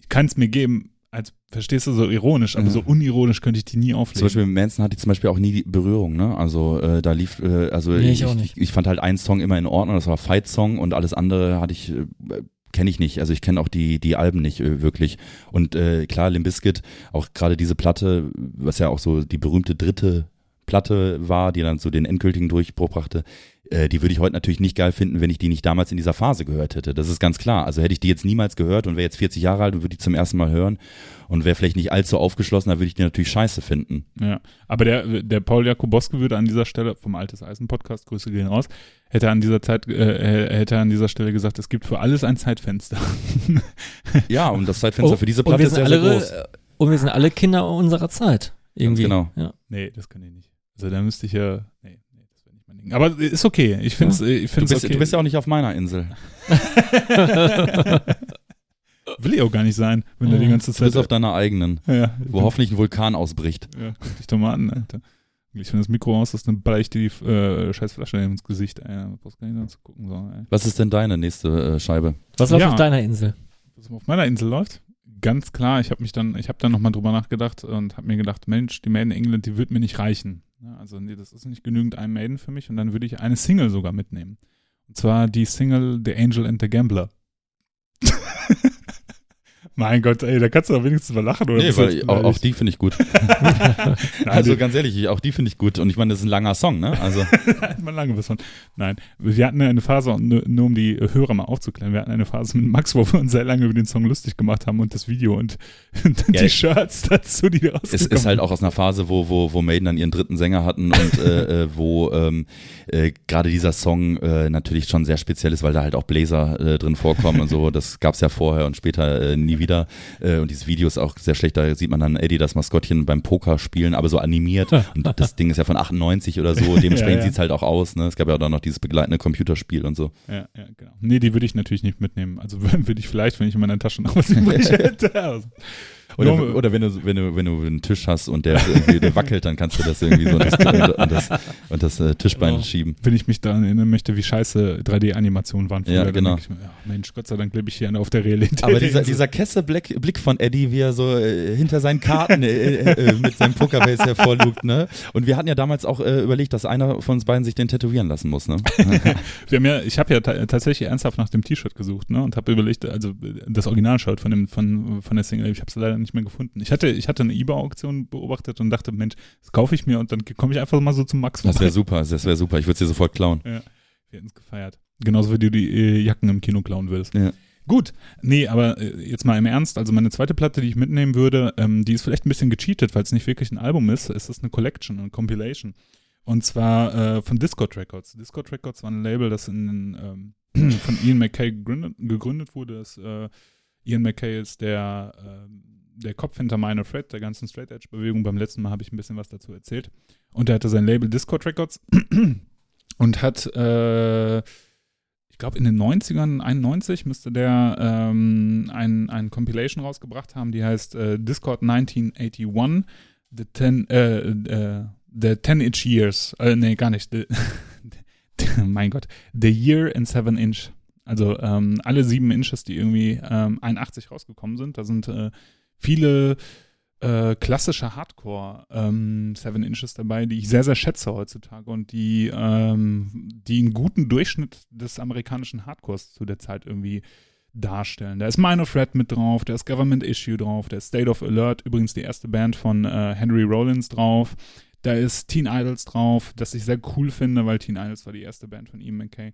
ich kann es mir geben, als, verstehst du, so ironisch, aber Ja. so unironisch könnte ich die nie auflegen. Zum Beispiel mit Manson hatte ich zum Beispiel auch nie die Berührung, ne? Also äh, da lief, äh, also Nee, ich ich, ich fand halt einen Song immer in Ordnung, das war Fight Song und alles andere hatte ich, äh, kenne ich nicht. Also ich kenne auch die, die Alben nicht äh, wirklich. Und äh, klar, Limp Bizkit, auch gerade diese Platte, was ja auch so die berühmte dritte Platte war, die dann so den endgültigen Durchbruch brachte, äh, die würde ich heute natürlich nicht geil finden, wenn ich die nicht damals in dieser Phase gehört hätte. Das ist ganz klar. Also hätte ich die jetzt niemals gehört und wäre jetzt 40 Jahre alt und würde die zum ersten Mal hören und wäre vielleicht nicht allzu aufgeschlossen, dann würde ich die natürlich scheiße finden. Ja, aber der, der Paul Jakubowski würde an dieser Stelle, vom Altes Eisen Podcast, Grüße gehen raus, hätte an dieser Zeit, äh, hätte an dieser Stelle gesagt, es gibt für alles ein Zeitfenster. Ja, und das Zeitfenster für diese Oh, Platte ist sehr, sehr alle, groß. äh, Und wir sind alle Kinder unserer Zeit. Irgendwie. genau. Ja. nee, das kann ich nicht. Also da müsste ich ja, nee, nee, das wäre nicht mein Ding. Aber ist okay, ich finde es, ich Du finde bist, okay. du bist ja auch nicht auf meiner Insel. Will ich auch gar nicht sein, wenn du die ganze Du Zeit, bist auf deiner eigenen, ja, wo hoffentlich ein Vulkan ausbricht. ja, guck dich doch mal an, Alter. Ich finde das Mikro aus, das dann baller ich dir die äh, scheiß Flasche ins Gesicht, ey. Brauchst gar nicht gucken, so, ey. Was ist denn deine nächste äh, Scheibe? Was läuft Ja. auf deiner Insel? was auf meiner Insel läuft. Ganz klar, ich habe mich dann, ich habe dann nochmal drüber nachgedacht und habe mir gedacht, Mensch, die Maiden England, die wird mir nicht reichen. Ja, also nee, das ist nicht genügend ein Maiden für mich und dann würde ich eine Single sogar mitnehmen. Und zwar die Single The Angel and the Gambler. Mein Gott, ey, da kannst du doch wenigstens mal lachen, oder? Nee, weil auch, auch die finde ich gut. Also die- ganz ehrlich, ich- auch die finde ich gut. Und ich meine, das ist ein langer Song, ne? Also mal lange von. Nein, wir hatten eine Phase, nur, um die Hörer mal aufzuklären, wir hatten eine Phase mit Max, wo wir uns sehr lange über den Song lustig gemacht haben und das Video und, und Ja, die Shirts dazu, die rausgekommen es ist halt auch aus einer Phase, wo, wo, wo Maiden dann ihren dritten Sänger hatten und äh, äh, wo ähm, äh, gerade dieser Song äh, natürlich schon sehr speziell ist, weil da halt auch Bläser äh, drin vorkommen und so. Das gab's ja vorher und später äh, nie wieder. Wieder. Äh, und dieses Video ist auch sehr schlecht. Da sieht man dann Eddie, das Maskottchen beim Poker spielen, aber so animiert. Und das Ding ist ja von 98 oder so. Dementsprechend Ja, ja. sieht's halt auch aus. Ne? Es gab ja auch dann noch dieses begleitende Computerspiel und so. Ja, ja, genau. Nee, die würde ich natürlich nicht mitnehmen. Also würde ich vielleicht, wenn ich in meiner Tasche noch was übrig hätte. Oder, oder wenn du wenn du wenn du einen Tisch hast und der irgendwie der wackelt, dann kannst du das irgendwie so und das, und das, und das äh, Tischbein Genau. schieben. wenn ich mich daran erinnern möchte, wie scheiße 3D-Animationen waren. Ja, dann genau. mir, ja, Mensch, Gott sei Dank lebe ich hier auf der Realität. Aber dieser, dieser Kesse-Blick Blick von Eddie, wie er so äh, hinter seinen Karten äh, äh, äh, mit seinem Pokerface hervorlugt, ne? Und wir hatten ja damals auch äh, überlegt, dass einer von uns beiden sich den tätowieren lassen muss, ne? Wir haben ja, ich habe ja ta tatsächlich ernsthaft nach dem T-Shirt gesucht, ne, und habe überlegt, also das Original-Shirt von dem von von der Single, ich habe es leider nicht mehr gefunden. Ich hatte ich hatte eine eBay-Auktion beobachtet und dachte, Mensch, das kaufe ich mir und dann komme ich einfach mal so zum Max Das wäre super, das wäre super. Ich würde es dir sofort klauen. Ja, wir hätten es gefeiert. Genauso wie du die äh, Jacken im Kino klauen würdest. Ja. Gut, nee, aber äh, jetzt mal im Ernst, also meine zweite Platte, die ich mitnehmen würde, ähm, die ist vielleicht ein bisschen gecheatet, weil es nicht wirklich ein Album ist, es ist eine Collection, eine Compilation. Und zwar äh, von Discord Records. Discord Records war ein Label, das in, ähm, von Ian McKay gegründet, gegründet wurde. Das, äh, Ian McKay ist der, ähm, der Kopf hinter Minor Threat, der ganzen Straight Edge Bewegung. Beim letzten Mal habe ich ein bisschen was dazu erzählt. Und er hatte sein Label Discord Records und hat, äh, ich glaube in den 90ern, 91 müsste der ähm, ein, ein Compilation rausgebracht haben, die heißt äh, Discord 1981, The 10, äh, äh, The 10 Inch Years, äh, nee, gar nicht, the, mein Gott, The Year in 7 Inch. Also ähm, alle sieben Inches, die irgendwie ähm, 81 rausgekommen sind, da sind äh, viele äh, klassische Hardcore ähm, Seven Inches dabei, die ich sehr, sehr schätze heutzutage und die, ähm, die einen guten Durchschnitt des amerikanischen Hardcores zu der Zeit irgendwie darstellen. Da ist Minor Threat mit drauf, da ist Government Issue drauf, da ist State of Alert, übrigens die erste Band von äh, Henry Rollins drauf. Da ist Teen Idols drauf, das ich sehr cool finde, weil Teen Idols war die erste Band von Ian McKay.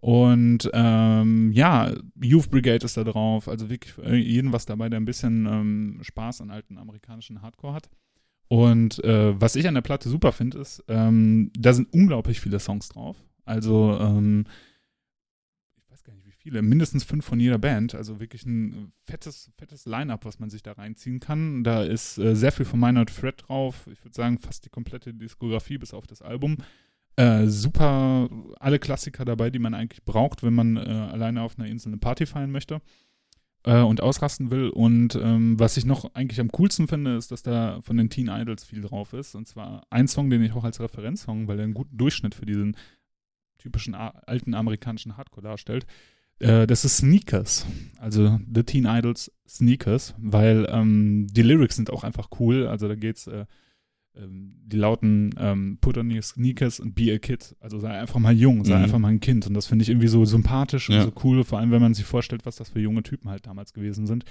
Und ähm, ja, Youth Brigade ist da drauf. Also wirklich jeden was dabei, der ein bisschen ähm, Spaß an alten amerikanischen Hardcore hat. Und äh, was ich an der Platte super finde, ist, ähm, da sind unglaublich viele Songs drauf. Also, ähm, ich weiß gar nicht wie viele, mindestens fünf von jeder Band. Also wirklich ein fettes, fettes Line-Up, was man sich da reinziehen kann. Da ist äh, sehr viel von Minor Threat drauf. Ich würde sagen, fast die komplette Diskografie bis auf das Album. Äh, super, alle Klassiker dabei, die man eigentlich braucht, wenn man äh, alleine auf einer Insel eine Party feiern möchte äh, und ausrasten will. Und ähm, was ich noch eigentlich am coolsten finde, ist, dass da von den Teen Idols viel drauf ist. Und zwar ein Song, den ich auch als Referenzsong, weil er einen guten Durchschnitt für diesen typischen alten amerikanischen Hardcore darstellt. Äh, das ist Sneakers, also The Teen Idols Sneakers, weil ähm, die Lyrics sind auch einfach cool. Also da geht's äh, die lauten ähm, Put on your sneakers and be a kid. Also sei einfach mal jung, sei Mhm. einfach mal ein Kind. Und das finde ich irgendwie so sympathisch Ja. und so cool, vor allem wenn man sich vorstellt, was das für junge Typen halt damals gewesen sind.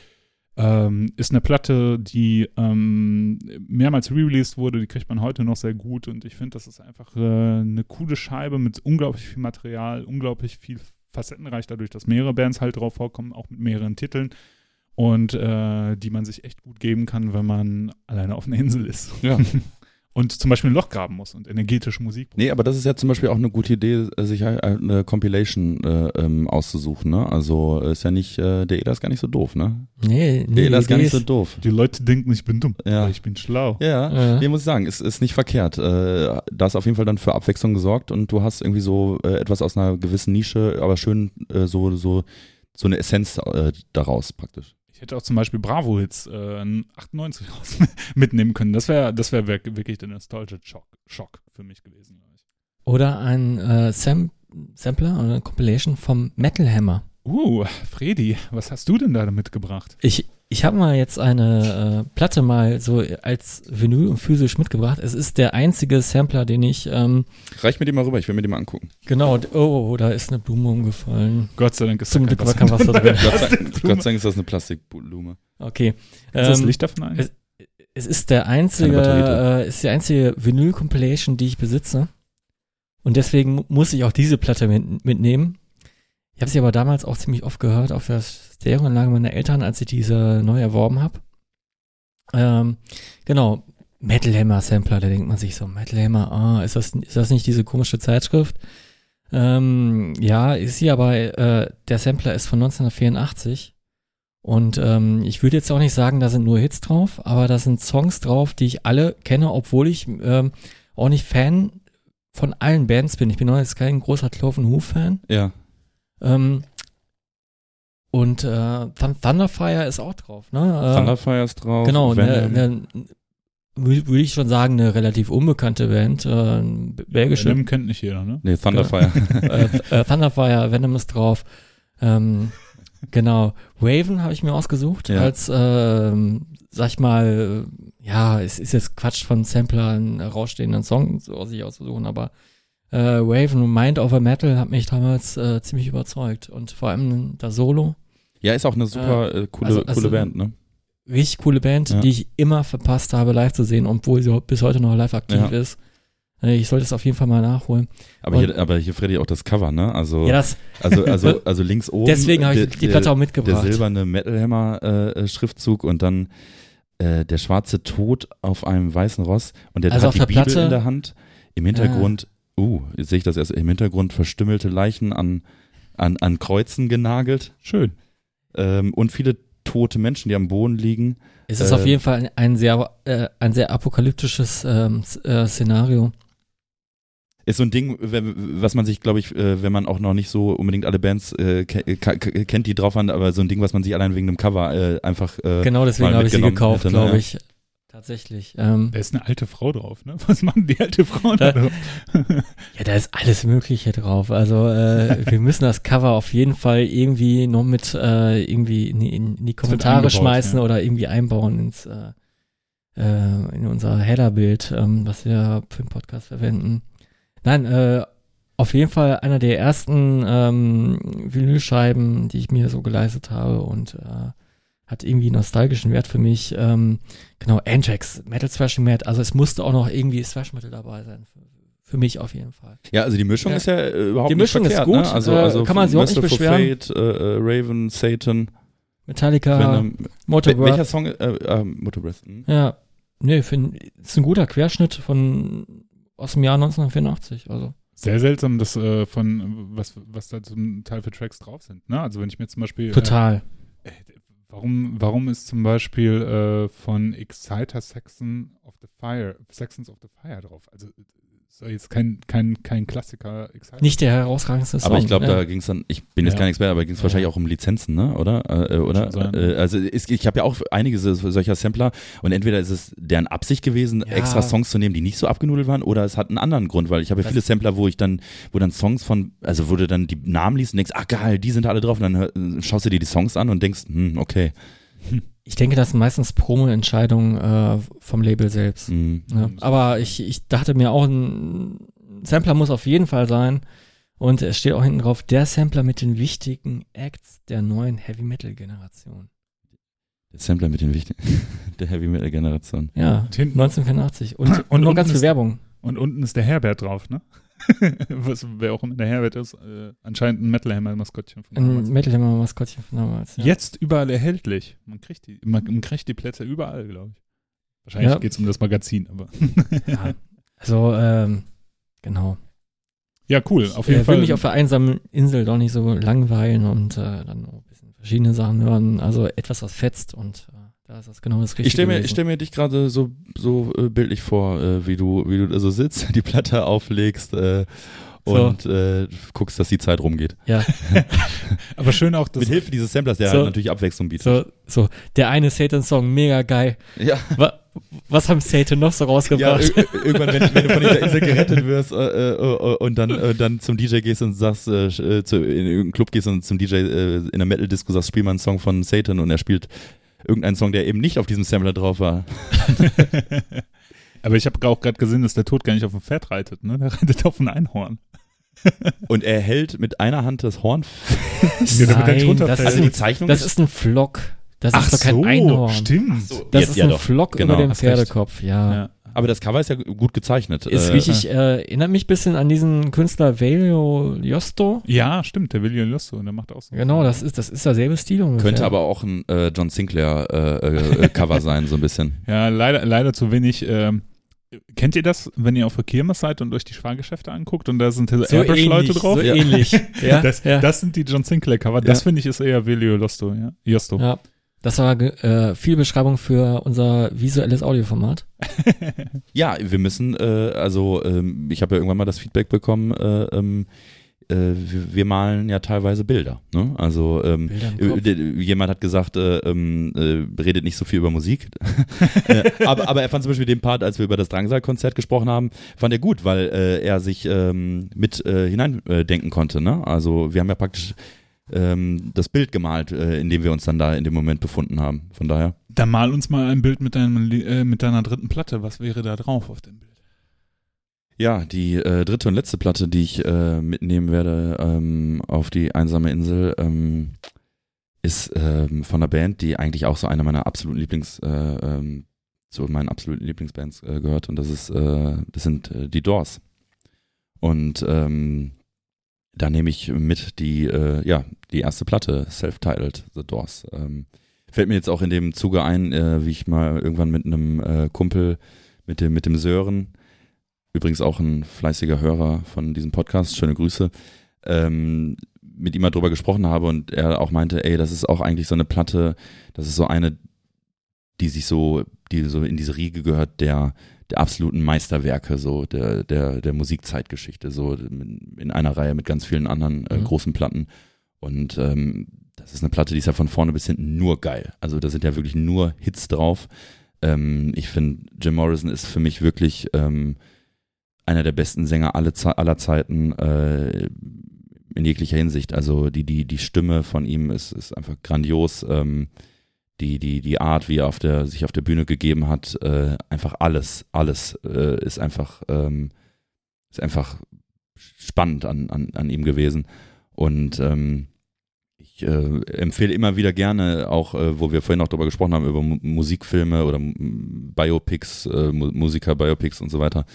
Ähm, ist eine Platte, die ähm, mehrmals re-released wurde, die kriegt man heute noch sehr gut und ich finde, das ist einfach äh, eine coole Scheibe mit unglaublich viel Material, unglaublich viel facettenreich, dadurch, dass mehrere Bands halt drauf vorkommen, auch mit mehreren Titeln und äh, die man sich echt gut geben kann, wenn man alleine auf einer Insel ist. Ja. und zum Beispiel ein Loch graben muss und energetische Musik. Nee, aber das ist ja zum Beispiel auch eine gute Idee, äh, sich eine Compilation äh, ähm, auszusuchen, ne? Also ist ja nicht, äh, der Eda ist gar nicht so doof, ne? Nee, nee, Der Eda ist gar die nicht so doof. Die Leute denken, ich bin dumm, Ja. aber ich bin schlau. Ja, Ja. nee, muss ich sagen, ist, ist nicht verkehrt. Äh, da ist auf jeden Fall dann für Abwechslung gesorgt und du hast irgendwie so äh, etwas aus einer gewissen Nische, aber schön äh, so, so, so eine Essenz äh, daraus praktisch. Ich hätte auch zum Beispiel Bravo-Hits äh, 98 raus mitnehmen können. Das wäre das wär wirk- wirklich der Nostalgia-Schock Schock für mich gewesen. Oder ein äh, Sam Sampler oder eine Compilation vom Metal Hammer. Uh, Fredi, was hast du denn da mitgebracht? Ich, ich habe mal jetzt eine äh, Platte mal so als Vinyl und physisch mitgebracht. Es ist der einzige Sampler, den ich, ähm, Reich mir die mal rüber, ich will mir die mal angucken. genau, d- oh, oh, da ist eine Blume umgefallen. Gott sei Dank ist Zum Glück war kein Wasser drin. Gott sei, Blume. Gott sei Dank ist das eine Plastikblume. Okay. Ist das Ähm, Licht davon ein? es- Es ist der einzige, äh, ist die einzige Vinyl-Compilation, die ich besitze. Und deswegen mu- muss ich auch diese Platte mit, mitnehmen. Ich habe sie aber damals auch ziemlich oft gehört auf der Stereoanlage meiner Eltern, als ich diese neu erworben habe. Ähm, genau, Metal Hammer Sampler, da denkt man sich so, Metal Hammer, ah, ist das, ist das nicht diese komische Zeitschrift? Ähm, ja, ist sie, aber äh, der Sampler ist von 1984 Und ähm, ich würde jetzt auch nicht sagen, da sind nur Hits drauf, aber da sind Songs drauf, die ich alle kenne, obwohl ich ähm, auch nicht Fan von allen Bands bin. Ich bin auch jetzt kein großer Cloven Who-Fan. Ja. Ähm, und äh, Thun- Thunderfire ist auch drauf, ne? Äh, Thunderfire ist drauf. Genau, ne, ne, würde würd ich schon sagen, eine relativ unbekannte Band, äh, belgische. Venom kennt nicht jeder, ne? Nee, Thunderfire. äh, äh, Thunderfire, Venom ist drauf. Ähm, genau. Raven habe ich mir ausgesucht Ja. als, ähm, sag ich mal, äh, ja, es ist jetzt Quatsch von Sampler einen rausstehenden Song so aus sich auszusuchen, aber äh, Raven, Mind over Metal hat mich damals äh, ziemlich überzeugt und vor allem das Solo. ja, ist auch eine super äh, coole, also- also- coole Band, ne? Richtig coole Band, Ja. die ich immer verpasst habe, live zu sehen, obwohl sie bis heute noch live aktiv Ja. ist. Äh, Ich sollte es auf jeden Fall mal nachholen. Aber Und- hier, aber hier Freddy auch das Cover, ne? Also, Ja, das, also, also, also links oben. deswegen habe der- ich die Platte auch Der mitgebracht. silberne Metal Hammer äh, äh, Schriftzug und dann äh, der schwarze Tod auf einem weißen Ross und der Also hat die der Bibel Platte- in der Hand. Im Hintergrund, uh, jetzt sehe ich das erst, im Hintergrund verstümmelte Leichen an, an, an Kreuzen genagelt Schön. ähm, und viele tote Menschen, die am Boden liegen. Es ist Äh, auf jeden Fall ein, ein sehr, äh, ein sehr apokalyptisches ähm, äh, Szenario. Ist so ein Ding, was man sich, glaube ich, äh, wenn man auch noch nicht so unbedingt alle Bands äh, ke ke kennt, die drauf waren, aber so ein Ding, was man sich allein wegen dem Cover äh, einfach äh, Genau deswegen habe ich sie gekauft, ne? glaube Ja. ich. Tatsächlich. Ähm, Da ist eine alte Frau drauf, ne? Was machen die alte Frau da Da- drauf? ja, da ist alles Mögliche drauf. Also äh, wir müssen das Cover auf jeden Fall irgendwie noch mit äh, irgendwie in, die- in die Kommentare schmeißen ja. oder irgendwie einbauen ins äh, äh, in unser Header-Bild, ähm, was wir für den Podcast verwenden. Nein, äh, auf jeden Fall einer der ersten ähm, Vinylscheiben, die ich mir so geleistet habe und äh, hat irgendwie nostalgischen Wert für mich. Ähm, genau, Anthrax, Metal Thrashing Mad, also es musste auch noch irgendwie Thrash Metal dabei sein. Für, für mich auf jeden Fall. Ja, also die Mischung Ja. ist ja äh, überhaupt Die nicht Mischung ist verkehrt, gut, Ne? Also, äh, also kann man sich auch nicht beschweren. Fate, äh, äh, Raven, Satan, Metallica, Venom. Motor Wel- welcher Song? Äh, äh, Motor Breath. hm? Ja, nee, find, ist ein guter Querschnitt von aus dem Jahr 1984. Also Sehr seltsam, dass äh, von was, was da zum Teil für Tracks drauf sind. Ne? Also wenn ich mir zum Beispiel total. Warum, warum ist zum Beispiel äh, von Exciter Saxon of the Fire, Saxons of the Fire drauf? Also ist ja jetzt kein, kein, kein Klassiker Exciter. Nicht der herausragendste Song. Aber ich glaube, ja. da ging es dann, ich bin jetzt Ja. kein Experte, aber ging es Ja. wahrscheinlich auch um Lizenzen, ne? Oder? Äh, oder? Äh, also ist, ich habe ja auch einige so, solcher Sampler und entweder ist es deren Absicht gewesen, Ja. extra Songs zu nehmen, die nicht so abgenudelt waren, oder es hat einen anderen Grund, weil ich habe ja viele Sampler, wo ich dann, wo dann Songs von, also wo du dann die Namen liest und denkst, ach geil, die sind da alle drauf, und dann hör, schaust du dir die Songs an und denkst, hm, okay. Ich denke, das sind meistens Promo-Entscheidungen äh, vom Label selbst. Hm. Ja. Aber ich, ich dachte mir auch, ein Sampler muss auf jeden Fall sein. Und es steht auch hinten drauf, der Sampler mit den wichtigen Acts der neuen Heavy-Metal-Generation. Der Sampler mit den wichtigen, der Heavy Metal Generation. Ja, Und hinten- 1984. Und, Und und noch ganz viel Werbung. Und unten ist der Herbert drauf, ne? Was, wer auch immer der Herbert ist, äh, anscheinend ein Metal Hammer Maskottchen von Ein damals. Metal Hammer Maskottchen von damals. Ja. Jetzt überall erhältlich. Man kriegt die, man, man kriegt die Plätze überall, glaube ich. Wahrscheinlich Ja. geht es um das Magazin, aber. Ja. Also, ähm, genau. ja, cool. Auf ich jeden äh, Fall. will mich auf der einsamen Insel doch nicht so langweilen und äh, dann ein bisschen verschiedene Sachen hören. Also etwas, was fetzt und äh, da ist das genau das Richtige. Ich stelle mir, ich stell mir dich gerade so, so äh, bildlich vor, äh, wie du, wie du da so sitzt, die Platte auflegst äh, So. und äh, guckst, dass die Zeit rumgeht. Ja, aber schön auch, dass Mit Hilfe dieses Samplers, der So. halt natürlich Abwechslung bietet. so, so, der eine Satan-Song, mega geil. Ja, Wa was haben Satan noch so ja rausgebracht? ir- irgendwann, wenn, wenn du von dieser Insel gerettet wirst äh, äh, und dann, äh, dann zum DJ gehst und sagst, äh, äh, zu, in irgendeinen Club gehst und zum DJ äh, in der Metal-Disco sagst, spiel mal einen Song von Satan und er spielt irgendeinen Song, der eben nicht auf diesem Sampler drauf war. Aber ich habe auch gerade gesehen, dass der Tod gar nicht auf dem Pferd reitet, ne? Der reitet auf ein Einhorn. Und er hält mit einer Hand das Horn Ja, damit nicht Nein, runterfällt. das, Also die ist, Zeichnung das ist ein Flock. Das Ach ist doch kein so, Einhorn. stimmt. Das Jetzt ist ja ein doch. Flock Genau, über dem. Pferdekopf, ja. Ja. Aber das Cover ist ja gut gezeichnet. Ist Äh, richtig, äh, erinnert mich ein bisschen an diesen Künstler Velio Josto. ja, stimmt, der Lusso, und der macht auch so. Genau, das ist, das ist derselbe Stil ungefähr. Könnte aber auch ein äh, John Sinclair äh, äh, äh, Cover sein, so ein bisschen. Ja, leider, leider zu wenig. Ähm, kennt ihr das, wenn ihr auf der Kirmes seid und euch die Fahrgeschäfte anguckt und da sind so so Airbrush-Leute drauf? So Ja. ähnlich. Ja, das, ja. das sind die John Sinclair Cover. Das Ja. finde ich ist eher Velio Losto, ja. Josto. ja. Das war äh, viel Beschreibung für unser visuelles Audioformat. Ja, wir müssen, äh, also ähm, ich habe ja irgendwann mal das Feedback bekommen, äh, ähm, äh, wir, wir malen ja teilweise Bilder. Ne? Also ähm, Bilder äh, jemand hat gesagt, äh, ähm, äh, redet nicht so viel über Musik. aber, aber er fand zum Beispiel den Part, als wir über das Drangsal-Konzert gesprochen haben, fand er gut, weil er sich ähm, mit hineindenken denken konnte. Ne? Also wir haben ja praktisch ähm, das Bild gemalt, äh, in dem wir uns dann da in dem Moment befunden haben. Von daher. Dann mal uns mal ein Bild mit, deinem, äh, mit deiner dritten Platte. Was wäre da drauf auf dem Bild? Ja, die äh, dritte und letzte Platte, die ich äh, mitnehmen werde ähm, auf die einsame Insel, ähm, ist ähm, von einer Band, die eigentlich auch so eine meiner absoluten Lieblings, äh, ähm, zu meinen absoluten Lieblingsbands äh, gehört und das ist, äh, das sind äh, die Doors. Und ähm, da nehme ich mit die, äh, ja, die erste Platte, self-titled, The Doors. Ähm, fällt mir jetzt auch in dem Zuge ein, äh, wie ich mal irgendwann mit einem äh, Kumpel, mit dem, mit dem Sören, übrigens auch ein fleißiger Hörer von diesem Podcast, schöne Grüße, ähm, mit ihm mal drüber gesprochen habe und er auch meinte, ey, das ist auch eigentlich so eine Platte, das ist so eine, die sich so, die so in diese Riege gehört, der, der absoluten Meisterwerke, so der, der, der Musikzeitgeschichte, so in einer Reihe mit ganz vielen anderen äh, Mhm. großen Platten. Und ähm, das ist eine Platte, die ist ja von vorne bis hinten nur geil. Also da sind ja wirklich nur Hits drauf. Ähm, ich finde, Jim Morrison ist für mich wirklich ähm, einer der besten Sänger alle, aller Zeiten äh, in jeglicher Hinsicht. Also die, die, die Stimme von ihm ist, ist einfach grandios. Ähm, die, die, die Art, wie er auf der, sich auf der Bühne gegeben hat, äh, einfach alles, alles äh, ist einfach, ähm, ist einfach spannend an, an, an ihm gewesen. Und ähm, ich äh, empfehle immer wieder gerne, auch äh, wo wir vorhin auch darüber gesprochen haben, über Mu Musikfilme oder M- Biopics, äh, Mu Musiker-Biopics und so weiter,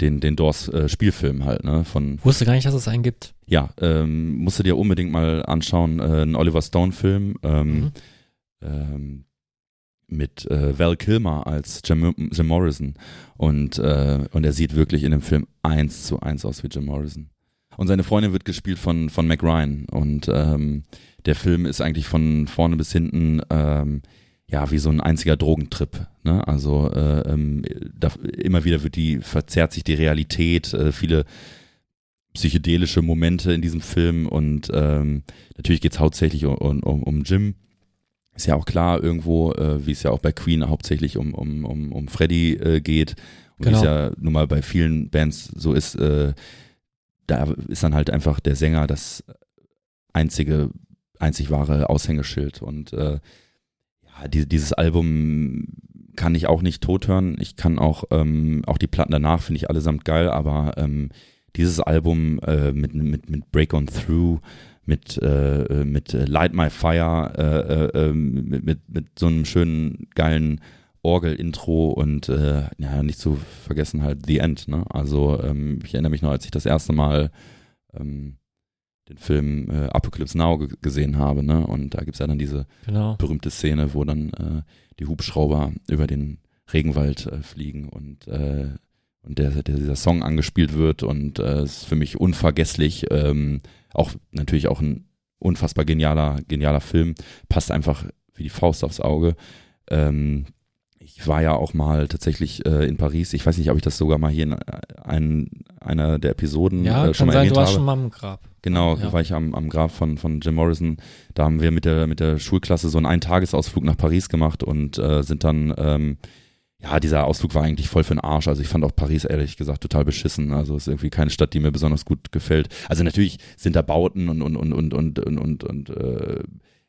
den, den Doors äh, Spielfilm halt, ne? Von Wusste gar nicht, dass es einen gibt. ja, ähm, musst du dir unbedingt mal anschauen, äh, ein Oliver Stone-Film ähm, Mhm. Ähm, mit äh, Val Kilmer als Jim, Jim Morrison und, äh, und er sieht wirklich in dem Film eins zu eins aus wie Jim Morrison. Und seine Freundin wird gespielt von, von Mac Ryan und ähm, der Film ist eigentlich von vorne bis hinten ähm, ja wie so ein einziger Drogentrip. Ne? Also äh, ähm, da, immer wieder wird die verzerrt sich die Realität, äh, viele psychedelische Momente in diesem Film und ähm, natürlich geht's hauptsächlich um, um, um Jim. Ist ja auch klar irgendwo, äh, wie es ja auch bei Queen hauptsächlich um, um, um, um Freddy äh, geht. Und wie Genau. es ja nun mal bei vielen Bands so ist, äh, da ist dann halt einfach der Sänger das einzige, einzig wahre Aushängeschild. Und äh, ja, die, dieses Album kann ich auch nicht tot hören. Ich kann auch, ähm, auch die Platten danach finde ich allesamt geil, aber ähm, dieses Album äh, mit, mit, mit Break On Through, mit, äh, mit äh, Light My Fire, äh, äh, ähm, mit, mit, mit so einem schönen, geilen Orgel-Intro und äh, ja, nicht zu vergessen halt The End, ne? Also ähm, ich erinnere mich noch, als ich das erste Mal ähm, den Film äh, Apocalypse Now ge gesehen habe, ne? Und da gibt's ja dann diese Genau. berühmte Szene, wo dann äh, die Hubschrauber über den Regenwald äh, fliegen und äh, und der, der dieser Song angespielt wird und äh, es ist für mich unvergesslich. Ähm, auch natürlich auch ein unfassbar genialer genialer Film, passt einfach wie die Faust aufs Auge. Ähm, ich war ja auch mal tatsächlich äh, in Paris. Ich weiß nicht, ob ich das sogar mal hier in äh, ein, einer der Episoden Ja, äh, schon kann mal sein, erwähnt du warst habe. schon mal im Grab. Genau, Ja. war ich am, am Grab von, von Jim Morrison. Da haben wir mit der, mit der Schulklasse so einen Eintagesausflug nach Paris gemacht und äh, sind dann, ähm, ja, dieser Ausflug war eigentlich voll für den Arsch. Also ich fand auch Paris ehrlich gesagt total beschissen. Also ist irgendwie keine Stadt, die mir besonders gut gefällt. Also natürlich sind da Bauten und, und, und, und, und, und, und, und äh,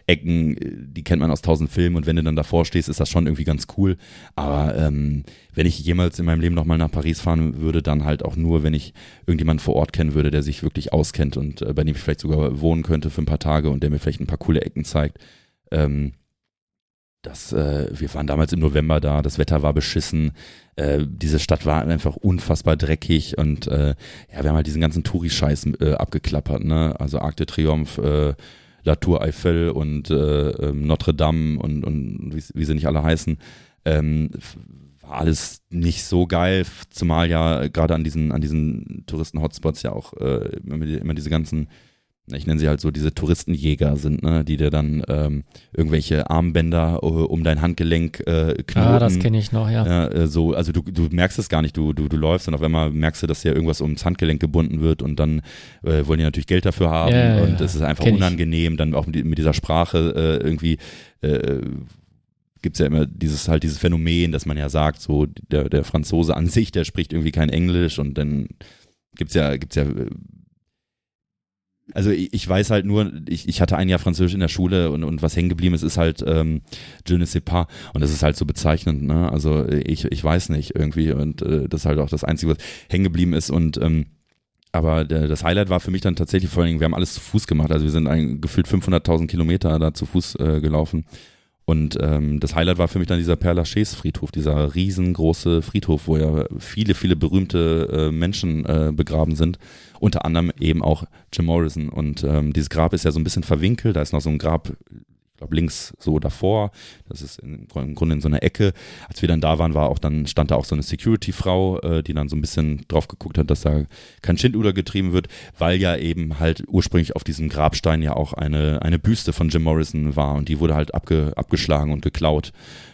Ecken, die kennt man aus tausend Filmen und wenn du dann davor stehst, ist das schon irgendwie ganz cool. Aber ähm, wenn ich jemals in meinem Leben nochmal nach Paris fahren würde, dann halt auch nur, wenn ich irgendjemanden vor Ort kennen würde, der sich wirklich auskennt und äh, bei dem ich vielleicht sogar wohnen könnte für ein paar Tage und der mir vielleicht ein paar coole Ecken zeigt. Ähm, das, äh, wir waren damals im November da, das Wetter war beschissen, äh, diese Stadt war einfach unfassbar dreckig und äh, ja, wir haben halt diesen ganzen Touri-Scheiß äh, abgeklappert, ne? Also Arc de Triomphe, äh, La Tour Eiffel und äh, ähm, Notre Dame und, und wie, wie sie nicht alle heißen. Ähm, war alles nicht so geil, zumal ja gerade an diesen, an diesen Touristen-Hotspots ja auch äh, immer diese ganzen ich nenne sie halt so diese Touristenjäger sind, ne, die dir dann ähm, irgendwelche Armbänder uh, um dein Handgelenk äh, knoten. Ah, das kenne ich noch, ja. ja äh, so, also du, du merkst es gar nicht, du, du, du läufst und auf einmal merkst du, dass ja irgendwas ums Handgelenk gebunden wird und dann äh, wollen die natürlich Geld dafür haben Ja, ja, und es ist einfach Kenn ich. unangenehm, dann auch mit, mit dieser Sprache äh, irgendwie äh, gibt's ja immer dieses halt dieses Phänomen, dass man ja sagt, so der, der Franzose an sich, der spricht irgendwie kein Englisch und dann gibt's ja, gibt's ja äh, also ich, ich weiß halt nur, ich, ich hatte ein Jahr Französisch in der Schule und, und was hängen geblieben ist, ist halt ähm, Je ne sais pas. Und das ist halt so bezeichnend, ne? Also ich, ich weiß nicht irgendwie und äh, das ist halt auch das Einzige, was hängen geblieben ist und ähm, aber der, das Highlight war für mich dann tatsächlich vor allen Dingen, wir haben alles zu Fuß gemacht, also wir sind ein, gefühlt 500.000 Kilometer da zu Fuß äh, gelaufen und ähm, das Highlight war für mich dann dieser Père Lachaise Friedhof, dieser riesengroße Friedhof, wo ja viele, viele berühmte äh, Menschen äh, begraben sind. Unter anderem eben auch Jim Morrison. Und ähm, dieses Grab ist ja so ein bisschen verwinkelt. Da ist noch so ein Grab, ich glaube links so davor. Das ist in, im Grunde in so einer Ecke. Als wir dann da waren, war auch dann stand da auch so eine Security-Frau, äh, die dann so ein bisschen drauf geguckt hat, dass da kein Schindluder getrieben wird, weil ja eben halt ursprünglich auf diesem Grabstein ja auch eine eine Büste von Jim Morrison war und die wurde halt abge, abgeschlagen und geklaut.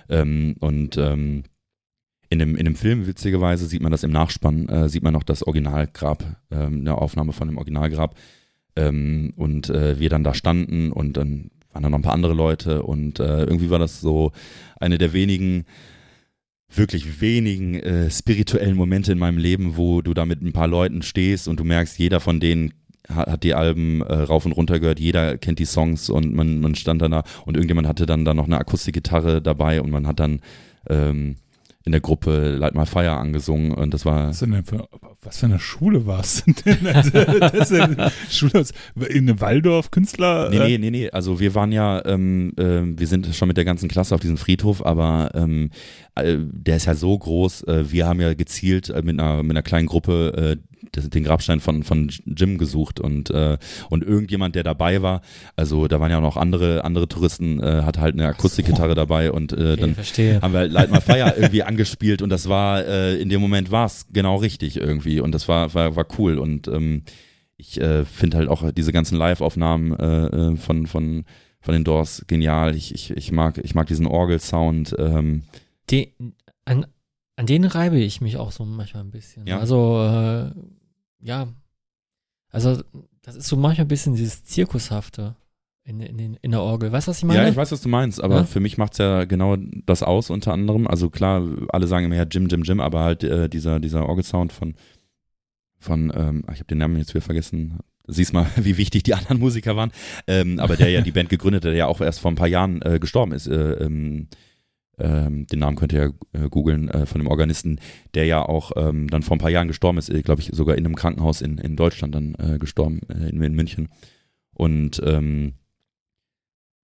Ähm, und ähm, in dem, in dem Film, witzigerweise, sieht man das im Nachspann, äh, sieht man noch das Originalgrab, ähm, eine Aufnahme von dem Originalgrab. Ähm, und äh, wir dann da standen und dann waren da noch ein paar andere Leute und äh, irgendwie war das so eine der wenigen, wirklich wenigen äh, spirituellen Momente in meinem Leben, wo du da mit ein paar Leuten stehst und du merkst, jeder von denen hat, hat die Alben äh, rauf und runter gehört, jeder kennt die Songs und man, man stand dann da und irgendjemand hatte dann da noch eine Akustikgitarre dabei und man hat dann ähm, in der Gruppe Light My Fire angesungen und das war Was, denn für, was für eine Schule warst du denn? Das ist eine Schule aus, in einem Waldorf-Künstler? Nee, nee, nee, nee. Also wir waren ja, ähm, ähm, wir sind schon mit der ganzen Klasse auf diesem Friedhof, aber ähm, äh, der ist ja so groß. Äh, wir haben ja gezielt äh, mit einer mit einer kleinen Gruppe äh, das- den Grabstein von von Jim gesucht und äh, und irgendjemand, der dabei war, also da waren ja auch noch andere andere Touristen, äh, hatte halt eine Akustikgitarre dabei und äh, Okay, dann verstehe. haben wir halt Light My Fire irgendwie angespielt und das war, äh, in dem Moment war es genau richtig irgendwie und das war, war, war cool und ähm, ich äh, finde halt auch diese ganzen Live-Aufnahmen äh, äh, von, von, von den Doors genial. Ich, ich, ich mag, ich mag diesen Orgelsound. Ähm, Den, an, an denen reibe ich mich auch so manchmal ein bisschen. Ja. Also, äh, ja. Also, das ist so manchmal ein bisschen dieses Zirkushafte in, in, in der Orgel. Weißt du, was ich meine? ja, ich weiß, was du meinst, aber Ja? für mich macht's ja genau das aus, unter anderem. Also klar, alle sagen immer ja Jim, Jim, Jim, aber halt äh, dieser, dieser Orgelsound von, von ähm, ach, ich habe den Namen jetzt wieder vergessen. Siehst mal, wie wichtig die anderen Musiker waren. Ähm, aber der ja die Band gegründet hat, der ja auch erst vor ein paar Jahren äh, gestorben ist. Äh, ähm, ähm, den Namen könnt ihr ja äh, googeln, äh, von dem Organisten, der ja auch ähm, dann vor ein paar Jahren gestorben ist, äh, glaube ich, sogar in einem Krankenhaus in, in Deutschland dann äh, gestorben, äh, in, in München. Und ähm,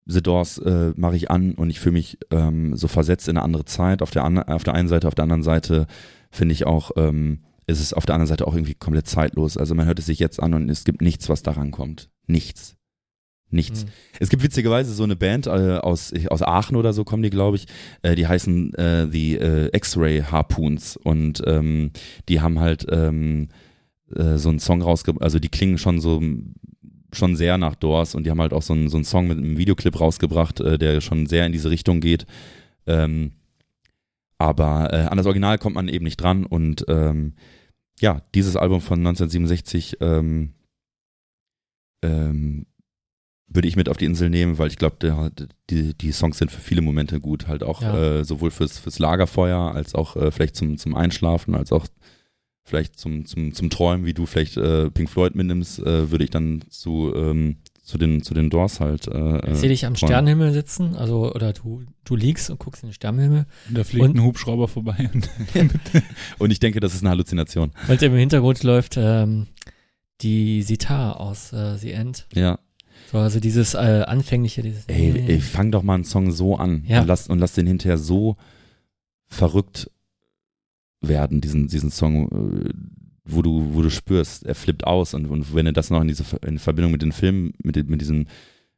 The Doors äh, mache ich an und ich fühle mich ähm, so versetzt in eine andere Zeit. Auf der, an, auf der einen Seite, auf der anderen Seite finde ich auch, ähm, ist es auf der anderen Seite auch irgendwie komplett zeitlos. Also man hört es sich jetzt an und es gibt nichts, was daran kommt. Nichts. Nichts. Hm. Es gibt witzigerweise so eine Band äh, aus, aus Aachen oder so kommen die, glaube ich. Äh, die heißen äh, die äh, X-Ray Harpoons und ähm, die haben halt ähm, äh, so einen Song rausgebracht. Also die klingen schon so schon sehr nach Doors und die haben halt auch so einen, so einen Song mit einem Videoclip rausgebracht, äh, der schon sehr in diese Richtung geht. Ähm, aber an das Original kommt man eben nicht dran und ähm, ja, dieses Album von 1967 ähm, ähm, würde ich mit auf die Insel nehmen, weil ich glaube, die, die Songs sind für viele Momente gut, halt auch Ja. äh, sowohl fürs, fürs Lagerfeuer als auch äh, vielleicht zum, zum Einschlafen, als auch vielleicht zum, zum, zum Träumen, wie du vielleicht äh, Pink Floyd mitnimmst, äh, würde ich dann zu, ähm, zu, den, zu den Doors halt. Äh, Ich sehe dich am. Sternenhimmel sitzen, also, oder du, du liegst und guckst in den Sternenhimmel Und da fliegt Und- ein Hubschrauber vorbei. Und Und ich denke, das ist eine Halluzination. und im Hintergrund läuft ähm, die Sitar aus äh, The End. Ja. So, also dieses äh, anfängliche, dieses Ey, ey, fang doch mal einen Song so an Ja. und, lass, und lass den hinterher so verrückt werden, diesen, diesen Song, äh, wo du, wo du spürst, er flippt aus und, und wenn du das noch in diese in Verbindung mit den Filmen, mit, mit diesen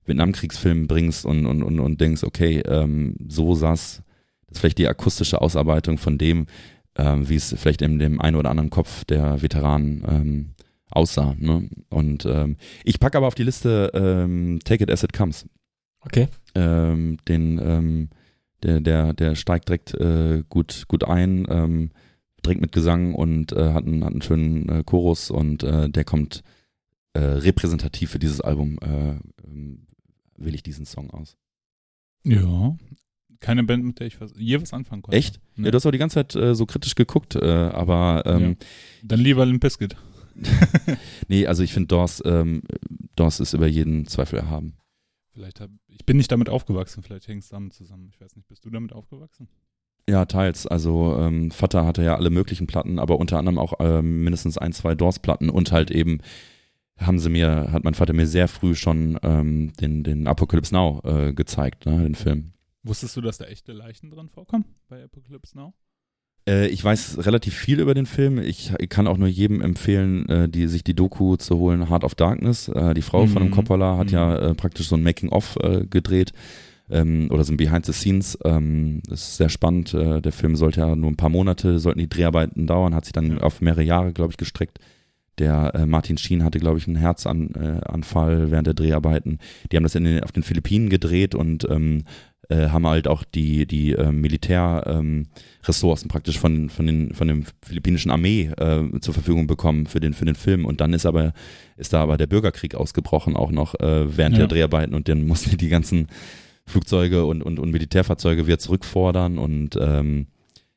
Vietnamkriegsfilmen bringst und, und, und, und denkst, okay, ähm, so saß, das ist vielleicht die akustische Ausarbeitung von dem, ähm, wie es vielleicht in dem einen oder anderen Kopf der Veteranen ähm, aussah. Ne? Und ähm, ich packe aber auf die Liste ähm, Take It As It Comes. Okay. Ähm, den, ähm, der, der, der steigt direkt äh, gut, gut ein, ähm, direkt mit Gesang und äh, hat, einen, hat einen schönen äh, Chorus und äh, der kommt äh, repräsentativ für dieses Album, äh, ähm, wähle ich diesen Song aus. Ja. Keine Band, mit der ich was, je was anfangen konnte. Echt? Ne. Ja, du hast auch die ganze Zeit äh, so kritisch geguckt, äh, aber ähm, Dann lieber Limp Bizkit. nee, also ich finde Dors, ähm, Dors ist über jeden Zweifel erhaben. Vielleicht hab, ich bin nicht damit aufgewachsen, vielleicht hängt es damit zusammen. Ich weiß nicht, bist du damit aufgewachsen? Ja, teils. Also ähm, Vater hatte ja alle möglichen Platten, aber unter anderem auch ähm, mindestens ein, zwei Doors-Platten und halt eben haben sie mir, hat mein Vater mir sehr früh schon ähm, den, den Apocalypse Now äh, gezeigt, ne, den Film. Wusstest du, dass da echte Leichen drin vorkommen bei Apocalypse Now? Äh, ich weiß relativ viel über den Film. Ich, ich kann auch nur jedem empfehlen, äh, die, sich die Doku zu holen, Heart of Darkness. Äh, die Frau von dem Mhm. Coppola hat Mhm. ja äh, praktisch so ein Making-of äh, gedreht. Ähm, oder so ein Behind the Scenes. Ähm, das ist sehr spannend. Äh, der Film sollte ja nur ein paar Monate, sollten die Dreharbeiten dauern, hat sich dann Ja. auf mehrere Jahre, glaube ich, gestreckt. Der äh, Martin Sheen hatte, glaube ich, einen Herzanfall äh, während der Dreharbeiten. Die haben das in den, auf den Philippinen gedreht und ähm, äh, haben halt auch die, die äh, Militärressourcen ähm, praktisch von, von, den, von dem philippinischen Armee äh, zur Verfügung bekommen für den, für den Film. Und dann ist aber, ist da aber der Bürgerkrieg ausgebrochen, auch noch äh, während Ja. der Dreharbeiten und dann mussten die ganzen Flugzeuge und, und, und Militärfahrzeuge wieder zurückfordern und ähm,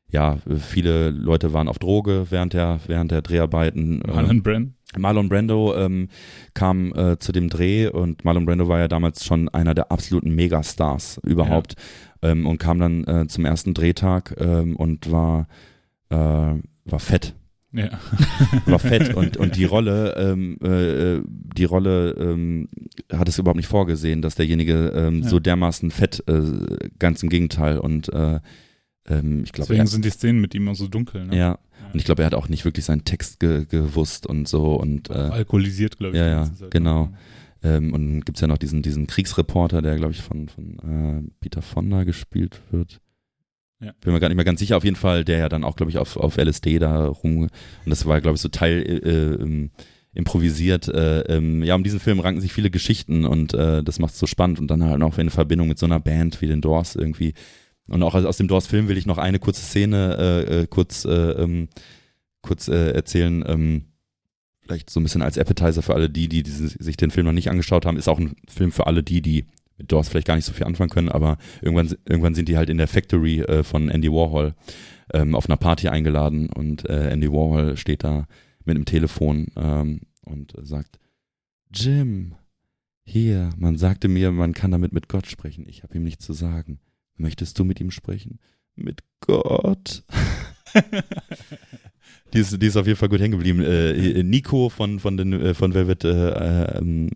ja, viele Leute waren auf Droge während der, während der Dreharbeiten. Ähm, Marlon Brand? Marlon Brando ähm, kam äh, zu dem Dreh und Marlon Brando war ja damals schon einer der absoluten Megastars überhaupt ähm, und kam dann äh, zum ersten Drehtag ähm, und war äh, war fett Ja. war fett und und die Rolle ähm, äh, die Rolle ähm, hat es überhaupt nicht vorgesehen, dass derjenige ähm, Ja. so dermaßen fett äh, ganz im Gegenteil und äh, ähm, ich glaube Deswegen er- sind die Szenen mit ihm auch so dunkel. Ne? ja und ich glaube er hat auch nicht wirklich seinen Text ge gewusst und so und äh, Alkoholisiert, glaube ich. ja, ja, Zeit. genau. Ähm, und dann gibt's ja noch diesen, diesen Kriegsreporter, der, glaube ich, von, von äh, Peter Fonda gespielt wird. Ja. Bin mir gar nicht mehr ganz sicher. Auf jeden Fall, der ja dann auch, glaube ich, auf, auf LSD da rum. Und das war, glaube ich, so Teil äh, ähm, improvisiert. Äh, ähm, ja, um diesen Film ranken sich viele Geschichten und äh, das macht so spannend. Und dann halt noch in Verbindung mit so einer Band wie den Doors irgendwie. Und auch aus, dem Doors-Film will ich noch eine kurze Szene äh, äh, kurz, äh, ähm, kurz äh, erzählen. Ähm, vielleicht so ein bisschen als Appetizer für alle die, die diesen, sich den Film noch nicht angeschaut haben, ist auch ein Film für alle die, die mit Doors vielleicht gar nicht so viel anfangen können, aber irgendwann, irgendwann sind die halt in der Factory äh, von Andy Warhol ähm, auf einer Party eingeladen und äh, Andy Warhol steht da mit einem Telefon ähm, und äh, sagt, Jim, hier, man sagte mir, man kann damit mit Gott sprechen. Ich habe ihm nichts zu sagen. Möchtest du mit ihm sprechen? Mit Gott. die, ist, die ist auf jeden Fall gut hängen geblieben. Äh, Nico von, von, den, äh, von Velvet äh, ähm,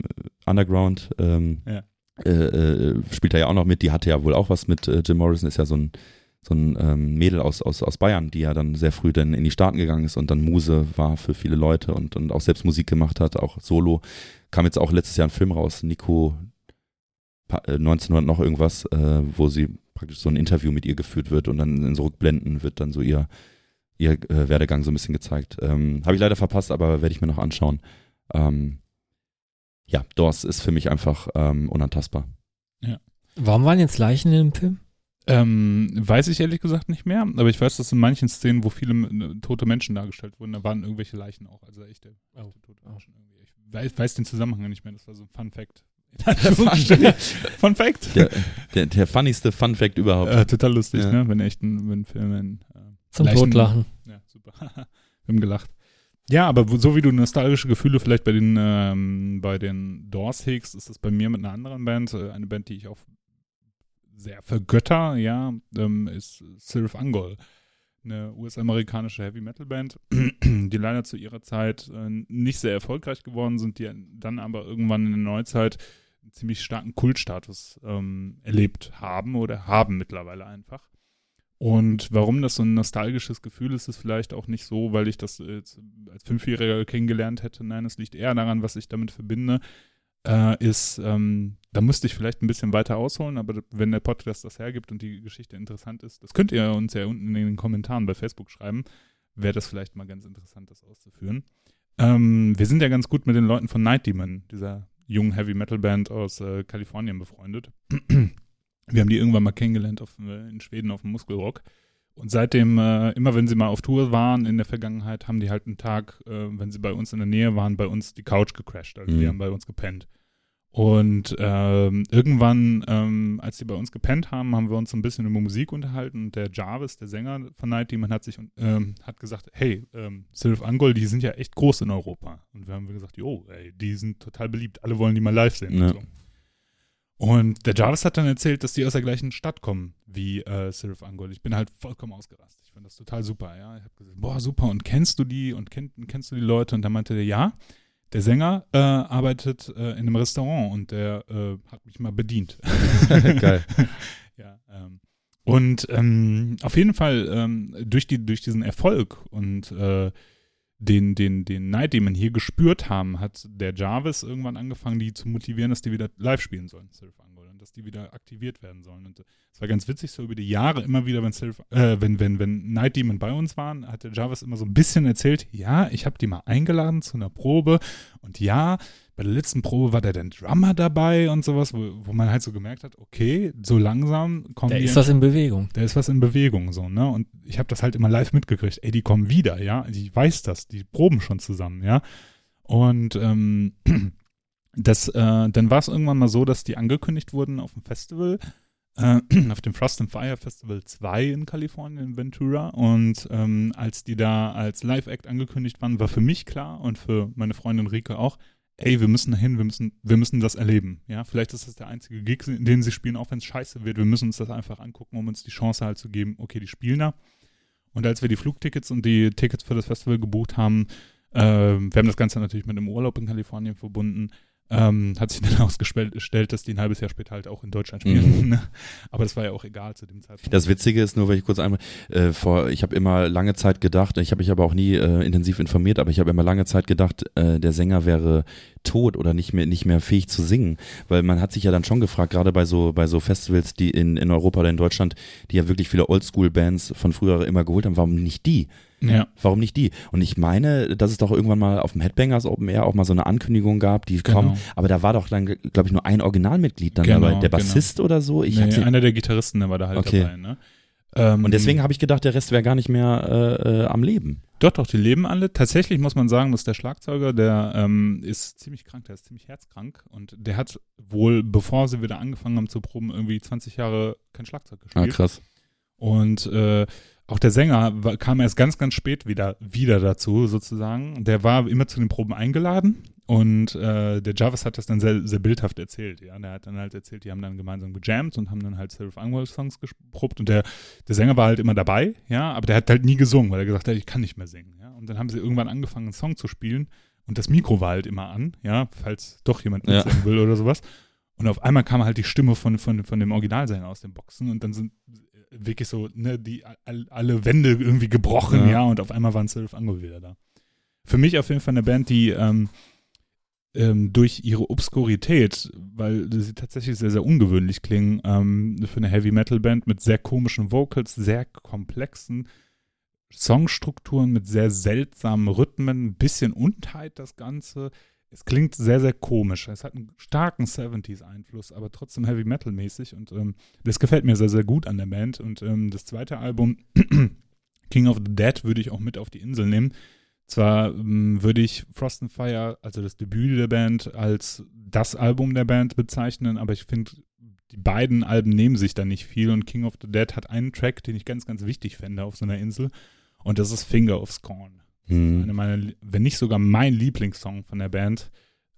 Underground ähm, Ja. Äh, äh, spielt da ja auch noch mit. Die hatte ja wohl auch was mit äh, Jim Morrison, ist ja so ein, so ein ähm, Mädel aus, aus, aus Bayern, die ja dann sehr früh dann in die Staaten gegangen ist und dann Muse war für viele Leute und, und auch selbst Musik gemacht hat, auch solo. Kam jetzt auch letztes Jahr ein Film raus, Nico pa- äh, 1900 noch irgendwas, äh, wo sie praktisch so ein Interview mit ihr geführt wird und dann in so Rückblenden wird dann so ihr, ihr äh, Werdegang so ein bisschen gezeigt. Ähm, Habe ich leider verpasst, aber werde ich mir noch anschauen. Ähm, ja, Doors ist für mich einfach ähm, unantastbar. Warum waren jetzt Leichen in dem Film? Ähm, weiß ich ehrlich gesagt nicht mehr, aber ich weiß, dass in manchen Szenen, wo viele äh, tote Menschen dargestellt wurden, da waren irgendwelche Leichen auch, also echte, echte tote Menschen irgendwie. Ich weiß, weiß den Zusammenhang nicht mehr, das war so ein Fun Fact. Fun Fact. Der, der, der funnigste Fun Fact überhaupt. Äh, total lustig, Ja. ne? Wenn echten, wenn Filmen. Äh, Zum Leichen- Totlachen. Ja, super. Wir haben gelacht. Ja, aber so wie du nostalgische Gefühle vielleicht bei den, ähm, bei den Doors hegst, ist das bei mir mit einer anderen Band, äh, eine Band, die ich auch sehr vergötter, ja, ähm, ist Sylph Angol. Eine US-amerikanische Heavy-Metal-Band, die leider zu ihrer Zeit äh, nicht sehr erfolgreich geworden sind, die dann aber irgendwann in der Neuzeit einen ziemlich starken Kultstatus ähm, erlebt haben oder haben mittlerweile einfach. Und warum das so ein nostalgisches Gefühl ist, ist vielleicht auch nicht so, weil ich das als Fünfjähriger kennengelernt hätte. Nein, es liegt eher daran, was ich damit verbinde, äh, ist, ähm, da müsste ich vielleicht ein bisschen weiter ausholen, aber wenn der Podcast das hergibt und die Geschichte interessant ist, das könnt ihr uns ja unten in den Kommentaren bei Facebook schreiben, wäre das vielleicht mal ganz interessant, das auszuführen. Ähm, wir sind ja ganz gut mit den Leuten von Night Demon, dieser jungen Heavy Metal Band aus äh, Kalifornien befreundet. Wir haben die irgendwann mal kennengelernt auf, äh, in Schweden auf dem Muskelrock. Und seitdem, äh, immer wenn sie mal auf Tour waren in der Vergangenheit, haben die halt einen Tag, äh, wenn sie bei uns in der Nähe waren, bei uns die Couch gecrashed. Also Mhm. die haben bei uns gepennt. Und ähm, irgendwann, ähm, als die bei uns gepennt haben, haben wir uns so ein bisschen über Musik unterhalten. Und der Jarvis, der Sänger von Night Demon, hat sich ähm, hat gesagt, hey, ähm, Sylph Angol, die sind ja echt groß in Europa. Und wir haben gesagt, jo, ey, die sind total beliebt. Alle wollen die mal live sehen. Ja. Und, so. Und der Jarvis hat dann erzählt, dass die aus der gleichen Stadt kommen wie äh, Sylph Angol. Ich bin halt vollkommen ausgerastet. Ich fand das total super. Ja, ich habe gesagt, boah, super. Und kennst du die? Und kenn, kennst du die Leute? Und dann meinte der, ja. Der Sänger äh, arbeitet äh, in einem Restaurant und der äh, hat mich mal bedient. Geil. ja, ähm, und ähm, auf jeden Fall ähm, durch, die, durch diesen Erfolg und äh, den, den, den Neid, den man hier gespürt haben, hat der Jarvis irgendwann angefangen, die zu motivieren, dass die wieder live spielen sollen, und dass die wieder aktiviert werden sollen. Und es war ganz witzig, so über die Jahre immer wieder, wenn Surf, äh, wenn, wenn, wenn Night Demon bei uns waren, hat der Jarvis immer so ein bisschen erzählt, ja, ich habe die mal eingeladen zu einer Probe und ja, bei der letzten Probe war da dann Drummer dabei und sowas, wo, wo man halt so gemerkt hat, okay, so langsam kommen Da ist was in Bewegung. da ist was in Bewegung so, ne? Und ich habe das halt immer live mitgekriegt. Ey, die kommen wieder, ja? Ich weiß das, die proben schon zusammen, ja? Und ähm, das, äh, dann war es irgendwann mal so, dass die angekündigt wurden auf dem Festival, äh, auf dem Frost and Fire Festival 2 in Kalifornien, in Ventura. Und ähm, als die da als Live-Act angekündigt waren, war für mich klar und für meine Freundin Rike auch, ey, wir müssen dahin, wir müssen, wir müssen das erleben. Ja, vielleicht ist das der einzige Gig, den sie spielen, auch wenn es scheiße wird. Wir müssen uns das einfach angucken, um uns die Chance halt zu geben, okay, die spielen da. Und als wir die Flugtickets und die Tickets für das Festival gebucht haben, äh, wir haben das Ganze natürlich mit einem Urlaub in Kalifornien verbunden, ähm, hat sich dann ausgestellt, dass die ein halbes Jahr später halt auch in Deutschland spielen. Mhm. Aber das war ja auch egal zu dem Zeitpunkt. Das Witzige ist nur, weil ich kurz einmal, äh, vor, ich habe immer lange Zeit gedacht, ich habe mich aber auch nie äh, intensiv informiert, aber ich habe immer lange Zeit gedacht, äh, der Sänger wäre tot oder nicht mehr nicht mehr fähig zu singen, weil man hat sich ja dann schon gefragt, gerade bei so bei so Festivals, die in, in Europa oder in Deutschland, die ja wirklich viele Oldschool-Bands von früher immer geholt haben, warum nicht die? Ja, Warum nicht die? Und ich meine, dass es doch irgendwann mal auf dem Headbangers Open Air auch mal so eine Ankündigung gab, die Genau. kommen, aber da war doch dann, glaube ich, nur ein Originalmitglied dann Genau, dabei, der genau. Bassist oder so. Ich nee, einer der Gitarristen, der war da halt Okay. dabei. Ne? Ähm, und deswegen habe ich gedacht, der Rest wäre gar nicht mehr äh, äh, am Leben. Doch, doch, die leben alle. Tatsächlich muss man sagen, dass der Schlagzeuger, der ähm, ist ziemlich krank, der ist ziemlich herzkrank und der hat wohl, bevor sie wieder angefangen haben zu proben, irgendwie 20 Jahre kein Schlagzeug gespielt. Ah, krass. Und äh, auch der Sänger war, kam erst ganz, ganz spät wieder, wieder dazu, sozusagen. Der war immer zu den Proben eingeladen und äh, der Jarvis hat das dann sehr, sehr bildhaft erzählt. Ja, der hat dann halt erzählt, die haben dann gemeinsam gejammt und haben dann halt Seraph Angwell Songs geprobt und der, der Sänger war halt immer dabei, ja, aber der hat halt nie gesungen, weil er gesagt hat, ich kann nicht mehr singen. Ja, und dann haben sie irgendwann angefangen, einen Song zu spielen und das Mikro war halt immer an, ja, falls doch jemand Ja. mitsingen will oder sowas. Und auf einmal kam halt die Stimme von, von, von dem Originalsänger aus den Boxen und dann sind wirklich so, ne, die all, alle Wände irgendwie gebrochen, Ja. ja, und auf einmal waren Sylph Angol wieder da. Für mich auf jeden Fall eine Band, die ähm, ähm, durch ihre Obskurität, weil sie tatsächlich sehr, sehr ungewöhnlich klingen, ähm, für eine Heavy Metal Band mit sehr komischen Vocals, sehr komplexen Songstrukturen, mit sehr seltsamen Rhythmen, ein bisschen Untheit das Ganze. Es klingt sehr, sehr komisch. Es hat einen starken 70s-Einfluss, aber trotzdem Heavy Metal-mäßig und ähm, das gefällt mir sehr, sehr gut an der Band. Und ähm, das zweite Album, King of the Dead, würde ich auch mit auf die Insel nehmen. Zwar ähm, würde ich Frost and Fire, also das Debüt der Band, als das Album der Band bezeichnen, aber ich finde, die beiden Alben nehmen sich da nicht viel und King of the Dead hat einen Track, den ich ganz, ganz wichtig fände auf so einer Insel und das ist Finger of Scorn. Hm. Eine meiner, wenn nicht sogar mein Lieblingssong von der Band,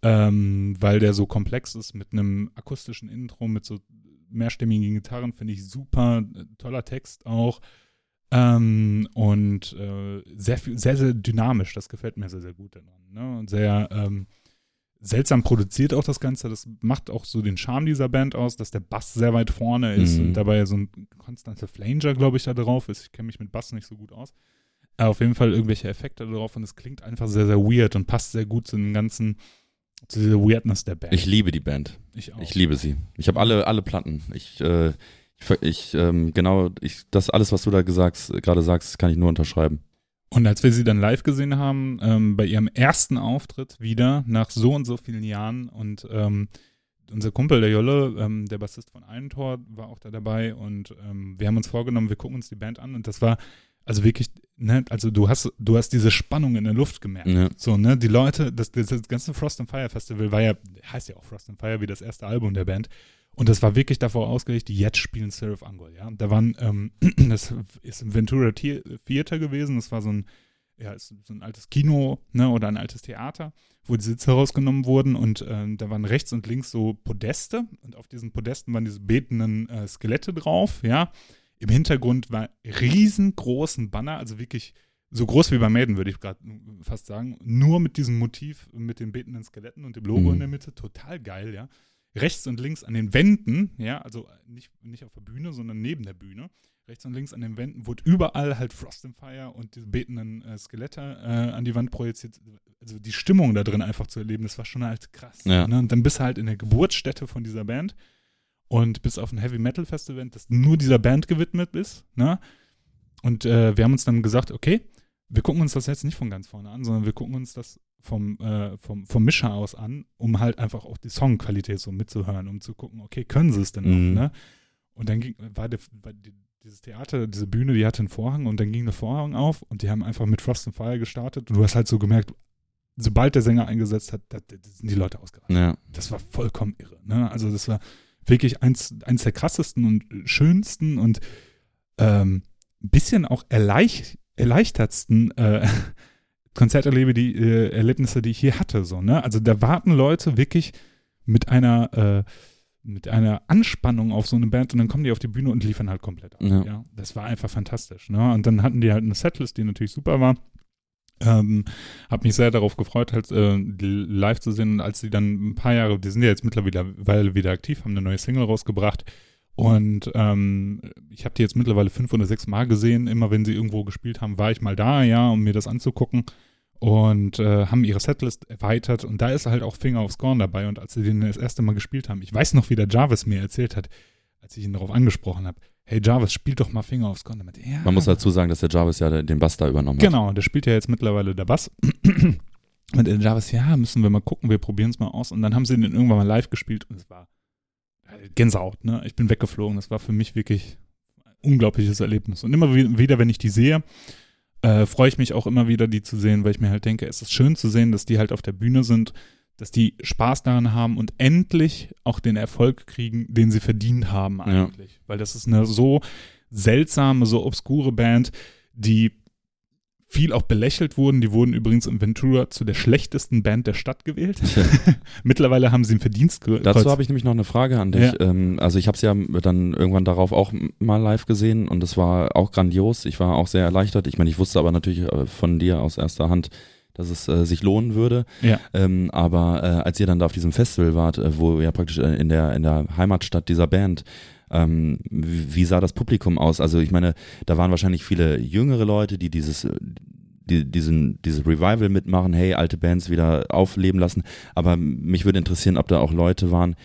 ähm, weil der so komplex ist mit einem akustischen Intro, mit so mehrstimmigen Gitarren, finde ich super, äh, toller Text auch. Ähm, und äh, sehr, viel, sehr, sehr dynamisch, das gefällt mir sehr, sehr gut daran. Ne? Und sehr ähm, seltsam produziert auch das Ganze. Das macht auch so den Charme dieser Band aus, dass der Bass sehr weit vorne ist Mhm. und dabei so ein konstanter Flanger, glaube ich, da drauf ist. Ich kenne mich mit Bass nicht so gut aus. Auf jeden Fall irgendwelche Effekte drauf und es klingt einfach sehr, sehr weird und passt sehr gut zu dem ganzen, zu dieser Weirdness der Band. Ich liebe die Band. Ich auch. Ich liebe sie. Ich habe alle, alle Platten. Ich, äh, ich, ähm, genau, ich, das alles, was du da gesagt, gerade sagst, kann ich nur unterschreiben. Und als wir sie dann live gesehen haben, ähm, bei ihrem ersten Auftritt wieder nach so und so vielen Jahren und ähm, unser Kumpel, der Jolle, ähm, der Bassist von Eintor, war auch da dabei und ähm, wir haben uns vorgenommen, wir gucken uns die Band an und das war also wirklich, ne, also du hast, du hast diese Spannung in der Luft gemerkt. Ja. So, ne, die Leute, das, das, das ganze Frost and Fire Festival war ja, heißt ja auch Frost and Fire wie das erste Album der Band. Und das war wirklich davor ausgelegt, die jetzt spielen Seraph Angol, ja. Da waren, ähm, das ist im Ventura The- Theater gewesen, das war so ein, ja, ist so ein altes Kino, ne, oder ein altes Theater, wo die Sitze herausgenommen wurden und ähm, da waren rechts und links so Podeste und auf diesen Podesten waren diese betenden äh, Skelette drauf, ja. Im Hintergrund war riesengroßen Banner, also wirklich so groß wie bei Maiden, würde ich gerade fast sagen. Nur mit diesem Motiv, mit den betenden Skeletten und dem Logo Mhm. in der Mitte. Total geil, ja. Rechts und links an den Wänden, ja, also nicht, nicht auf der Bühne, sondern neben der Bühne. Rechts und links an den Wänden wurde überall halt Frost and Fire und diese betenden äh, Skelette äh, an die Wand projiziert. Also die Stimmung da drin einfach zu erleben, das war schon halt krass. Ja. Ne? Und dann bist du halt in der Geburtsstätte von dieser Band und bist auf ein Heavy Metal Festival, das nur dieser Band gewidmet ist. Ne? Und äh, wir haben uns dann gesagt, okay, wir gucken uns das jetzt nicht von ganz vorne an, sondern wir gucken uns das vom, äh, vom, vom Mischer aus an, um halt einfach auch die Songqualität so mitzuhören, um zu gucken, okay, können sie es denn Mhm. noch, ne? Und dann ging, war, der, war die, dieses Theater, diese Bühne, die hatte einen Vorhang und dann ging der Vorhang auf und die haben einfach mit Frost and Fire gestartet und du hast halt so gemerkt, sobald der Sänger eingesetzt hat, da, da sind die Leute ausgerastet Ja. das war vollkommen irre. Ne? Also das war wirklich eins, eins der krassesten und schönsten und ähm, ein bisschen auch erleicht, erleichtertsten äh, Konzerterlebe, die äh, Erlebnisse, die ich hier hatte. So, ne? Also da warten Leute wirklich mit einer äh, mit einer Anspannung auf so eine Band und dann kommen die auf die Bühne und liefern halt komplett ab. Ja. Ja. Das war einfach fantastisch. Ne? Und dann hatten die halt eine Setlist, die natürlich super war. Ähm, hab mich sehr darauf gefreut, halt äh, live zu sehen. Und als sie dann ein paar Jahre, die sind ja jetzt mittlerweile wieder aktiv, haben eine neue Single rausgebracht. Und ähm, ich habe die jetzt mittlerweile fünf oder sechs Mal gesehen. Immer wenn sie irgendwo gespielt haben, war ich mal da, ja, um mir das anzugucken. Und äh, haben ihre Setlist erweitert. Und da ist halt auch Finger of Scorn dabei. Und als sie den das erste Mal gespielt haben, ich weiß noch, wie der Jarvis mir erzählt hat, als ich ihn darauf angesprochen habe, hey Jarvis, spiel doch mal Finger Scorn. Er meinte, ja, Man muss dazu sagen, dass der Jarvis ja den Bass da übernommen hat. Genau, der spielt ja jetzt mittlerweile der Bass. Und der Jarvis, ja, müssen wir mal gucken, wir probieren es mal aus. Und dann haben sie den irgendwann mal live gespielt und es war Gänsehaut, ne? Ich bin weggeflogen. Das war für mich wirklich ein unglaubliches Erlebnis. Und immer wi- wieder, wenn ich die sehe, äh, freue ich mich auch immer wieder, die zu sehen, weil ich mir halt denke, es ist schön zu sehen, dass die halt auf der Bühne sind, dass die Spaß daran haben und endlich auch den Erfolg kriegen, den sie verdient haben Ja. eigentlich. Weil das ist eine so seltsame, so obskure Band, die viel auch belächelt wurden. Die wurden übrigens in Ventura zu der schlechtesten Band der Stadt gewählt. Mittlerweile haben sie einen Verdienstkreuz. Dazu habe ich nämlich noch eine Frage an dich. Ja. Ähm, also ich habe es ja dann irgendwann darauf auch mal live gesehen und es war auch grandios. Ich war auch sehr erleichtert. Ich meine, ich wusste aber natürlich äh, von dir aus erster Hand, dass es äh, sich lohnen würde. Ja. Ähm, aber äh, als ihr dann da auf diesem Festival wart, äh, wo ja praktisch äh, in der in der Heimatstadt dieser Band, ähm, wie, sah das Publikum aus? Also ich meine, da waren wahrscheinlich viele jüngere Leute, die dieses die, diesen, dieses Revival mitmachen, hey, alte Bands wieder aufleben lassen. Aber mich würde interessieren, ob da auch Leute waren,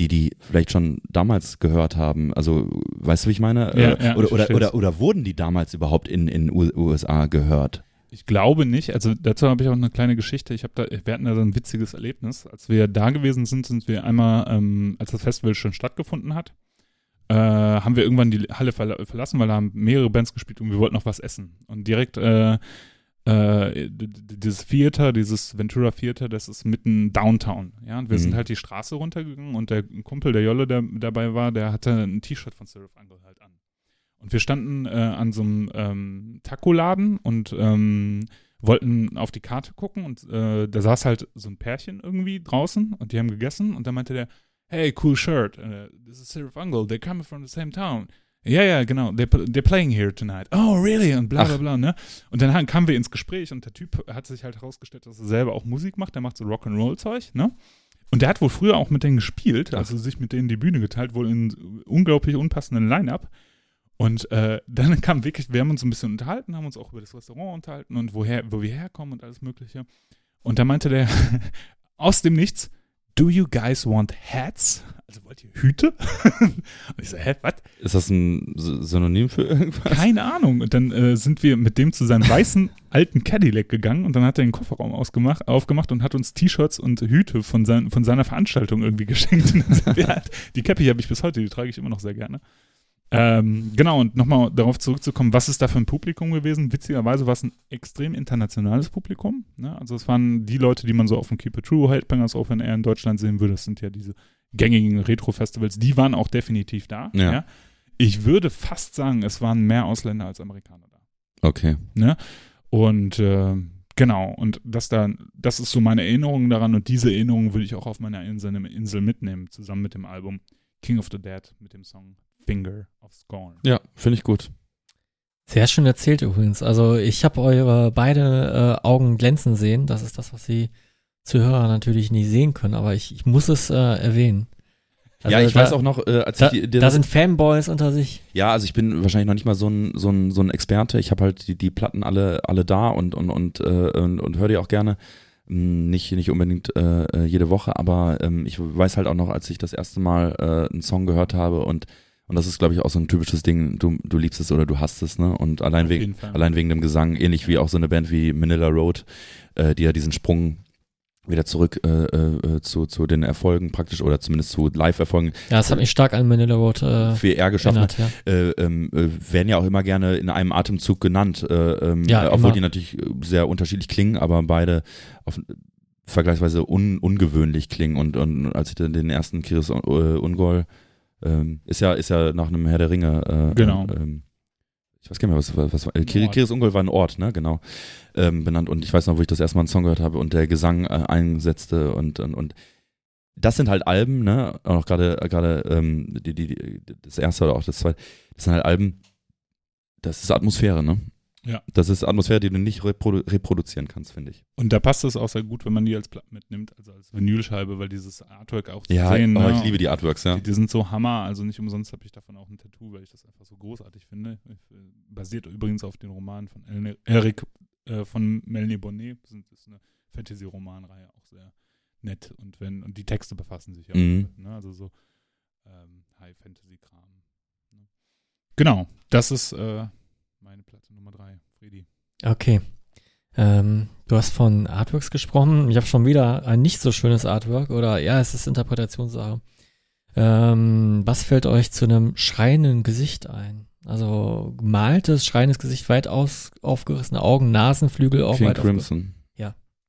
die die vielleicht schon damals gehört haben. Also, weißt du, wie ich meine? Ja, Äh, ja, oder, oder, oder, oder wurden die damals überhaupt in in U USA gehört? Ich glaube nicht. Also dazu habe ich auch eine kleine Geschichte. Ich habe da, wir hatten da so ein witziges Erlebnis. Als wir da gewesen sind, sind wir einmal, ähm, als das Festival schon stattgefunden hat, äh, haben wir irgendwann die Halle verla verlassen, weil da haben mehrere Bands gespielt und wir wollten noch was essen. Und direkt äh, äh, dieses Theater, dieses Ventura Theater, das ist mitten downtown. Ja, und wir Mhm. sind halt die Straße runtergegangen und der Kumpel, der Jolle, der dabei war, der hatte ein T-Shirt von Seraph Angel halt an. Und wir standen äh, an so einem ähm, Taco-Laden und ähm, wollten auf die Karte gucken und äh, da saß halt so ein Pärchen irgendwie draußen und die haben gegessen und dann meinte der, hey, cool shirt, uh, this is Seraph Angel, they're coming from the same town. Ja, ja, genau, they're, they're playing here tonight. Oh, really? Und bla bla bla, ne? Und dann kamen wir ins Gespräch und der Typ hat sich halt herausgestellt, dass er selber auch Musik macht, der macht so Rock'n'Roll-Zeug, ne? Und der hat wohl früher auch mit denen gespielt, also sich mit denen die Bühne geteilt, wohl in unglaublich unpassenden Line-Up. Und äh, dann kam wirklich, wir haben uns ein bisschen unterhalten, haben uns auch über das Restaurant unterhalten und woher, wo wir herkommen und alles Mögliche. Und da meinte der aus dem Nichts, Do you guys want hats? Also wollt ihr Hüte? und ich so, hä, was? Ist das ein Synonym für irgendwas? Keine Ahnung. Und dann äh, sind wir mit dem zu seinem weißen alten Cadillac gegangen und dann hat er den Kofferraum ausgemacht, aufgemacht und hat uns T-Shirts und Hüte von, sein, von seiner Veranstaltung irgendwie geschenkt. Und dann sind wir halt, die Cappy habe ich bis heute, die trage ich immer noch sehr gerne. Ähm, genau, und nochmal darauf zurückzukommen, was ist da für ein Publikum gewesen? Witzigerweise war es ein extrem internationales Publikum. Ne? Also es waren die Leute, die man so auf dem Keep It True, Headbangers Open Air in Deutschland sehen würde. Das sind ja diese gängigen Retro-Festivals. Die waren auch definitiv da. Ja. Ich würde fast sagen, es waren mehr Ausländer als Amerikaner da. Okay. Und äh, genau, und das da, das ist so meine Erinnerung daran und diese Erinnerung würde ich auch auf meiner Insel, Insel mitnehmen, zusammen mit dem Album King of the Dead mit dem Song Finger of Scorn. Ja, finde ich gut. Sehr schön erzählt übrigens. Also ich habe eure beide äh, Augen glänzen sehen. Das ist das, was die Zuhörer natürlich nie sehen können, aber ich, ich muss es äh, erwähnen. Also ja, ich da, weiß auch noch, äh, als Da, ich die, die, da sind Fanboys unter sich. ja, also ich bin wahrscheinlich noch nicht mal so ein so ein so ein Experte. Ich habe halt die, die Platten alle alle da und und und äh, und, und höre die auch gerne. Hm, Nicht nicht unbedingt äh, äh, jede Woche, aber ähm, ich weiß halt auch noch, als ich das erste Mal äh, einen Song gehört habe und und das ist glaube ich auch so ein typisches Ding. Du du liebst es oder du hasst es, ne? Und allein Auf wegen allein wegen dem Gesang, ähnlich wie auch so eine Band wie Manila Road, äh, die ja diesen Sprung wieder zurück äh, äh, zu, zu den Erfolgen praktisch oder zumindest zu Live-Erfolgen Ja, das hat mich stark an Manila Road äh, für R geschaffen erinnert, ja. äh, ähm, äh, werden ja auch immer gerne in einem Atemzug genannt, äh, ähm, Ja, äh, obwohl immer. die natürlich sehr unterschiedlich klingen, aber beide auf, vergleichsweise un, ungewöhnlich klingen. Und, und als ich dann den ersten Kiris äh, Ungol ähm, ist ja ist ja nach einem Herr der Ringe. Äh, Genau. Äh, ähm, ich weiß gar nicht mehr, was, was, was war. Äh. Kiris Ungol war ein Ort, ne? Genau. Ähm, benannt. Und ich weiß noch, wo ich das erste Mal einen Song gehört habe und der Gesang äh, einsetzte und, und, und das sind halt Alben, ne? Auch gerade gerade ähm, die, die, die, das erste oder auch das zweite, das sind halt Alben, das ist Atmosphäre, ne? Ja. Das ist Atmosphäre, die du nicht reprodu reproduzieren kannst, finde ich. Und da passt es auch sehr gut, wenn man die als Platte mitnimmt, also als Vinylscheibe, weil dieses Artwork auch zu Ja, sehen. oh, ne? ich liebe die Artworks, ja. Die, die sind so Hammer, also nicht umsonst habe ich davon auch ein Tattoo, weil ich das einfach so großartig finde. Äh, Basiert übrigens auf den Roman von Elne, Eric äh, von Melanie Bonnet. Das ist- eine Fantasy-Romanreihe, auch sehr nett. Und wenn und die Texte befassen sich ja auch Mhm. damit, ne? Also so ähm, High-Fantasy-Kram. Ne? Genau, das ist äh, meine Platte Nummer drei, Fredi. Okay. Ähm, du hast von Artworks gesprochen. Ich habe schon wieder ein nicht so schönes Artwork oder ja, es ist Interpretationssache. Ähm, was fällt euch zu einem schreienden Gesicht ein? Also gemaltes, schreiendes Gesicht, weit aus, aufgerissene Augen, Nasenflügel auch King weit Crimson.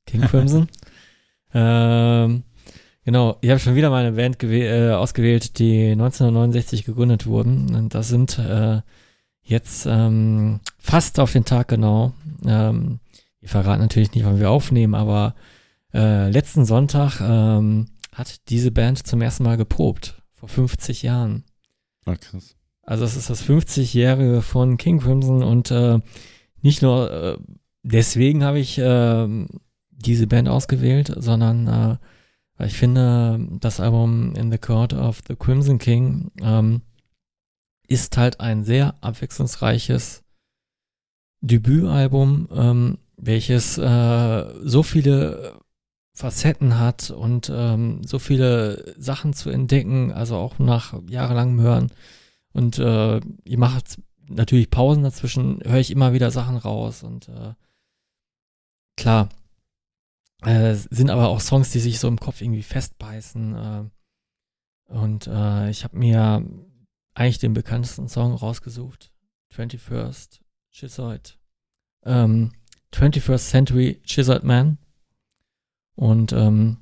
King Crimson. ähm, genau, ich habe schon wieder meine Band äh, ausgewählt, die 1969 gegründet wurden. Und das sind äh, jetzt ähm, fast auf den Tag genau. Ähm, wir verraten natürlich nicht, wann wir aufnehmen, aber äh, letzten Sonntag ähm, hat diese Band zum ersten Mal geprobt. Vor 50 Jahren. Ah, krass. Also es ist das 50-jährige von King Crimson und äh, nicht nur äh, deswegen habe ich äh, diese Band ausgewählt, sondern äh, weil ich finde, das Album In the Court of the Crimson King ähm, ist halt ein sehr abwechslungsreiches Debütalbum, ähm, welches äh, so viele Facetten hat und ähm, so viele Sachen zu entdecken, also auch nach jahrelangem Hören. Und äh, ihr macht natürlich Pausen dazwischen, höre ich immer wieder Sachen raus und äh, klar, äh, sind aber auch Songs, die sich so im Kopf irgendwie festbeißen. Äh, und äh, ich habe mir eigentlich den bekanntesten Song rausgesucht. 21st Schizoid. Ähm, 21st Century Schizoid Man. Und ähm,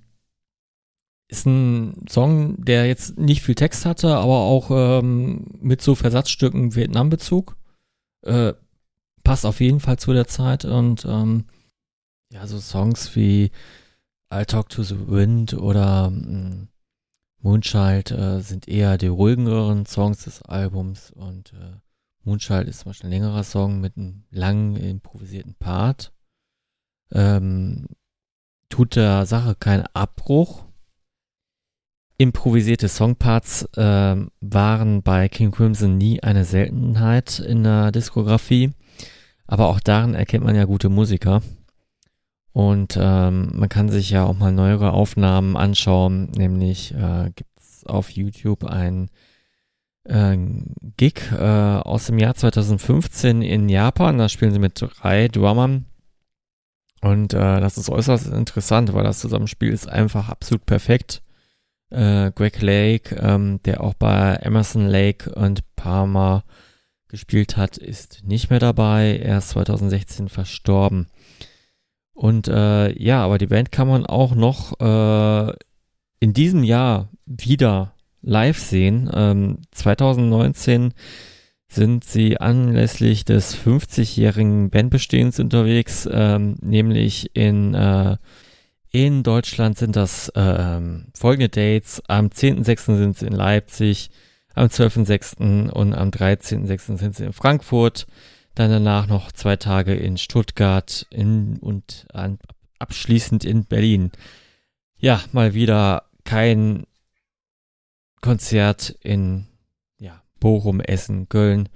ist ein Song, der jetzt nicht viel Text hatte, aber auch ähm, mit so Versatzstücken Vietnam-Bezug. Äh, passt auf jeden Fall zu der Zeit und ähm, ja, so Songs wie I'll Talk to the Wind oder mh, Moonchild äh, sind eher die ruhigeren Songs des Albums und äh, Moonchild ist zum Beispiel ein längerer Song mit einem langen improvisierten Part. Ähm, tut der Sache keinen Abbruch. Improvisierte Songparts ähm, waren bei King Crimson nie eine Seltenheit in der Diskografie, aber auch darin erkennt man ja gute Musiker. Und ähm, man kann sich ja auch mal neuere Aufnahmen anschauen, nämlich äh, gibt es auf YouTube ein äh, Gig äh, aus dem Jahr 2015 in Japan. Da spielen sie mit drei Drummern. Und äh, das ist äußerst interessant, weil das Zusammenspiel ist einfach absolut perfekt. Äh, Greg Lake, ähm, der auch bei Emerson Lake und Palmer gespielt hat, ist nicht mehr dabei. Er ist 2016 verstorben. Und äh, ja, aber die Band kann man auch noch äh, in diesem Jahr wieder live sehen. Ähm, 2019 sind sie anlässlich des 50-jährigen Bandbestehens unterwegs, ähm, nämlich in, äh, in Deutschland sind das ähm, folgende Dates. Am 10.06. sind sie in Leipzig, am 12.06. und am 13.06. sind sie in Frankfurt. Dann danach noch zwei Tage in Stuttgart in, und an, abschließend in Berlin. Ja, mal wieder kein Konzert in ja, Bochum, Essen, Köln,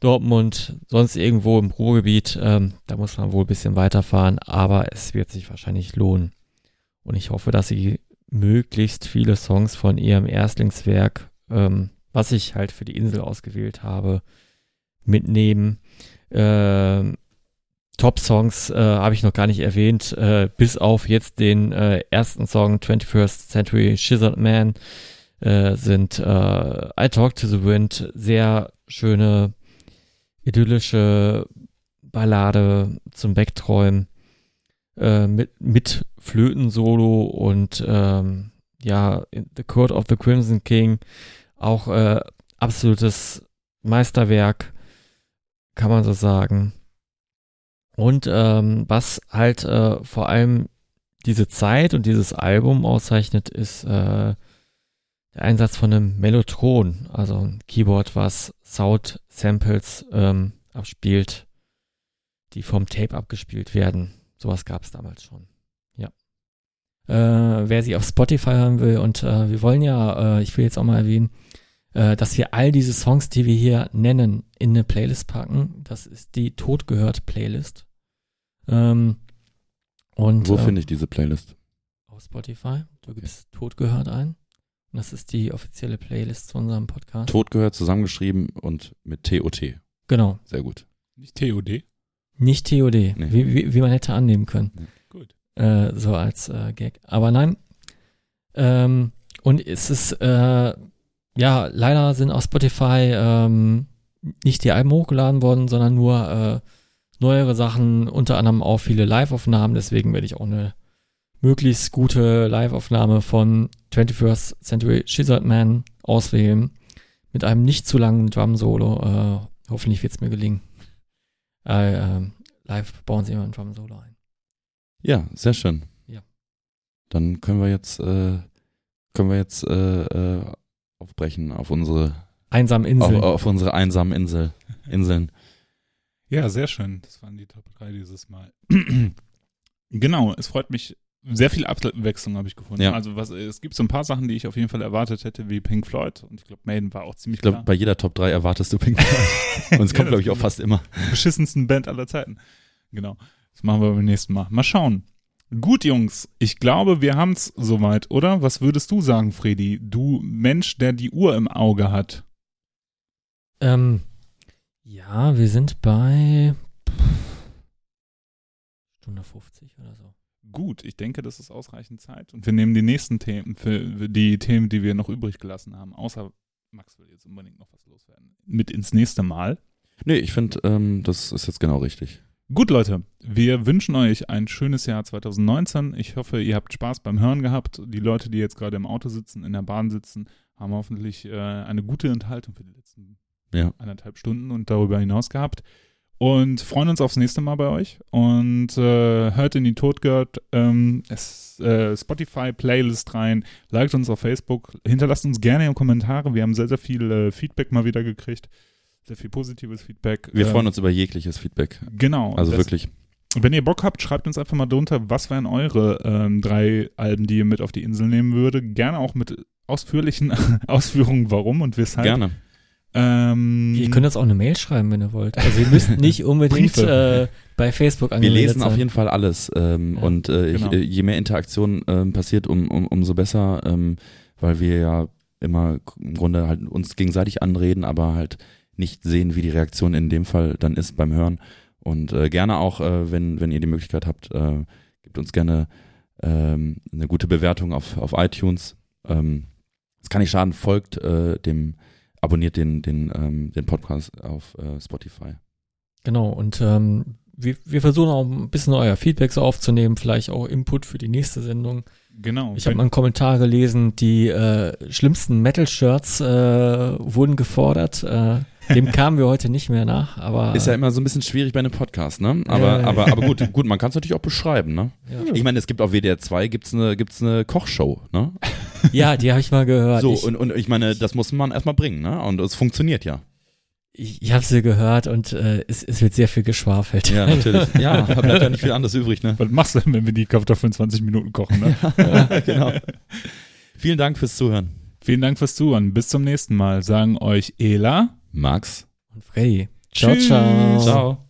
Dortmund, sonst irgendwo im Ruhrgebiet. Ähm, da muss man wohl ein bisschen weiterfahren, aber es wird sich wahrscheinlich lohnen. Und ich hoffe, dass sie möglichst viele Songs von ihrem Erstlingswerk, ähm, was ich halt für die Insel ausgewählt habe, mitnehmen. Äh, Top-Songs äh, habe ich noch gar nicht erwähnt, äh, bis auf jetzt den äh, ersten Song 21st Century Schizzard Man äh, sind äh, I Talk to the Wind, sehr schöne, idyllische Ballade zum Wegträumen äh, mit, mit Flöten-Solo und ähm, ja, The Court of the Crimson King auch äh, absolutes Meisterwerk kann man so sagen. Und ähm, was halt äh, vor allem diese Zeit und dieses Album auszeichnet, ist äh, der Einsatz von einem Mellotron, also ein Keyboard, was Sound-Samples ähm, abspielt, die vom Tape abgespielt werden. Sowas gab es damals schon. Ja. Äh, wer sie auf Spotify hören will, und äh, wir wollen ja, äh, ich will jetzt auch mal erwähnen, äh, dass wir all diese Songs, die wir hier nennen, in eine Playlist packen. Das ist die Totgehört Playlist. Ähm, und, Wo äh, finde ich diese Playlist? Auf Spotify. Du gibst Totgehört ein. Das ist die offizielle Playlist zu unserem Podcast. Tod gehört zusammengeschrieben und mit TOT. Genau. Sehr gut. Nicht TOD? Nicht TOD, wie, wie, wie man hätte annehmen können. Gut. Äh, so als äh, Gag. Aber nein. Ähm, und es ist, äh, ja, leider sind auf Spotify ähm, nicht die Alben hochgeladen worden, sondern nur äh, neuere Sachen, unter anderem auch viele Live-Aufnahmen. Deswegen werde ich auch eine möglichst gute Live-Aufnahme von 21st Century Schizzard Man auswählen. Mit einem nicht zu langen Drum-Solo. Äh, hoffentlich wird es mir gelingen. Äh, äh, live bauen sie immer ein Drum-Solo ein. Ja, sehr schön. Ja. Dann können wir jetzt, äh, können wir jetzt äh, äh, aufbrechen auf unsere, Einsam auf, Insel. auf unsere einsamen Insel, Inseln. Ja, sehr schön. Das waren die Top 3 dieses Mal. genau, es freut mich. Sehr viel Abwechslung habe ich gefunden. Ja. Also was, es gibt so ein paar Sachen, die ich auf jeden Fall erwartet hätte, wie Pink Floyd. Und ich glaube, Maiden war auch ziemlich Ich glaube, bei jeder Top 3 erwartest du Pink Floyd. Und es Ja, kommt, das glaube ich, auch fast immer. beschissensten Band aller Zeiten. Genau. Das machen wir beim nächsten Mal. Mal schauen. Gut, Jungs. Ich glaube, wir haben es soweit, oder? Was würdest du sagen, Freddy? Du Mensch, der die Uhr im Auge hat. Ähm, ja, wir sind bei Stunde 50 oder so. Gut, ich denke, das ist ausreichend Zeit. Und wir nehmen die nächsten Themen, für die Themen, die wir noch übrig gelassen haben, außer Max will jetzt unbedingt noch was loswerden, mit ins nächste Mal. Nee, ich finde, ähm, das ist jetzt genau richtig. Gut, Leute, wir wünschen euch ein schönes Jahr 2019. Ich hoffe, ihr habt Spaß beim Hören gehabt. Die Leute, die jetzt gerade im Auto sitzen, in der Bahn sitzen, haben hoffentlich äh, eine gute Enthaltung für die letzten Ja. anderthalb Stunden und darüber hinaus gehabt. Und freuen uns aufs nächste Mal bei euch. Und äh, hört in die Totgehört ähm, äh, Spotify-Playlist rein. Liked uns auf Facebook. Hinterlasst uns gerne Kommentare. Wir haben sehr, sehr viel äh, Feedback mal wieder gekriegt. Sehr viel positives Feedback. Wir Äh, freuen uns über jegliches Feedback. Genau. Also wirklich. wenn ihr Bock habt, schreibt uns einfach mal drunter, was wären eure ähm, drei Alben, die ihr mit auf die Insel nehmen würde. Gerne auch mit ausführlichen Ausführungen, warum und weshalb. Gerne. Ähm, Ihr könnt uns auch eine Mail schreiben, wenn ihr wollt. Also ihr müsst nicht unbedingt äh, bei Facebook Wir angemeldet lesen auf sein. jeden Fall alles ähm, Ja, und äh, genau. ich, äh, je mehr Interaktion ähm, passiert, um, um, umso besser, ähm, weil wir ja immer im Grunde halt uns gegenseitig anreden, aber halt nicht sehen, wie die Reaktion in dem Fall dann ist beim Hören. Und äh, gerne auch, äh, wenn, wenn ihr die Möglichkeit habt, äh, gebt uns gerne ähm, eine gute Bewertung auf, auf iTunes. Ähm, es kann nicht schaden, folgt äh, dem, abonniert den, den, ähm, den Podcast auf äh, Spotify. Genau, und ähm, wir, wir versuchen auch ein bisschen euer Feedback so aufzunehmen, vielleicht auch Input für die nächste Sendung. genau. Ich habe mal einen Kommentar gelesen, die äh, schlimmsten Metal-Shirts äh, wurden gefordert. Äh, dem kamen wir heute nicht mehr nach, aber Ist ja immer so ein bisschen schwierig bei einem Podcast, ne? Aber, Ja, ja. aber, aber gut, gut, man kann es natürlich auch beschreiben, ne? ja. Ich meine, es gibt auf WDR 2 gibt's eine, gibt's eine Kochshow, ne? ja, die habe ich mal gehört. So, ich und, und ich meine, das muss man erstmal bringen, ne? Und es funktioniert ja. ich, ich habe sie gehört und äh, es, es wird sehr viel geschwafelt. Ja, natürlich. Ja, da bleibt ja nicht viel anderes übrig, ne? Was machst du denn, wenn wir die Kartoffeln 20 Minuten kochen? Ne? genau. Vielen Dank fürs Zuhören. Vielen Dank fürs Zuhören. Bis zum nächsten Mal. Sagen euch Ela. Max. Und Freddy. Ciao, Tschüss. ciao. Ciao.